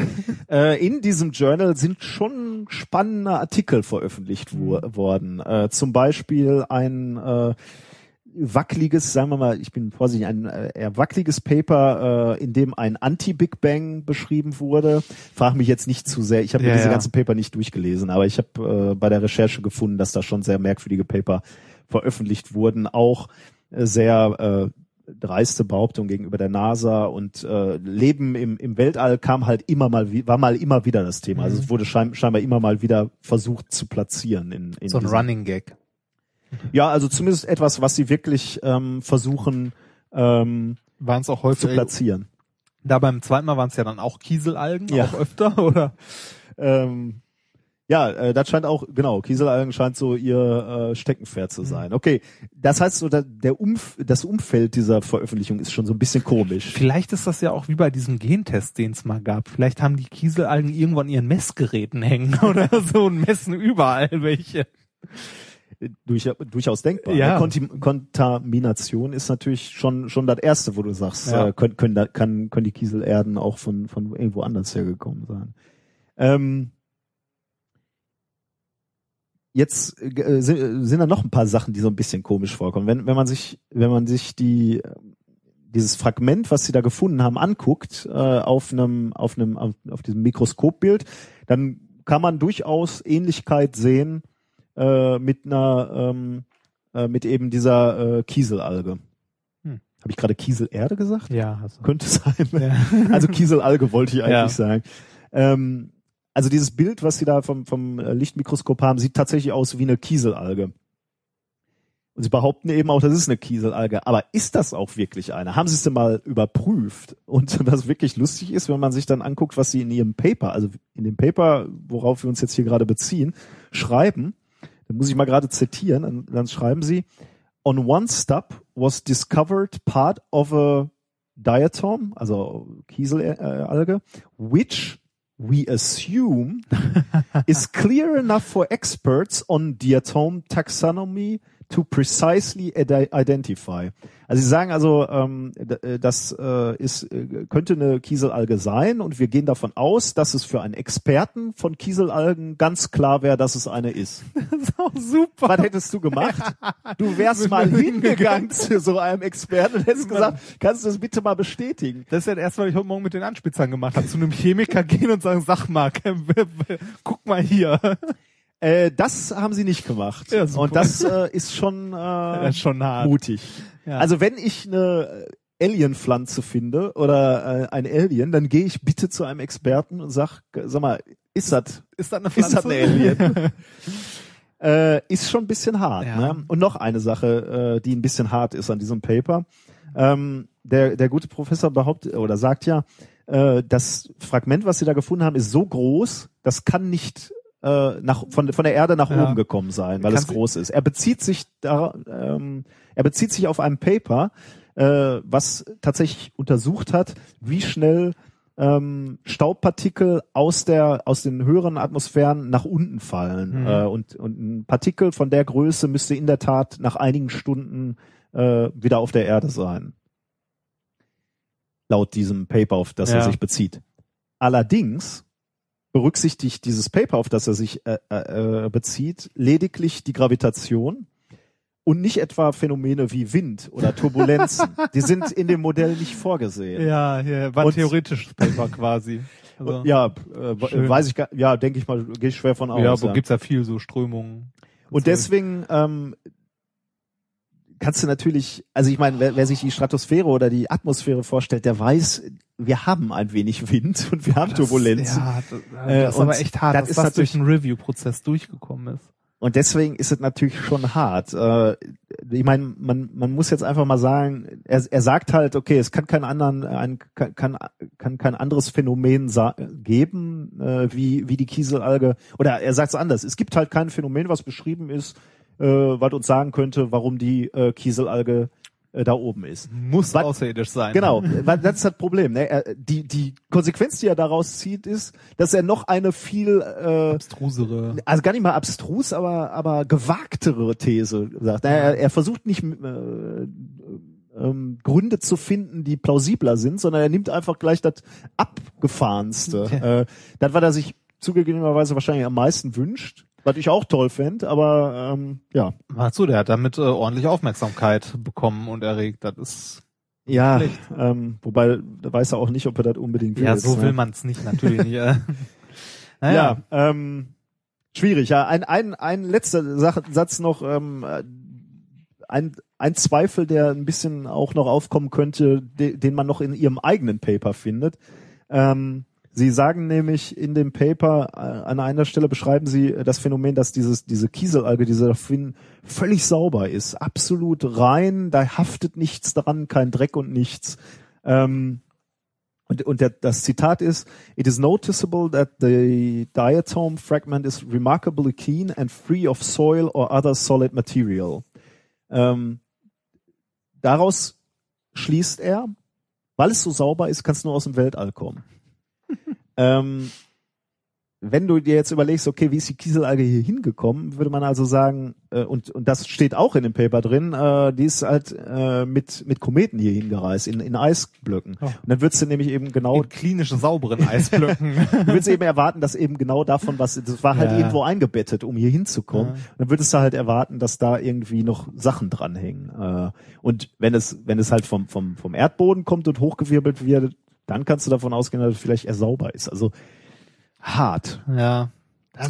Äh, in diesem Journal sind schon spannende Artikel veröffentlicht wo worden. Äh, zum Beispiel ein äh, wackeliges, sagen wir mal, ich bin vorsichtig, ein äh, eher wackeliges Paper, äh, in dem ein Anti-Big Bang beschrieben wurde. Frag mich jetzt nicht zu sehr, ich habe Ja, mir diese ja. ganzen Paper nicht durchgelesen, aber ich habe äh, bei der Recherche gefunden, dass da schon sehr merkwürdige Paper veröffentlicht wurden, auch äh, sehr äh, dreiste Behauptung gegenüber der NASA und äh, Leben im, im Weltall kam halt immer mal, wie- war mal immer wieder das Thema. Also es wurde schein, scheinbar immer mal wieder versucht zu platzieren in, in So ein Running Gag. Ja, also zumindest etwas, was sie wirklich ähm, versuchen ähm, Waren es auch zu häufig. platzieren. Da beim zweiten Mal waren es ja dann auch Kieselalgen, Ja. auch öfter, (laughs) oder? Ähm, ja, äh, das scheint auch, genau, Kieselalgen scheint so ihr äh, Steckenpferd zu sein. Okay, das heißt so, der Umf das Umfeld dieser Veröffentlichung ist schon so ein bisschen komisch. Vielleicht ist das ja auch wie bei diesem Gentest, den es mal gab. Vielleicht haben die Kieselalgen irgendwo an ihren Messgeräten hängen (laughs) oder so und messen überall welche. Durch, durchaus denkbar. Ja. Eine Konti Kontamination ist natürlich schon schon das erste, wo du sagst, Ja. äh, können, können, da, kann, können die Kieselerden auch von, von irgendwo anders hergekommen sein. Ähm, jetzt äh, sind, sind da noch ein paar Sachen, die so ein bisschen komisch vorkommen. Wenn, wenn man sich, wenn man sich die dieses Fragment, was sie da gefunden haben, anguckt äh, auf einem auf einem auf, auf diesem Mikroskopbild, dann kann man durchaus Ähnlichkeit sehen äh, mit einer ähm, äh, mit eben dieser äh, Kieselalge. Hm. Habe ich gerade Kieselerde gesagt? Ja, du. Könnte sein. Ja. (laughs) Also Kieselalge wollte ich eigentlich Ja. sagen. Ähm, also dieses Bild, was sie da vom, vom äh, Lichtmikroskop haben, sieht tatsächlich aus wie eine Kieselalge. Und sie behaupten eben auch, das ist eine Kieselalge. Aber ist das auch wirklich eine? Haben sie es denn mal überprüft? Und (laughs) was wirklich lustig ist, wenn man sich dann anguckt, was sie in ihrem Paper, also in dem Paper, worauf wir uns jetzt hier gerade beziehen, schreiben, dann muss ich mal gerade zitieren, dann, dann schreiben sie, on one stop was discovered part of a diatom, also Kieselalge, which we assume (laughs) is clear enough for experts on diatom taxonomy to precisely ide- identify. Also sie sagen also, ähm, äh, das äh, ist, äh, könnte eine Kieselalge sein und wir gehen davon aus, dass es für einen Experten von Kieselalgen ganz klar wäre, dass es eine ist. (laughs) Das ist auch super. Was hättest du gemacht? Du wärst mal hingegangen zu so einem Experten und hättest gesagt, kannst du das bitte mal bestätigen? Das ist ja erst, was ich heute Morgen mit den Anspitzern gemacht habe. Zu einem Chemiker (laughs) gehen und sagen, sag mal, (laughs) guck mal hier. Äh, das haben sie nicht gemacht. Ja, und das äh, ist schon, (laughs) äh, ist schon hart. mutig. Ja. Also wenn ich eine Alien-Pflanze finde oder äh, ein Alien, dann gehe ich bitte zu einem Experten und sag, sag mal, ist das ist das eine ist das Pflanze? ein Alien? (laughs) äh, ist schon ein bisschen hart. Ja. Ne? Und noch eine Sache, äh, die ein bisschen hart ist an diesem Paper. Ähm, der, der gute Professor behauptet oder sagt ja, äh, das Fragment, was sie da gefunden haben, ist so groß, das kann nicht äh, nach, von, von der Erde nach Ja. oben gekommen sein, weil Kann es groß ist. Er bezieht sich da, ähm, er bezieht sich auf ein Paper, äh, was tatsächlich untersucht hat, wie schnell ähm, Staubpartikel aus der aus den höheren Atmosphären nach unten fallen Mhm. äh, und und ein Partikel von der Größe müsste in der Tat nach einigen Stunden äh, wieder auf der Erde sein laut diesem Paper auf das er Ja. sich bezieht allerdings berücksichtigt dieses Paper auf das er sich äh, äh, äh, bezieht lediglich die Gravitation und nicht etwa Phänomene wie Wind oder Turbulenzen (laughs) die sind in dem Modell nicht vorgesehen Ja, ja, war ein theoretisches Paper quasi. (laughs) Also, ja, äh, weiß ich gar, ja, denke ich mal, gehe ich schwer von aus. ja, wo ja. gibt's ja viel so Strömungen. Und deswegen ähm, kannst du natürlich, also ich meine, wer, wer sich die Stratosphäre oder die Atmosphäre vorstellt, der weiß, wir haben ein wenig Wind und wir haben Turbulenzen. Ja, das, das Äh, ist und aber echt hart, das dass ist das durch einen Review-Prozess durchgekommen ist. Und deswegen ist es natürlich schon hart. Äh, ich meine, man, man muss jetzt einfach mal sagen, er, er sagt halt, okay, es kann kein anderen, ein, kann, kann, kann kein anderes Phänomen geben, äh, wie, wie die Kieselalge. Oder er sagt es anders. Es gibt halt kein Phänomen, was beschrieben ist, äh, was uns sagen könnte, warum die äh, Kieselalge äh, da oben ist. Muss Was- außerirdisch sein. Genau, weil das ist das Problem. Ne? Er, die, die Konsequenz, die er daraus zieht, ist, dass er noch eine viel äh, Abstrusere. also gar nicht mal abstrus, aber aber gewagtere These sagt. Er, er versucht nicht äh, ähm, Gründe zu finden, die plausibler sind, sondern er nimmt einfach gleich das abgefahrenste. äh, das, was er sich zugegebenerweise wahrscheinlich am meisten wünscht, was ich auch toll fände, aber ähm, ja. Ach so, der hat damit äh, ordentlich Aufmerksamkeit bekommen und erregt. Das ist Ja, Schlecht. ähm, wobei da weiß er auch nicht, ob er das unbedingt will. ja so ne? will man es nicht, natürlich nicht. äh. (laughs) naja, Ja, ähm, schwierig. Ja, ein, ein, ein letzter Sach Satz noch. Ähm, äh, ein, ein Zweifel, der ein bisschen auch noch aufkommen könnte, de, den man noch in ihrem eigenen Paper findet. Ähm, sie sagen nämlich in dem Paper, äh, an einer Stelle beschreiben sie das Phänomen, dass dieses, diese Kieselalge, dieser Fin völlig sauber ist, absolut rein, da haftet nichts dran, kein Dreck und nichts. Ähm, und, und der, das Zitat ist, It is noticeable that the diatom fragment is remarkably clean and free of soil or other solid material. Ähm, daraus schließt er, weil es so sauber ist, kann es nur aus dem Weltall kommen. Ähm, wenn du dir jetzt überlegst, okay, wie ist die Kieselalge hier hingekommen, würde man also sagen, äh, und, und das steht auch in dem Paper drin, äh, die ist halt äh, mit, mit Kometen hier hingereist, in, in Eisblöcken. Oh. Und dann würdest du nämlich eben genau, In klinisch sauberen Eisblöcken. (laughs) du würdest eben erwarten, dass eben genau davon was, das war halt Ja. irgendwo eingebettet, um hier hinzukommen. Ja. Und dann würdest du halt erwarten, dass da irgendwie noch Sachen dranhängen. Äh, und wenn es, wenn es halt vom, vom, vom Erdboden kommt und hochgewirbelt wird, dann kannst du davon ausgehen, dass es vielleicht eher sauber ist. Also hart. ja.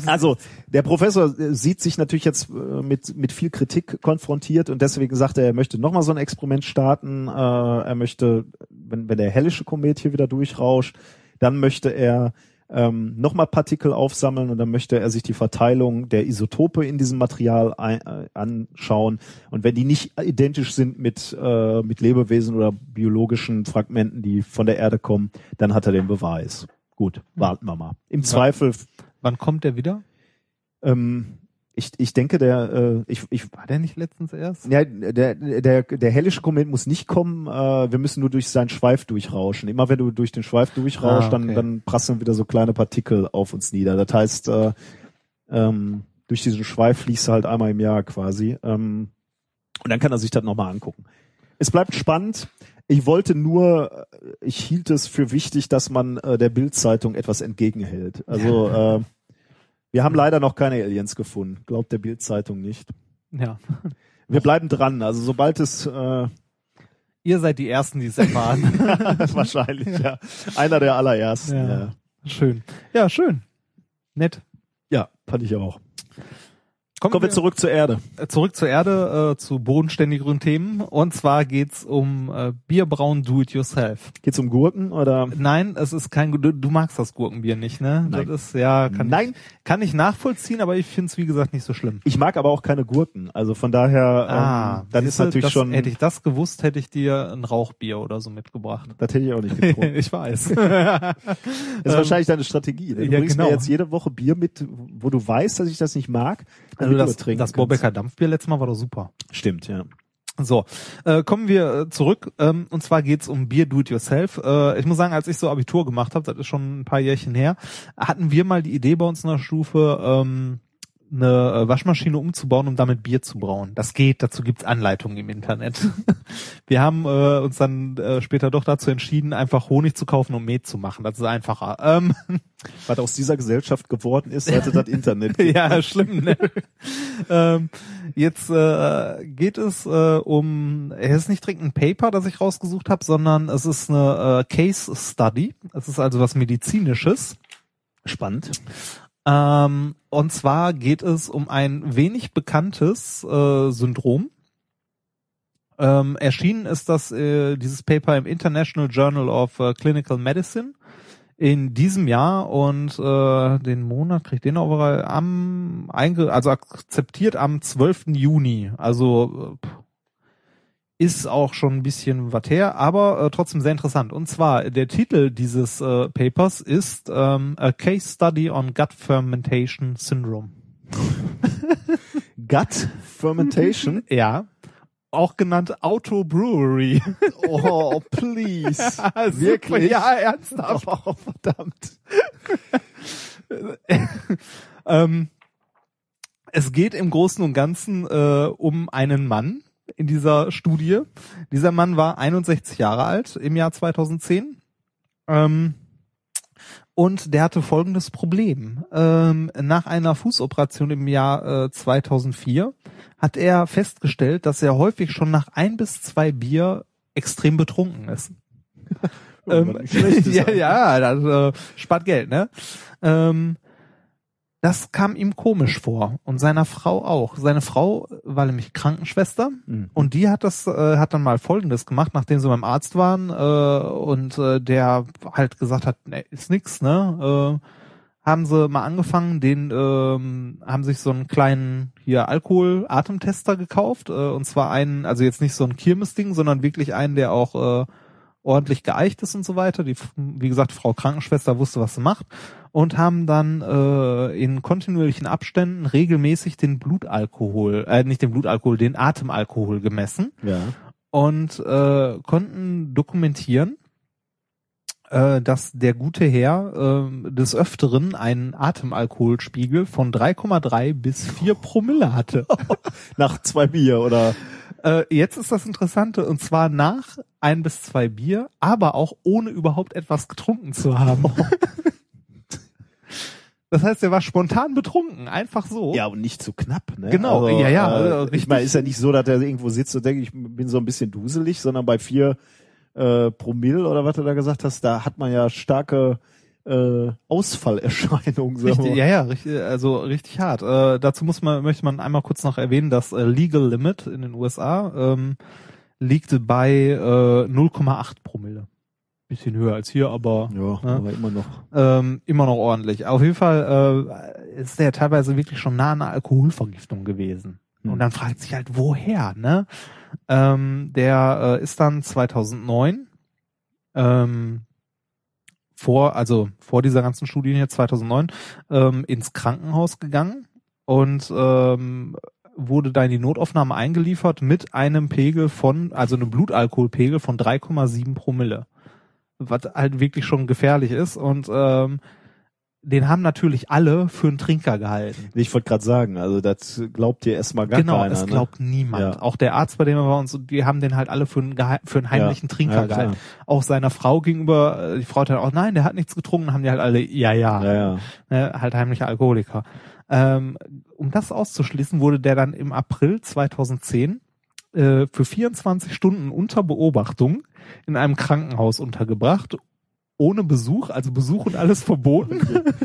Also der Professor äh, sieht sich natürlich jetzt äh, mit mit viel Kritik konfrontiert und deswegen sagt er, er möchte nochmal so ein Experiment starten. Äh, er möchte, wenn wenn der hellische Komet hier wieder durchrauscht, dann möchte er ähm, nochmal Partikel aufsammeln und dann möchte er sich die Verteilung der Isotope in diesem Material ein, äh, anschauen. Und wenn die nicht identisch sind mit, äh, mit Lebewesen oder biologischen Fragmenten, die von der Erde kommen, dann hat er den Beweis. Gut, warten wir mal. Im Zweifel Wann kommt der wieder? ähm, ich, ich denke, der, äh, ich, ich, War der nicht letztens erst? ja, der, der, der hellische Komet muss nicht kommen. Äh, wir müssen nur durch seinen Schweif durchrauschen. Immer wenn du durch den Schweif durchrauschst, Ah, dann, okay. dann prasseln wieder so kleine Partikel auf uns nieder. Das heißt, äh, ähm, durch diesen Schweif fliegst du halt einmal im Jahr quasi. Ähm, und dann kann er sich das nochmal angucken. Es bleibt spannend. Ich wollte nur, äh, ich hielt es für wichtig, dass man äh, der Bildzeitung etwas entgegenhält. Also äh, wir haben leider noch keine Aliens gefunden. Glaubt der Bildzeitung nicht. Ja. Wir bleiben dran. Also sobald es äh, Ihr seid die Ersten, die es erfahren. (laughs) wahrscheinlich ja einer der allerersten. Ja. Ja, schön. Ja, schön. Nett. ja fand ich auch. Kommen wir zurück zur Erde. äh, zurück zur Erde, äh, zu bodenständigeren Themen. Und zwar geht's um äh, Bierbrauen Do-it-yourself. Geht's um Gurken oder? Nein, es ist kein, du, du magst das Gurkenbier nicht, ne? Nein. Das ist, ja, kann Nein. ich, kann ich nachvollziehen, aber ich find's wie gesagt nicht so schlimm. Ich mag aber auch keine Gurken. Also von daher, ähm, das ist siehste, natürlich das, schon. Hätte ich das gewusst, hätte ich dir ein Rauchbier oder so mitgebracht. das hätte ich auch nicht getrunken. (laughs) ich weiß. (laughs) Das ist wahrscheinlich deine Strategie. ne? Du ja, bringst genau. mir jetzt jede Woche Bier mit, wo du weißt, dass ich das nicht mag. Also das, das. Borbecker Dampfbier letztes Mal war doch super. Stimmt, ja. So, äh, kommen wir äh, zurück. Ähm, und zwar geht's um Bier Do It Yourself. Äh, ich muss sagen, als ich so Abitur gemacht habe, das ist schon ein paar Jährchen her, hatten wir mal die Idee bei uns in der Stufe, ähm, eine äh, Waschmaschine umzubauen, um damit Bier zu brauen. Das geht, dazu gibt's Anleitungen im Internet. (laughs) Wir haben äh, uns dann äh, später doch dazu entschieden, einfach Honig zu kaufen und Met zu machen. Das ist einfacher. (laughs) Ähm, Was aus dieser Gesellschaft geworden ist, seit es das Internet gibt. (laughs) ja, schlimm, ne? ähm, jetzt äh, geht es äh, um, es ist nicht direkt ein Paper, das ich rausgesucht habe, sondern es ist eine äh, Case Study. Es ist also was Medizinisches. Spannend. Ähm, und zwar geht es um ein wenig bekanntes äh, Syndrom. Ähm, erschienen ist das äh, dieses Paper im International Journal of äh, Clinical Medicine in diesem Jahr und äh, den Monat kriegt den auch am also akzeptiert am 12. Juni. Also äh, ist auch schon ein bisschen was her, aber äh, trotzdem sehr interessant. Und zwar der Titel dieses äh, Papers ist ähm, A Case Study on Gut Fermentation Syndrome. (laughs) Gut Fermentation. Ja. Auch genannt Auto Brewery. (laughs) Oh, please. (laughs) Wirklich? Ja, ernsthaft. Oh, verdammt. ähm, es geht im Großen und Ganzen äh, um einen Mann in dieser Studie. Dieser Mann war 61 Jahre alt im Jahr 2010. Ähm, und der hatte folgendes Problem. Ähm, nach einer Fußoperation im Jahr äh, 2004 hat er festgestellt, dass er häufig schon nach ein bis zwei Bier extrem betrunken ist. (laughs) Ähm, schlecht ist (laughs) ja, ja, das äh, spart Geld, ne? Ähm, das kam ihm komisch vor und seiner Frau auch. Seine Frau war nämlich Krankenschwester Mhm. und die hat das äh, hat dann mal Folgendes gemacht, nachdem sie beim Arzt waren äh, und äh, der halt gesagt hat, ne, ist nix, ne? Äh, haben sie mal angefangen, den ähm, haben sich so einen kleinen hier Alkohol-Atemtester gekauft äh, und zwar einen, also jetzt nicht so ein Kirmes-Ding, sondern wirklich einen, der auch äh, ordentlich geeicht ist und so weiter. Die, wie gesagt, Frau Krankenschwester wusste, was sie macht und haben dann äh, in kontinuierlichen Abständen regelmäßig den Blutalkohol, äh, nicht den Blutalkohol, den Atemalkohol gemessen Ja. und äh, konnten dokumentieren, äh, dass der gute Herr äh, des Öfteren einen Atemalkoholspiegel von 3,3 bis 4 Promille hatte. (laughs) Nach zwei Bier oder Äh, jetzt ist das Interessante, und zwar nach ein bis zwei Bier, aber auch ohne überhaupt etwas getrunken zu haben. (laughs) das heißt, er war spontan betrunken, einfach so. ja und nicht zu knapp, ne? Genau, ja, ja, also Äh, ich richtig. meine, ist ja nicht so, dass er irgendwo sitzt und denkt, ich bin so ein bisschen duselig, sondern bei vier äh, Promille oder was du da gesagt hast, da hat man ja starke äh, wir Richtig, ja, ja, richtig, also richtig hart. Äh, dazu muss man, möchte man einmal kurz noch erwähnen, dass äh, Legal Limit in den USA ähm, liegt bei äh, 0,8 Promille. Bisschen höher als hier, aber Ja, Ja. aber immer noch. ähm, immer noch ordentlich. Auf jeden Fall äh, ist der teilweise wirklich schon nah an einer Alkoholvergiftung gewesen. Hm. Und dann fragt sich halt, woher, ne? Ähm, der äh, ist dann 2009 ähm, vor, also vor dieser ganzen Studie hier 2009 ähm, ins Krankenhaus gegangen und ähm, wurde da in die Notaufnahme eingeliefert mit einem Pegel von, also einem Blutalkoholpegel von 3,7 Promille. Was halt wirklich schon gefährlich ist und ähm, den haben natürlich alle für einen Trinker gehalten. Ich wollte gerade sagen, also das glaubt dir erstmal gar genau, keiner. es ne? glaubt niemand. Ja. Auch der Arzt, bei dem er war und so, die haben den halt alle für einen, für einen heimlichen Ja, Trinker ja, gehalten. Auch seiner Frau gegenüber, die Frau hat halt auch, nein, der hat nichts getrunken, haben die halt alle, ja, ja, Ja, ja. Ne, halt heimlicher Alkoholiker. Ähm, um das auszuschließen, wurde der dann im April 2010 äh, für 24 Stunden unter Beobachtung in einem Krankenhaus untergebracht, ohne Besuch, also Besuch und alles verboten.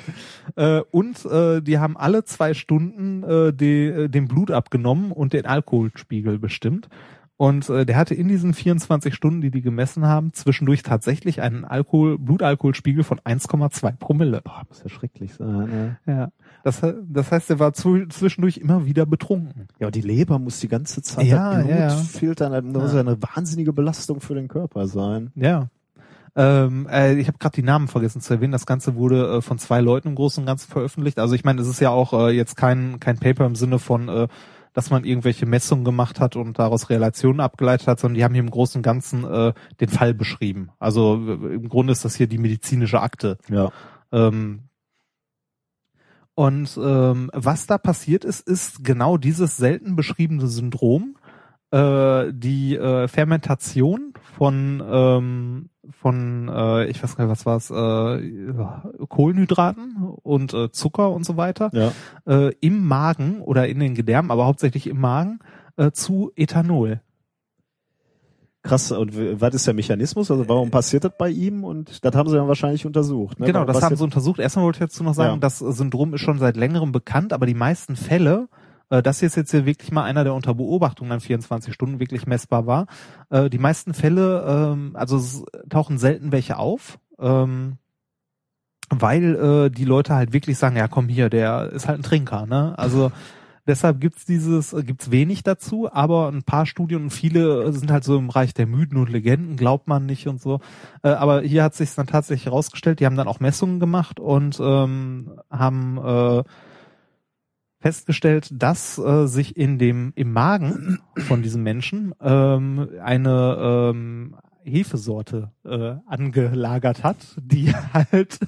(laughs) äh, und äh, die haben alle zwei Stunden äh, die, äh, den Blut abgenommen und den Alkoholspiegel bestimmt. Und äh, der hatte in diesen 24 Stunden, die die gemessen haben, zwischendurch tatsächlich einen Alkohol, Blutalkoholspiegel von 1,2 Promille. Boah, muss ja schrecklich sein. Ne? Ja. Das, das heißt, er war zu, zwischendurch immer wieder betrunken. Ja, und die Leber muss die ganze Zeit Ja, das Blut ja, ja. filtern. Das muss ja eine wahnsinnige Belastung für den Körper sein. Ja. Ähm, äh, ich habe gerade die Namen vergessen zu erwähnen. Das Ganze wurde äh, von zwei Leuten im Großen und Ganzen veröffentlicht. Also ich meine, es ist ja auch äh, jetzt kein kein Paper im Sinne von, äh, dass man irgendwelche Messungen gemacht hat und daraus Relationen abgeleitet hat, sondern die haben hier im Großen und Ganzen äh, den Fall beschrieben. Also äh, im Grunde ist das hier die medizinische Akte. Ja. Ähm, und ähm, was da passiert ist, ist genau dieses selten beschriebene Syndrom, äh, die äh, Fermentation von ähm, von äh, ich weiß gar nicht was war es äh, Kohlenhydraten und äh, Zucker und so weiter Ja. äh, im Magen oder in den Gedärmen, aber hauptsächlich im Magen äh, zu Ethanol. Krass. Und was ist der Mechanismus? Also warum passiert das bei ihm? Und das haben sie dann wahrscheinlich untersucht. Ne? Genau, das Was haben sie untersucht. Erstmal wollte ich dazu noch sagen, Ja. das Syndrom ist schon seit längerem bekannt, aber die meisten Fälle, äh, das ist jetzt hier wirklich mal einer, der unter Beobachtung dann 24 Stunden wirklich messbar war, äh, die meisten Fälle, ähm, also es tauchen selten welche auf. Ähm, weil äh, die Leute halt wirklich sagen, ja komm hier, der ist halt ein Trinker, ne? Also (laughs) deshalb gibt's dieses, äh, gibt's wenig dazu, aber ein paar Studien und viele sind halt so im Bereich der Mythen und Legenden, glaubt man nicht und so. Äh, aber hier hat sich dann tatsächlich herausgestellt, die haben dann auch Messungen gemacht und ähm, haben äh, festgestellt, dass äh, sich in dem im Magen von diesem Menschen ähm, eine ähm, Hefesorte äh, angelagert hat, die (laughs) halt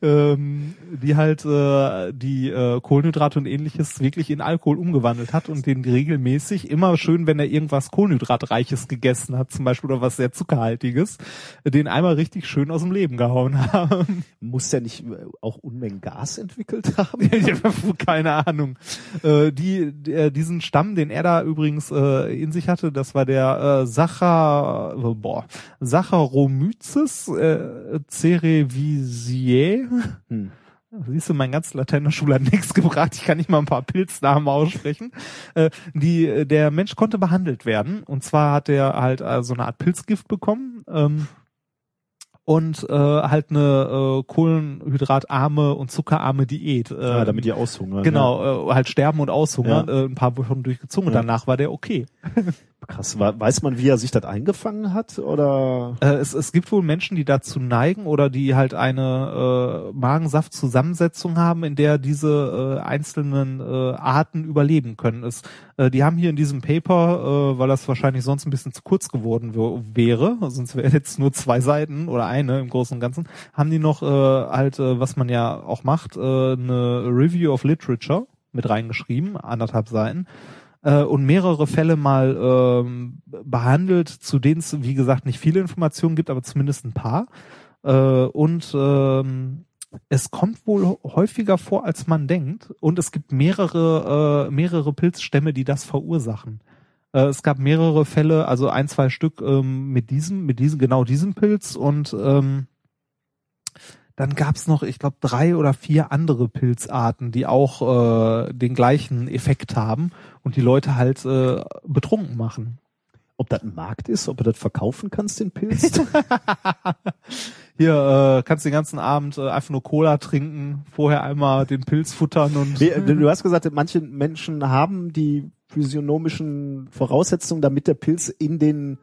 ähm, die halt äh, die äh, Kohlenhydrate und ähnliches wirklich in Alkohol umgewandelt hat und den regelmäßig immer schön, wenn er irgendwas Kohlenhydratreiches gegessen hat, zum Beispiel oder was sehr zuckerhaltiges, den einmal richtig schön aus dem Leben gehauen haben. muss der nicht äh, auch Unmengen Gas entwickelt haben? (laughs) Keine Ahnung. Äh, die, der, diesen Stamm, den er da übrigens äh, in sich hatte, das war der äh, Sacha, äh, boah, Saccharomyces äh, cerevisiae. Hm. Siehst du, mein ganz Latein in der Schule hat nichts gebracht. Ich kann nicht mal ein paar Pilznamen aussprechen. Äh, die, der Mensch konnte behandelt werden. Und zwar hat er halt äh, so eine Art Pilzgift bekommen. Ähm, und äh, halt eine äh, kohlenhydratarme und zuckerarme Diät. Äh, Ah, damit die aushungern. Genau, äh, halt sterben und aushungern, Ja. äh, ein paar Wochen durchgezogen und Ja. danach war der okay. Krass. Weiß man, wie er sich das eingefangen hat? Oder? Äh, es, es gibt wohl Menschen, die dazu neigen oder die halt eine äh, Magensaftzusammensetzung haben, in der diese äh, einzelnen äh, Arten überleben können. Es, äh, die haben hier in diesem Paper, äh, weil das wahrscheinlich sonst ein bisschen zu kurz geworden wäre, sonst wäre jetzt nur zwei Seiten oder eine im Großen und Ganzen, haben die noch äh, halt, äh, was man ja auch macht, äh, eine Review of Literature mit reingeschrieben, anderthalb Seiten äh, und mehrere Fälle mal ähm, behandelt, zu denen es, wie gesagt, nicht viele Informationen gibt, aber zumindest ein paar. Äh, und ähm, es kommt wohl häufiger vor, als man denkt. Und es gibt mehrere, äh, mehrere Pilzstämme, die das verursachen. Äh, es gab mehrere Fälle, also ein, zwei Stück ähm, mit diesem, mit diesem, genau diesem Pilz und ähm, dann gab's noch, ich glaube, drei oder vier andere Pilzarten, die auch äh, den gleichen Effekt haben und die Leute halt äh, betrunken machen. Ob das ein Markt ist, ob du das verkaufen kannst, den Pilz? (laughs) Hier äh, kannst den ganzen Abend äh, einfach nur Cola trinken, vorher einmal den Pilz futtern und du hast gesagt, manche Menschen haben die physiognomischen Voraussetzungen, damit der Pilz in den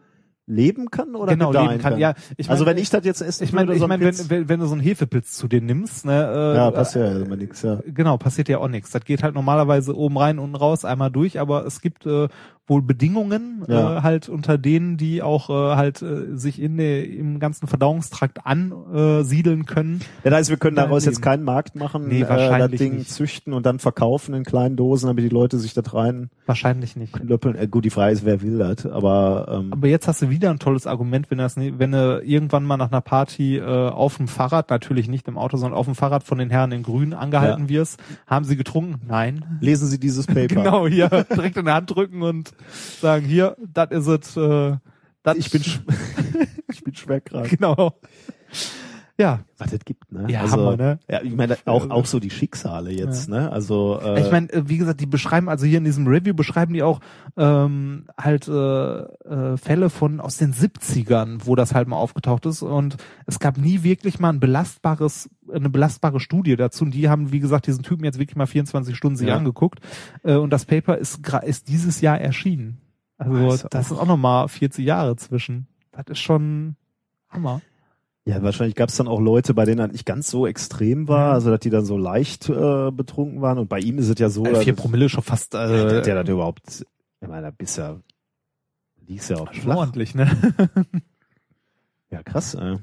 leben kann oder genau leben kann. Ja, ich also mein, wenn ich das jetzt essen ich meine, ich so mein, wenn, wenn, wenn du so einen Hefepilz zu dir nimmst, ne, äh, ja, passiert ja immer nichts, ja. Genau, passiert ja auch nichts. Das geht halt normalerweise oben rein, unten raus, einmal durch, aber es gibt äh, wohl Bedingungen, Ja. äh, halt unter denen, die auch äh, halt äh, sich in der, im ganzen Verdauungstrakt ansiedeln können. Ja, das heißt, wir können Ja, daraus jetzt keinen Markt machen, Nee, äh, das wahrscheinlich Ding nicht. züchten und dann verkaufen in kleinen Dosen, damit die Leute sich das rein Wahrscheinlich nicht. löppeln. Äh, gut, die Frage ist, wer will das, aber, ähm, Aber jetzt hast du wieder ein tolles Argument, wenn das wenn du irgendwann mal nach einer Party äh, auf dem Fahrrad, natürlich nicht im Auto, sondern auf dem Fahrrad von den Herren in Grün angehalten wirst. Haben sie getrunken? Nein. lesen Sie dieses Paper. (laughs) Genau, hier direkt in der Hand drücken und sagen, hier, das is it. Äh, dat Ich bin, (laughs) ich bin schwer (laughs) krank. genau. Ja, Was es gibt, ne? Ja, Hammer, ne? Ja, ich meine, auch, auch so die Schicksale jetzt, ne? Also, äh, ich meine, äh, wie gesagt, die beschreiben, also hier in diesem Review beschreiben die auch ähm, halt äh, äh, Fälle von aus den 70ern, wo das halt mal aufgetaucht ist und es gab nie wirklich mal ein belastbares, eine belastbare Studie dazu und die haben, wie gesagt, diesen Typen jetzt wirklich mal 24 Stunden sich Ja. angeguckt äh, und das Paper ist, ist dieses Jahr erschienen. Also ist das ist auch nochmal 40 Jahre zwischen. Das ist schon Hammer. Ja, wahrscheinlich gab es dann auch Leute, bei denen das nicht ganz so extrem war, Mhm. also dass die dann so leicht äh, betrunken waren. Und bei ihm ist es ja so, Äh, vier Promille schon fast ja, äh, dass der das überhaupt, ich meine, da bist ja, liegst ja auch flach. ordentlich, ne? (laughs) Ja, krass. Äh.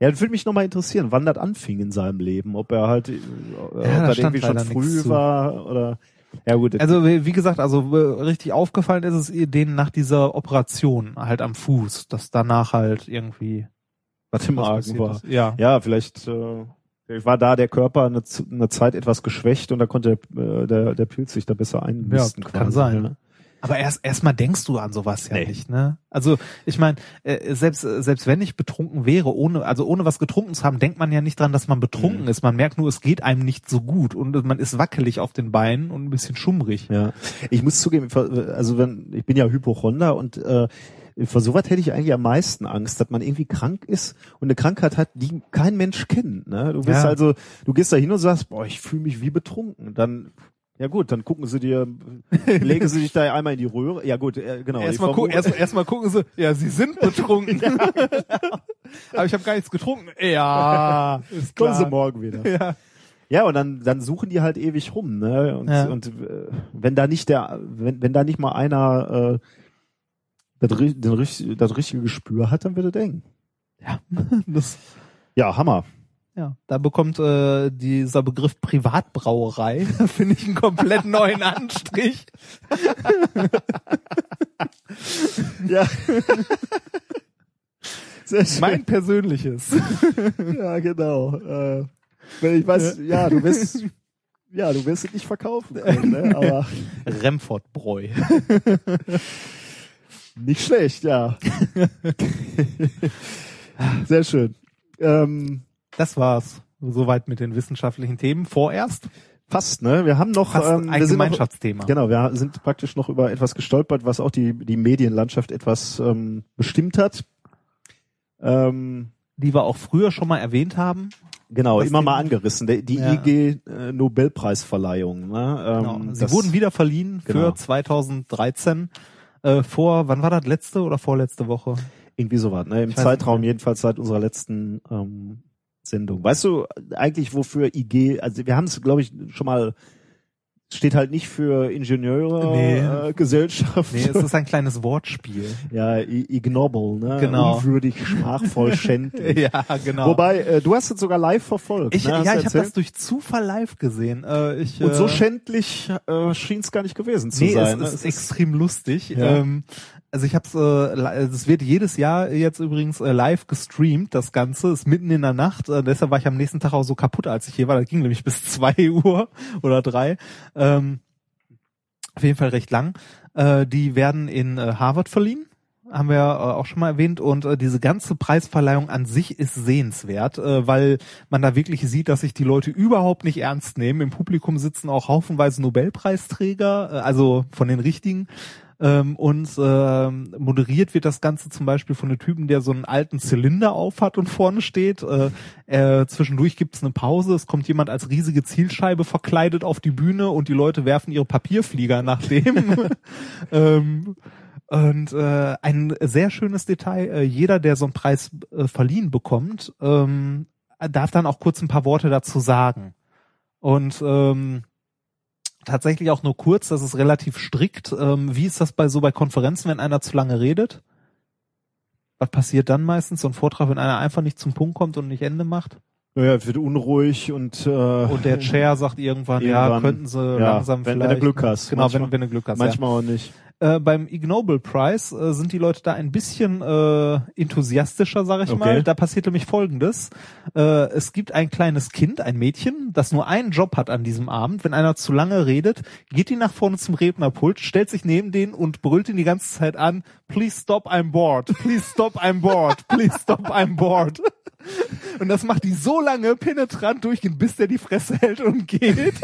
Ja, das würde mich nochmal interessieren, wann das anfing in seinem Leben, ob er halt, äh, ob das stand irgendwie schon früh war oder. Ja gut, Also wie gesagt, also äh, richtig aufgefallen ist es denen nach dieser Operation halt am Fuß, dass danach halt irgendwie was im Argen war. ist. Ja. Ja, vielleicht äh, war da der Körper eine, eine Zeit etwas geschwächt und da konnte der, äh, der, der Pilz sich da besser einnisten. Ja, kann quasi, sein. Ne? Aber erst erstmal denkst du an sowas ja Nee. nicht, ne? Also ich meine, äh, selbst äh, selbst wenn ich betrunken wäre, ohne also ohne was getrunken zu haben, denkt man ja nicht dran, dass man betrunken Mhm. ist. Man merkt nur, es geht einem nicht so gut und man ist wackelig auf den Beinen und ein bisschen schummrig. Ja, ich muss zugeben, also wenn ich bin ja Hypochonder und äh, vor sowas hätte ich eigentlich am meisten Angst, dass man irgendwie krank ist und eine Krankheit hat, die kein Mensch kennt. Ne? Du bist Ja. also, du gehst da hin und sagst, boah, ich fühle mich wie betrunken. Dann ja gut, dann gucken sie dir, (laughs) legen sie dich da einmal in die Röhre. Ja gut, äh, genau. Erstmal gu erst, erst mal gucken sie, ja, sie sind betrunken. (laughs) Aber ich habe gar nichts getrunken. Ja, (laughs) ist kommen sie klar. morgen wieder. Ja. Ja, und dann, dann suchen die halt ewig rum, ne? Und, Ja. und äh, wenn da nicht der, wenn, wenn da nicht mal einer äh, das, den, das richtige Gespür hat, dann wird er eng. (laughs) Das, Ja, Hammer. ja, da bekommt äh, dieser Begriff Privatbrauerei, (laughs) finde ich, einen komplett neuen Anstrich. (laughs) Ja. Sehr schön. Mein persönliches. ja, genau. Äh, wenn ich weiß, ja, du wirst, ja, du wirst es nicht verkaufen können, ne? aber Remford-Bräu. Nicht schlecht, ja. (laughs) Sehr schön. Ähm, Das war's. Soweit mit den wissenschaftlichen Themen. Vorerst fast, ne? Wir haben noch, fast ähm, ein wir sind noch, Gemeinschaftsthema. Genau, wir sind praktisch noch über etwas gestolpert, was auch die, die Medienlandschaft etwas ähm, bestimmt hat. Ähm, Die wir auch früher schon mal erwähnt haben. genau, immer mal angerissen. Die Ja. IG äh, Nobelpreisverleihung. Ne? Ähm, Genau. Sie wurden wieder verliehen Genau. für 2013. Äh, vor, wann war das? Letzte oder vorletzte Woche? Irgendwie sowas, ne? Im Ich Zeitraum jedenfalls seit unserer letzten ähm, Sendung. Weißt du eigentlich, wofür IG, also wir haben es, glaube ich, schon mal, steht halt nicht für Ingenieure, Nee. äh, Gesellschaft. Nee, es ist ein kleines Wortspiel. ja, ignoble, ne? Genau. Unwürdig, schmachvoll, (laughs) schändlich. ja, genau. Wobei, äh, du hast es sogar live verfolgt. ich, ne? Ja, ich habe das durch Zufall live gesehen. Äh, ich, Und so äh, schändlich äh, schien es gar nicht gewesen zu nee, sein. ne? es ist extrem lustig. Ja. Ähm, also ich habe es, äh, li- es wird jedes Jahr jetzt übrigens äh, live gestreamt. Das Ganze ist mitten in der Nacht. Äh, deshalb war ich am nächsten Tag auch so kaputt, als ich hier war. Das ging nämlich bis (laughs) zwei Uhr oder drei. Ähm, auf jeden Fall recht lang. Äh, die werden in äh, Harvard verliehen. Haben wir äh, auch schon mal erwähnt und äh, diese ganze Preisverleihung an sich ist sehenswert, äh, weil man da wirklich sieht, dass sich die Leute überhaupt nicht ernst nehmen. Im Publikum sitzen auch haufenweise Nobelpreisträger, äh, also von den richtigen. Ähm, und ähm, moderiert wird das Ganze zum Beispiel von einem Typen, der so einen alten Zylinder aufhat und vorne steht. Äh, äh, zwischendurch gibt's eine Pause, es kommt jemand als riesige Zielscheibe verkleidet auf die Bühne und die Leute werfen ihre Papierflieger nach dem. (laughs) ähm, und äh, ein sehr schönes Detail, äh, jeder, der so einen Preis äh, verliehen bekommt, ähm, darf dann auch kurz ein paar Worte dazu sagen. Und ähm, tatsächlich auch nur kurz, das ist relativ strikt. Ähm, wie ist das bei so bei Konferenzen, wenn einer zu lange redet? Was passiert dann meistens? So ein Vortrag, wenn einer einfach nicht zum Punkt kommt und nicht Ende macht? ja, wird unruhig und, äh, Und der Chair sagt irgendwann, ja, Irgendwann, könnten sie ja, langsam wenn- wenn vielleicht. du Glück hast. Genau, Manchmal- wenn, wenn du Glück hast. ja. manchmal auch nicht. Äh, beim Ig Nobel Prize äh, sind die Leute da ein bisschen äh, enthusiastischer, sag ich Okay. mal. Da passiert nämlich Folgendes. Äh, es gibt ein kleines Kind, ein Mädchen, das nur einen Job hat an diesem Abend. Wenn einer zu lange redet, geht die nach vorne zum Rednerpult, stellt sich neben den und brüllt ihn die ganze Zeit an, please stop, I'm bored, please stop, I'm bored, please stop, I'm bored. Und das macht die so lange penetrant durchgehend, bis der die Fresse hält und geht. (laughs)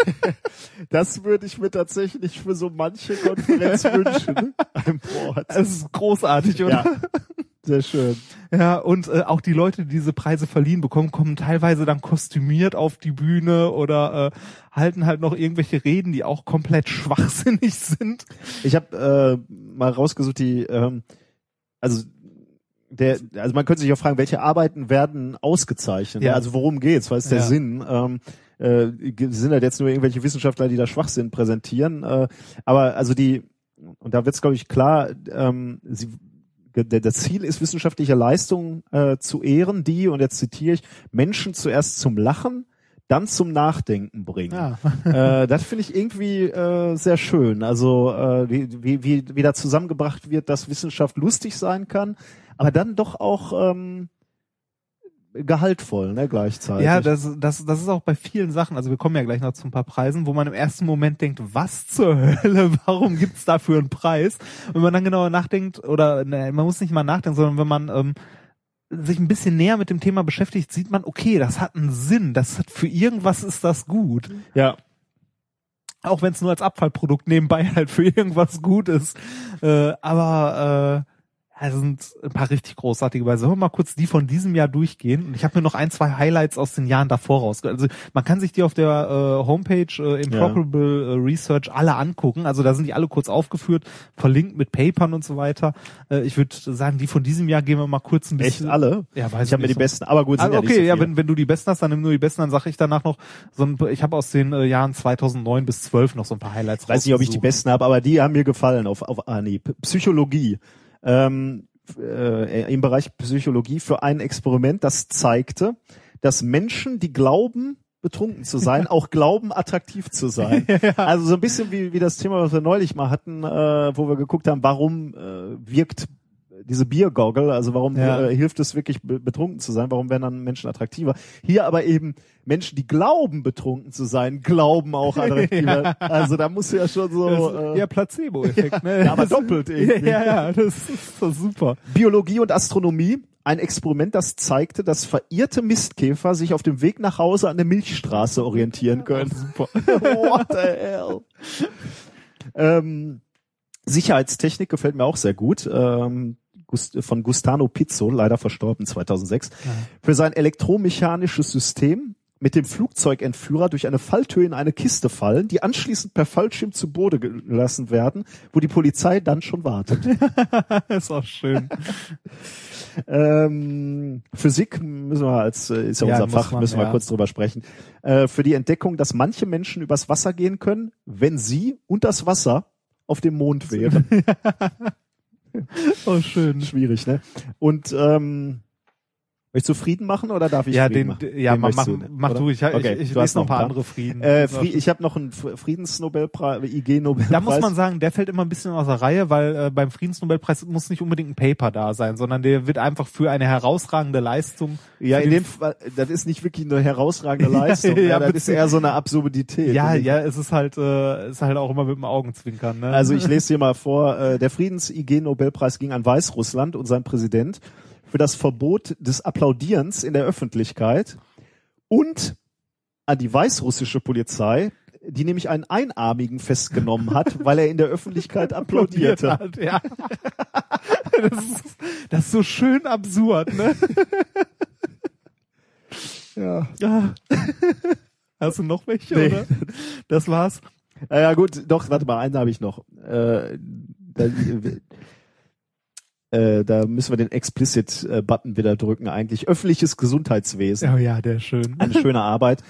Das würde ich mir tatsächlich für so manche Konferenz (laughs) wünschen. Ein (laughs) Board. Das ist großartig, oder? Ja, sehr schön. Ja, und äh, auch die Leute, die diese Preise verliehen bekommen, kommen teilweise dann kostümiert auf die Bühne oder äh, halten halt noch irgendwelche Reden, die auch komplett schwachsinnig (laughs) sind. Ich habe äh, mal rausgesucht, die, ähm, also der, also man könnte sich auch fragen, welche Arbeiten werden ausgezeichnet? Ja. Also worum geht's? Was ist der Ja. Sinn? Ähm, äh, sind das jetzt nur irgendwelche Wissenschaftler, die da Schwachsinn präsentieren? Äh, aber also die, und da wird's glaube ich klar, ähm, sie, der, das Ziel ist, wissenschaftliche Leistung äh, zu ehren, die, und jetzt zitiere ich, Menschen zuerst zum Lachen, dann zum Nachdenken bringen äh, das finde ich irgendwie äh, sehr schön. Also äh, wie, wie, wie, wie da zusammengebracht wird, dass Wissenschaft lustig sein kann, aber dann doch auch ähm, gehaltvoll, ne, gleichzeitig. Ja, das, das, das ist auch bei vielen Sachen, also wir kommen ja gleich noch zu ein paar Preisen, wo man im ersten Moment denkt, was zur Hölle, (laughs) warum gibt's dafür einen Preis? Wenn man dann genauer nachdenkt, oder ne, man muss nicht mal nachdenken, sondern wenn man ähm, sich ein bisschen näher mit dem Thema beschäftigt, sieht man, okay, das hat einen Sinn, das hat für irgendwas ist das gut. ja. Auch wenn es nur als Abfallprodukt nebenbei (laughs) halt für irgendwas gut ist. Äh, aber äh, ja, es sind ein paar richtig großartige Weise. Sollen wir mal kurz die von diesem Jahr durchgehen? Und ich habe mir noch ein, zwei Highlights aus den Jahren davor rausge... Also man kann sich die auf der äh, Homepage äh, Improbable äh, Research alle angucken. Also da sind die alle kurz aufgeführt, verlinkt mit Papern und so weiter. Äh, ich würde sagen, die von diesem Jahr gehen wir mal kurz ein Echt bisschen... alle? Ja, weiß Ich habe mir die nicht. besten, aber gut, sind Ah, ja okay, so ja, wenn, wenn du die besten hast, dann nimm nur die besten, dann sage ich danach noch, so ein, ich habe aus den äh, Jahren 2009 bis 12 noch so ein paar Highlights Ich weiß nicht, ob ich die besten habe, aber die haben mir gefallen auf, auf Anhieb. Psychologie. Ähm, äh, Im Bereich Psychologie für ein Experiment, das zeigte, dass Menschen, die glauben, betrunken zu sein, (laughs) auch glauben, attraktiv zu sein. (laughs) Also so ein bisschen wie, wie das Thema, was wir neulich mal hatten, äh, wo wir geguckt haben, warum äh, wirkt diese Biergoggle, also warum Ja. äh, hilft es wirklich be betrunken zu sein, warum werden dann Menschen attraktiver? Hier aber eben Menschen, die glauben betrunken zu sein, glauben auch attraktiver. (laughs) Also da muss ja schon so äh, (laughs) ja, Placebo-Effekt, ne? (laughs) ja, aber doppelt irgendwie. Ja, ja, das ist so super. Biologie und Astronomie. Ein Experiment, das zeigte, dass verirrte Mistkäfer sich auf dem Weg nach Hause an der Milchstraße orientieren können. Super. What the hell? Ähm, Sicherheitstechnik gefällt mir auch sehr gut. Ähm, von Gustano Pizzo, leider verstorben 2006, für sein elektromechanisches System mit dem Flugzeugentführer durch eine Falltür in eine Kiste fallen, die anschließend per Fallschirm zu Boden gelassen werden, wo die Polizei dann schon wartet. (laughs) ist auch schön. Ähm, Physik müssen wir als äh, ist ja, Ja, unser Fach, man, müssen wir ja. kurz drüber sprechen. Äh, für die Entdeckung, dass manche Menschen übers Wasser gehen können, wenn sie und das Wasser auf dem Mond wären. (laughs) Oh, schön. Schwierig, ne? Und ähm, möchtest du Frieden machen oder darf ich Ja, Frieden den, machen? ja, Den mach, mach, mach du. Ich, Okay, ich, ich du lese noch ein paar paar. andere Frieden. Äh, Fri ich habe noch einen Friedensnobelpreis, IG-Nobelpreis. Da muss man sagen, der fällt immer ein bisschen aus der Reihe, weil äh, beim Friedensnobelpreis muss nicht unbedingt ein Paper da sein, sondern der wird einfach für eine herausragende Leistung. ja, in dem Fall, das ist nicht wirklich eine herausragende (laughs) Leistung. Ja, ja, das bitte. ist eher so eine Absurdität. Ja, ja, es ist halt, äh, ist halt auch immer mit dem Augenzwinkern. Ne? Also ich (laughs) lese hier mal vor, äh, der Friedens-IG-Nobelpreis ging an Weißrussland und sein Präsident für das Verbot des Applaudierens in der Öffentlichkeit und an die weißrussische Polizei, die nämlich einen Einarmigen festgenommen hat, (laughs) weil er in der Öffentlichkeit applaudierte. hat, ja. (laughs) das, ist, das ist so schön absurd, ne? (laughs) Ja. Ja. Hast du noch welche, Nee. oder? Das war's. Ja gut, doch, warte mal, einen habe ich noch. Äh, äh, da müssen wir den Explicit-Button wieder drücken eigentlich. Öffentliches Gesundheitswesen. Oh ja, der schön. Eine (laughs) schöne Arbeit.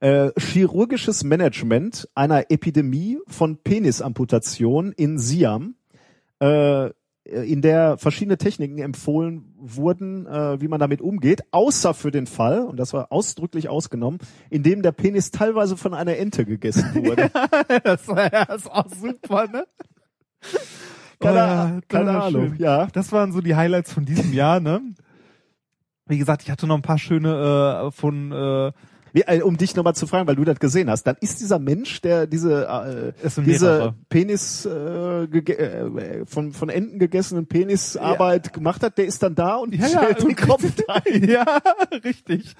Äh, chirurgisches Management einer Epidemie von Penisamputation in Siam, äh, in der verschiedene Techniken empfohlen wurden, äh, wie man damit umgeht, außer für den Fall, und das war ausdrücklich ausgenommen, in dem der Penis teilweise von einer Ente gegessen wurde. (laughs) das, das ist auch super, ne? Keine, Oh ja, keine Ahnung. Ja. Das waren so die Highlights von diesem Jahr, ne? Wie gesagt, ich hatte noch ein paar schöne äh, von äh, Äh, um dich nochmal zu fragen, weil du das gesehen hast, dann ist dieser Mensch, der diese äh, Es diese. Penis äh, äh, von von Enten gegessenen Penisarbeit gemacht hat, der ist dann da und Ja, ja, stellt den richtig. Kopf ein. (laughs) ja, richtig.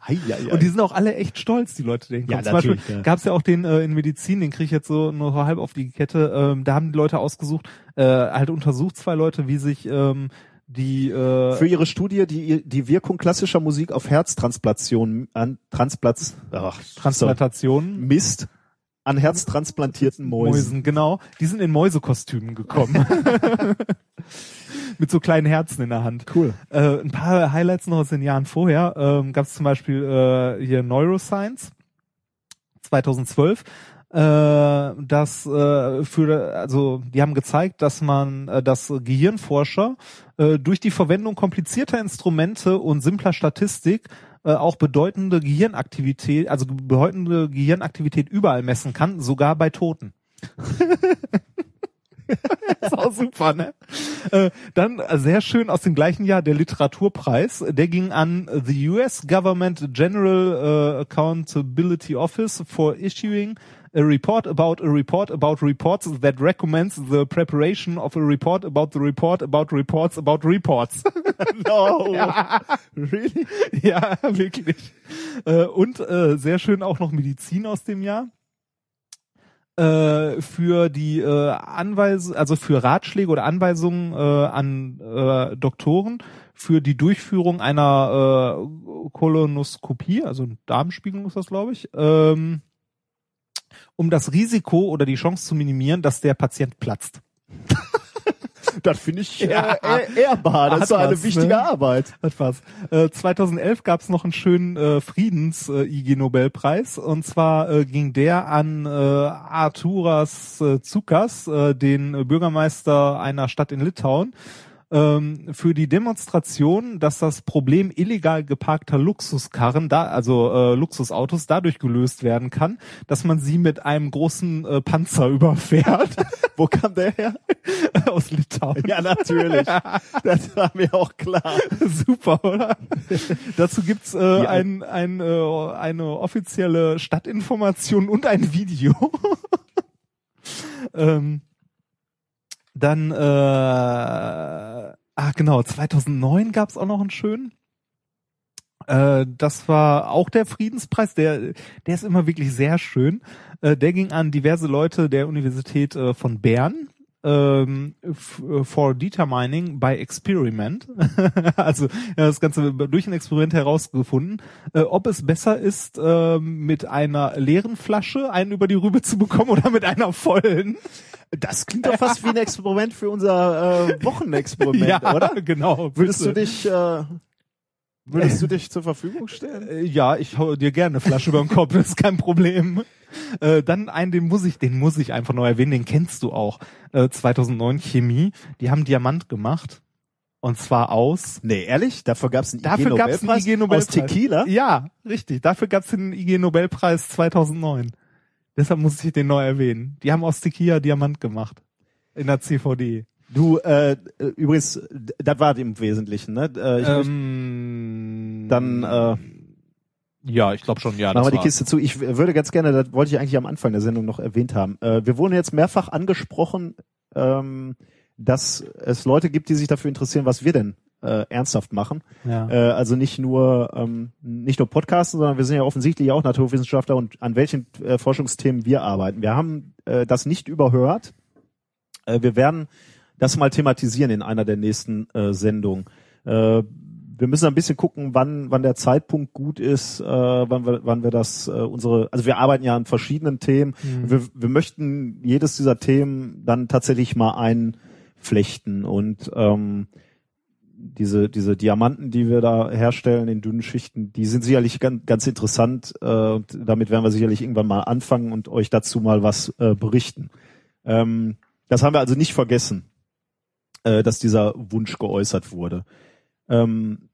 Ei, ei, ei. Und die sind auch alle echt stolz, die Leute, den Ja. Zum Beispiel ja. gab's ja auch den äh, in Medizin, den kriege ich jetzt so nur halb auf die Kette. Ähm, da haben die Leute ausgesucht, äh, halt untersucht zwei Leute, wie sich ähm, die äh, für ihre Studie die die Wirkung klassischer Musik auf Herztransplantation an Transplatz ach, Transplantationen so, misst an herztransplantierten Mäusen. Mäusen, genau. Die sind in Mäusekostümen gekommen. (laughs) Mit so kleinen Herzen in der Hand. Cool. Äh, ein paar Highlights noch aus den Jahren vorher. Ähm, Gab es zum Beispiel äh, hier Neuroscience 2012. Äh, das äh, für also die haben gezeigt, dass man äh, dass Gehirnforscher äh, durch die Verwendung komplizierter Instrumente und simpler Statistik äh, auch bedeutende Gehirnaktivität, also bedeutende Gehirnaktivität überall messen kann, sogar bei Toten. (laughs) ist auch super, ne? Äh, dann äh, sehr schön aus dem gleichen Jahr der Literaturpreis. Der ging an the US Government General Accountability Office for issuing a report about a report about reports that recommends the preparation of a report about the report about reports about reports. (laughs) No. Ja. (laughs) Really? ja, wirklich. Äh, und äh, sehr schön auch noch Medizin aus dem Jahr. Äh, für die äh, Anweisung, also für Ratschläge oder Anweisungen äh, an äh, Doktoren für die Durchführung einer äh, Kolonoskopie, also Darmspiegelung ist das, glaube ich, ähm, um das Risiko oder die Chance zu minimieren, dass der Patient platzt. (laughs) Das finde ich Ja. äh, ehr- ehrbar. Das Hat ist eine was, wichtige ne? Arbeit. Hat was. Äh, 2011 gab es noch einen schönen äh, Friedens-IG-Nobelpreis und zwar äh, ging der an äh, Arturas äh, Zukas, äh, den äh, Bürgermeister einer Stadt in Litauen, ähm, für die Demonstration, dass das Problem illegal geparkter Luxuskarren, da, also äh, Luxusautos, dadurch gelöst werden kann, dass man sie mit einem großen äh, Panzer (laughs) überfährt Wo kam der her? (laughs) aus Litauen. Ja, natürlich. (laughs) Das war mir auch klar. Super, oder? Dazu gibt's äh, Ja. ein, ein, äh, eine offizielle Stadtinformation und ein Video. ähm, dann, äh, ah genau, 2009 gab's auch noch einen schönen. Äh, das war auch der Friedenspreis, der, der ist immer wirklich sehr schön. Äh, der ging an diverse Leute der Universität äh, von Bern. Ähm, äh, for determining by experiment, (laughs) also ja, das Ganze durch ein Experiment herausgefunden, äh, ob es besser ist, ähm, mit einer leeren Flasche einen über die Rübe zu bekommen oder mit einer vollen. Das klingt doch fast wie ein (laughs) Experiment für unser äh, Wochenexperiment, ja, oder? genau. Würdest du dich, äh, würdest du dich zur Verfügung stellen? Äh, Ja, ich hau dir gerne eine Flasche über den Kopf, (laughs) das ist kein Problem. Äh, dann einen, den muss ich, den muss ich einfach noch erwähnen, den kennst du auch. Äh, 2009 Chemie, die haben Diamant gemacht. Und zwar aus. Nee, ehrlich? Dafür gab's einen Dafür gab's einen IG-Nobelpreis IG Nobelpreis. aus Tequila? Ja, richtig. Dafür gab's den IG Nobelpreis 2009. Deshalb muss ich den neu erwähnen. Die haben aus Tequila Diamant gemacht. In der CVD. Du, äh, übrigens, das war im Wesentlichen, ne? Äh, ähm, dann äh, ja, ich glaube schon, ja. machen wir die. Kiste zu. Ich würde ganz gerne, das wollte ich eigentlich am Anfang der Sendung noch erwähnt haben. Äh, wir wurden jetzt mehrfach angesprochen, ähm, dass es Leute gibt, die sich dafür interessieren, was wir denn äh, ernsthaft machen. Ja. Äh, also nicht nur ähm, nicht nur Podcasten, sondern wir sind ja offensichtlich auch Naturwissenschaftler und an welchen äh, Forschungsthemen wir arbeiten. Wir haben äh, das nicht überhört. Äh, wir werden das mal thematisieren in einer der nächsten äh, Sendungen. Äh, wir müssen ein bisschen gucken, wann wann der Zeitpunkt gut ist, äh, wann wir wann wir das äh, unsere also wir arbeiten ja an verschiedenen Themen. Wir, wir möchten jedes dieser Themen dann tatsächlich mal einflechten und ähm, diese, diese Diamanten, die wir da herstellen in dünnen Schichten, die sind sicherlich ganz, ganz interessant äh, und damit werden wir sicherlich irgendwann mal anfangen und euch dazu mal was äh, berichten. Ähm, das haben wir also nicht vergessen, äh, dass dieser Wunsch geäußert wurde. Ähm,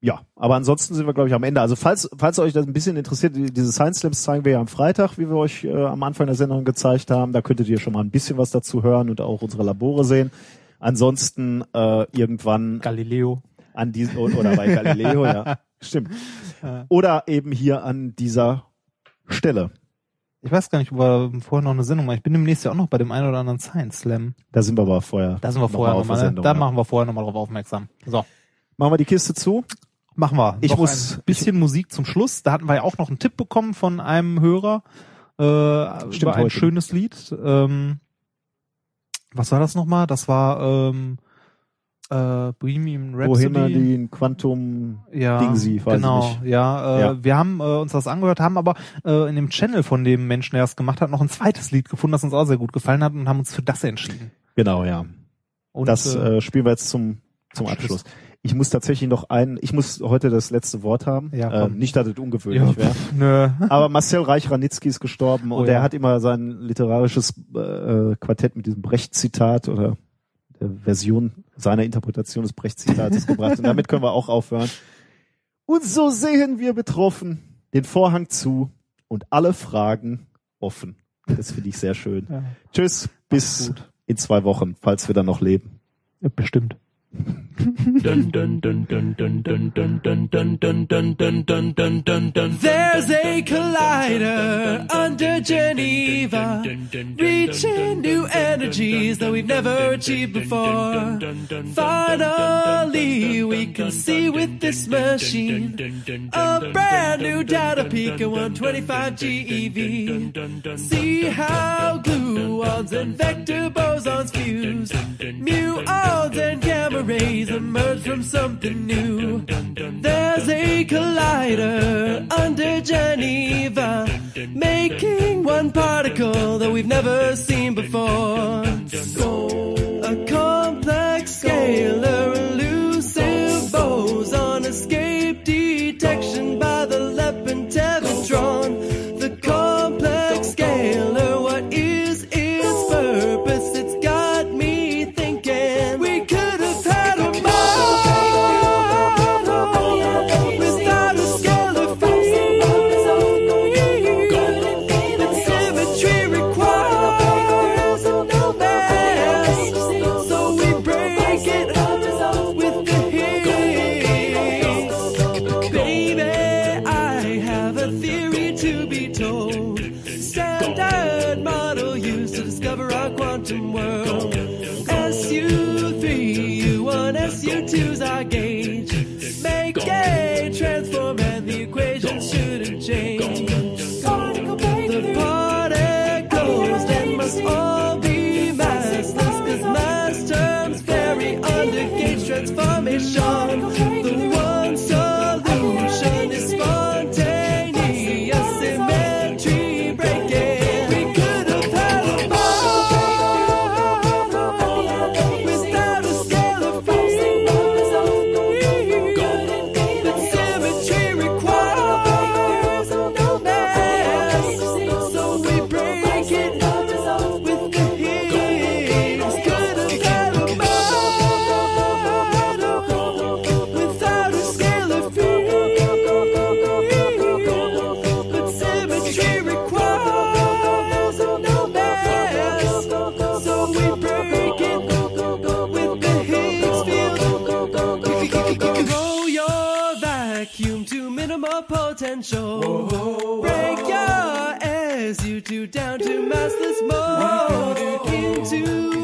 ja, aber ansonsten sind wir, glaube ich, am Ende. Also falls, falls euch das ein bisschen interessiert, die- diese Science Slams zeigen wir ja am Freitag, wie wir euch äh, am Anfang der Sendung gezeigt haben. Da könntet ihr schon mal ein bisschen was dazu hören und auch unsere Labore sehen. Ansonsten äh, irgendwann Galileo. an diesem oder bei Galileo, ja, (laughs) stimmt. Oder eben hier an dieser Stelle. Ich weiß gar nicht, ob wir vorher noch eine Sendung machen. Ich bin demnächst ja auch noch bei dem einen oder anderen Science Slam. Da sind wir aber vorher. Da sind wir noch vorher nochmal, der ne? Da ja. machen wir vorher nochmal drauf aufmerksam. So. Machen wir die Kiste zu. Machen wir. Ich noch muss- ein bisschen Musik zum Schluss. Da hatten wir ja auch noch einen Tipp bekommen von einem Hörer äh, Stimmt, über ein heute. schönes Lied. Ähm, was war das nochmal? Das war ähm, äh, Bohemian Rhapsody. Bohemian Quantum ja, Dingsy, weiß genau, ich nicht. Ja, äh, Ja. wir haben äh, uns das angehört, haben aber äh, in dem Channel von dem Menschen, der das gemacht hat, noch ein zweites Lied gefunden, das uns auch sehr gut gefallen hat und haben uns für das entschieden. Genau, ja. Und, das äh, äh, spielen wir jetzt zum, zum Abschluss. Abschluss. Ich muss tatsächlich noch ein, ich muss heute das letzte Wort haben. Ja, äh, komm. nicht, dass es ja, ungewöhnlich wäre. pff, nö. (laughs) Aber Marcel Reich-Ranitzky ist gestorben Oh und ja. er hat immer sein literarisches äh, Quartett mit diesem Brecht-Zitat oder der Version seiner Interpretation des Brecht-Zitates gebracht. Und damit können wir auch aufhören. Und so sehen wir betroffen den Vorhang zu und alle Fragen offen. Das finde ich sehr schön. Ja. Tschüss, bis in zwei Wochen, falls wir dann noch leben. Ja, bestimmt. There's a collider under Geneva, reaching new energies that we've never achieved before. Finally, we can see with this machine a brand new data peak at 125 GeV. See how gluons and vector bosons fuse, muons and gamma rays emerge from something new. There's a collider under Geneva, making one particle that we've never seen before. A complex scalar elusive boson escape detection potential. Whoa, whoa, whoa. Break your ass, you two down to massless mode. Into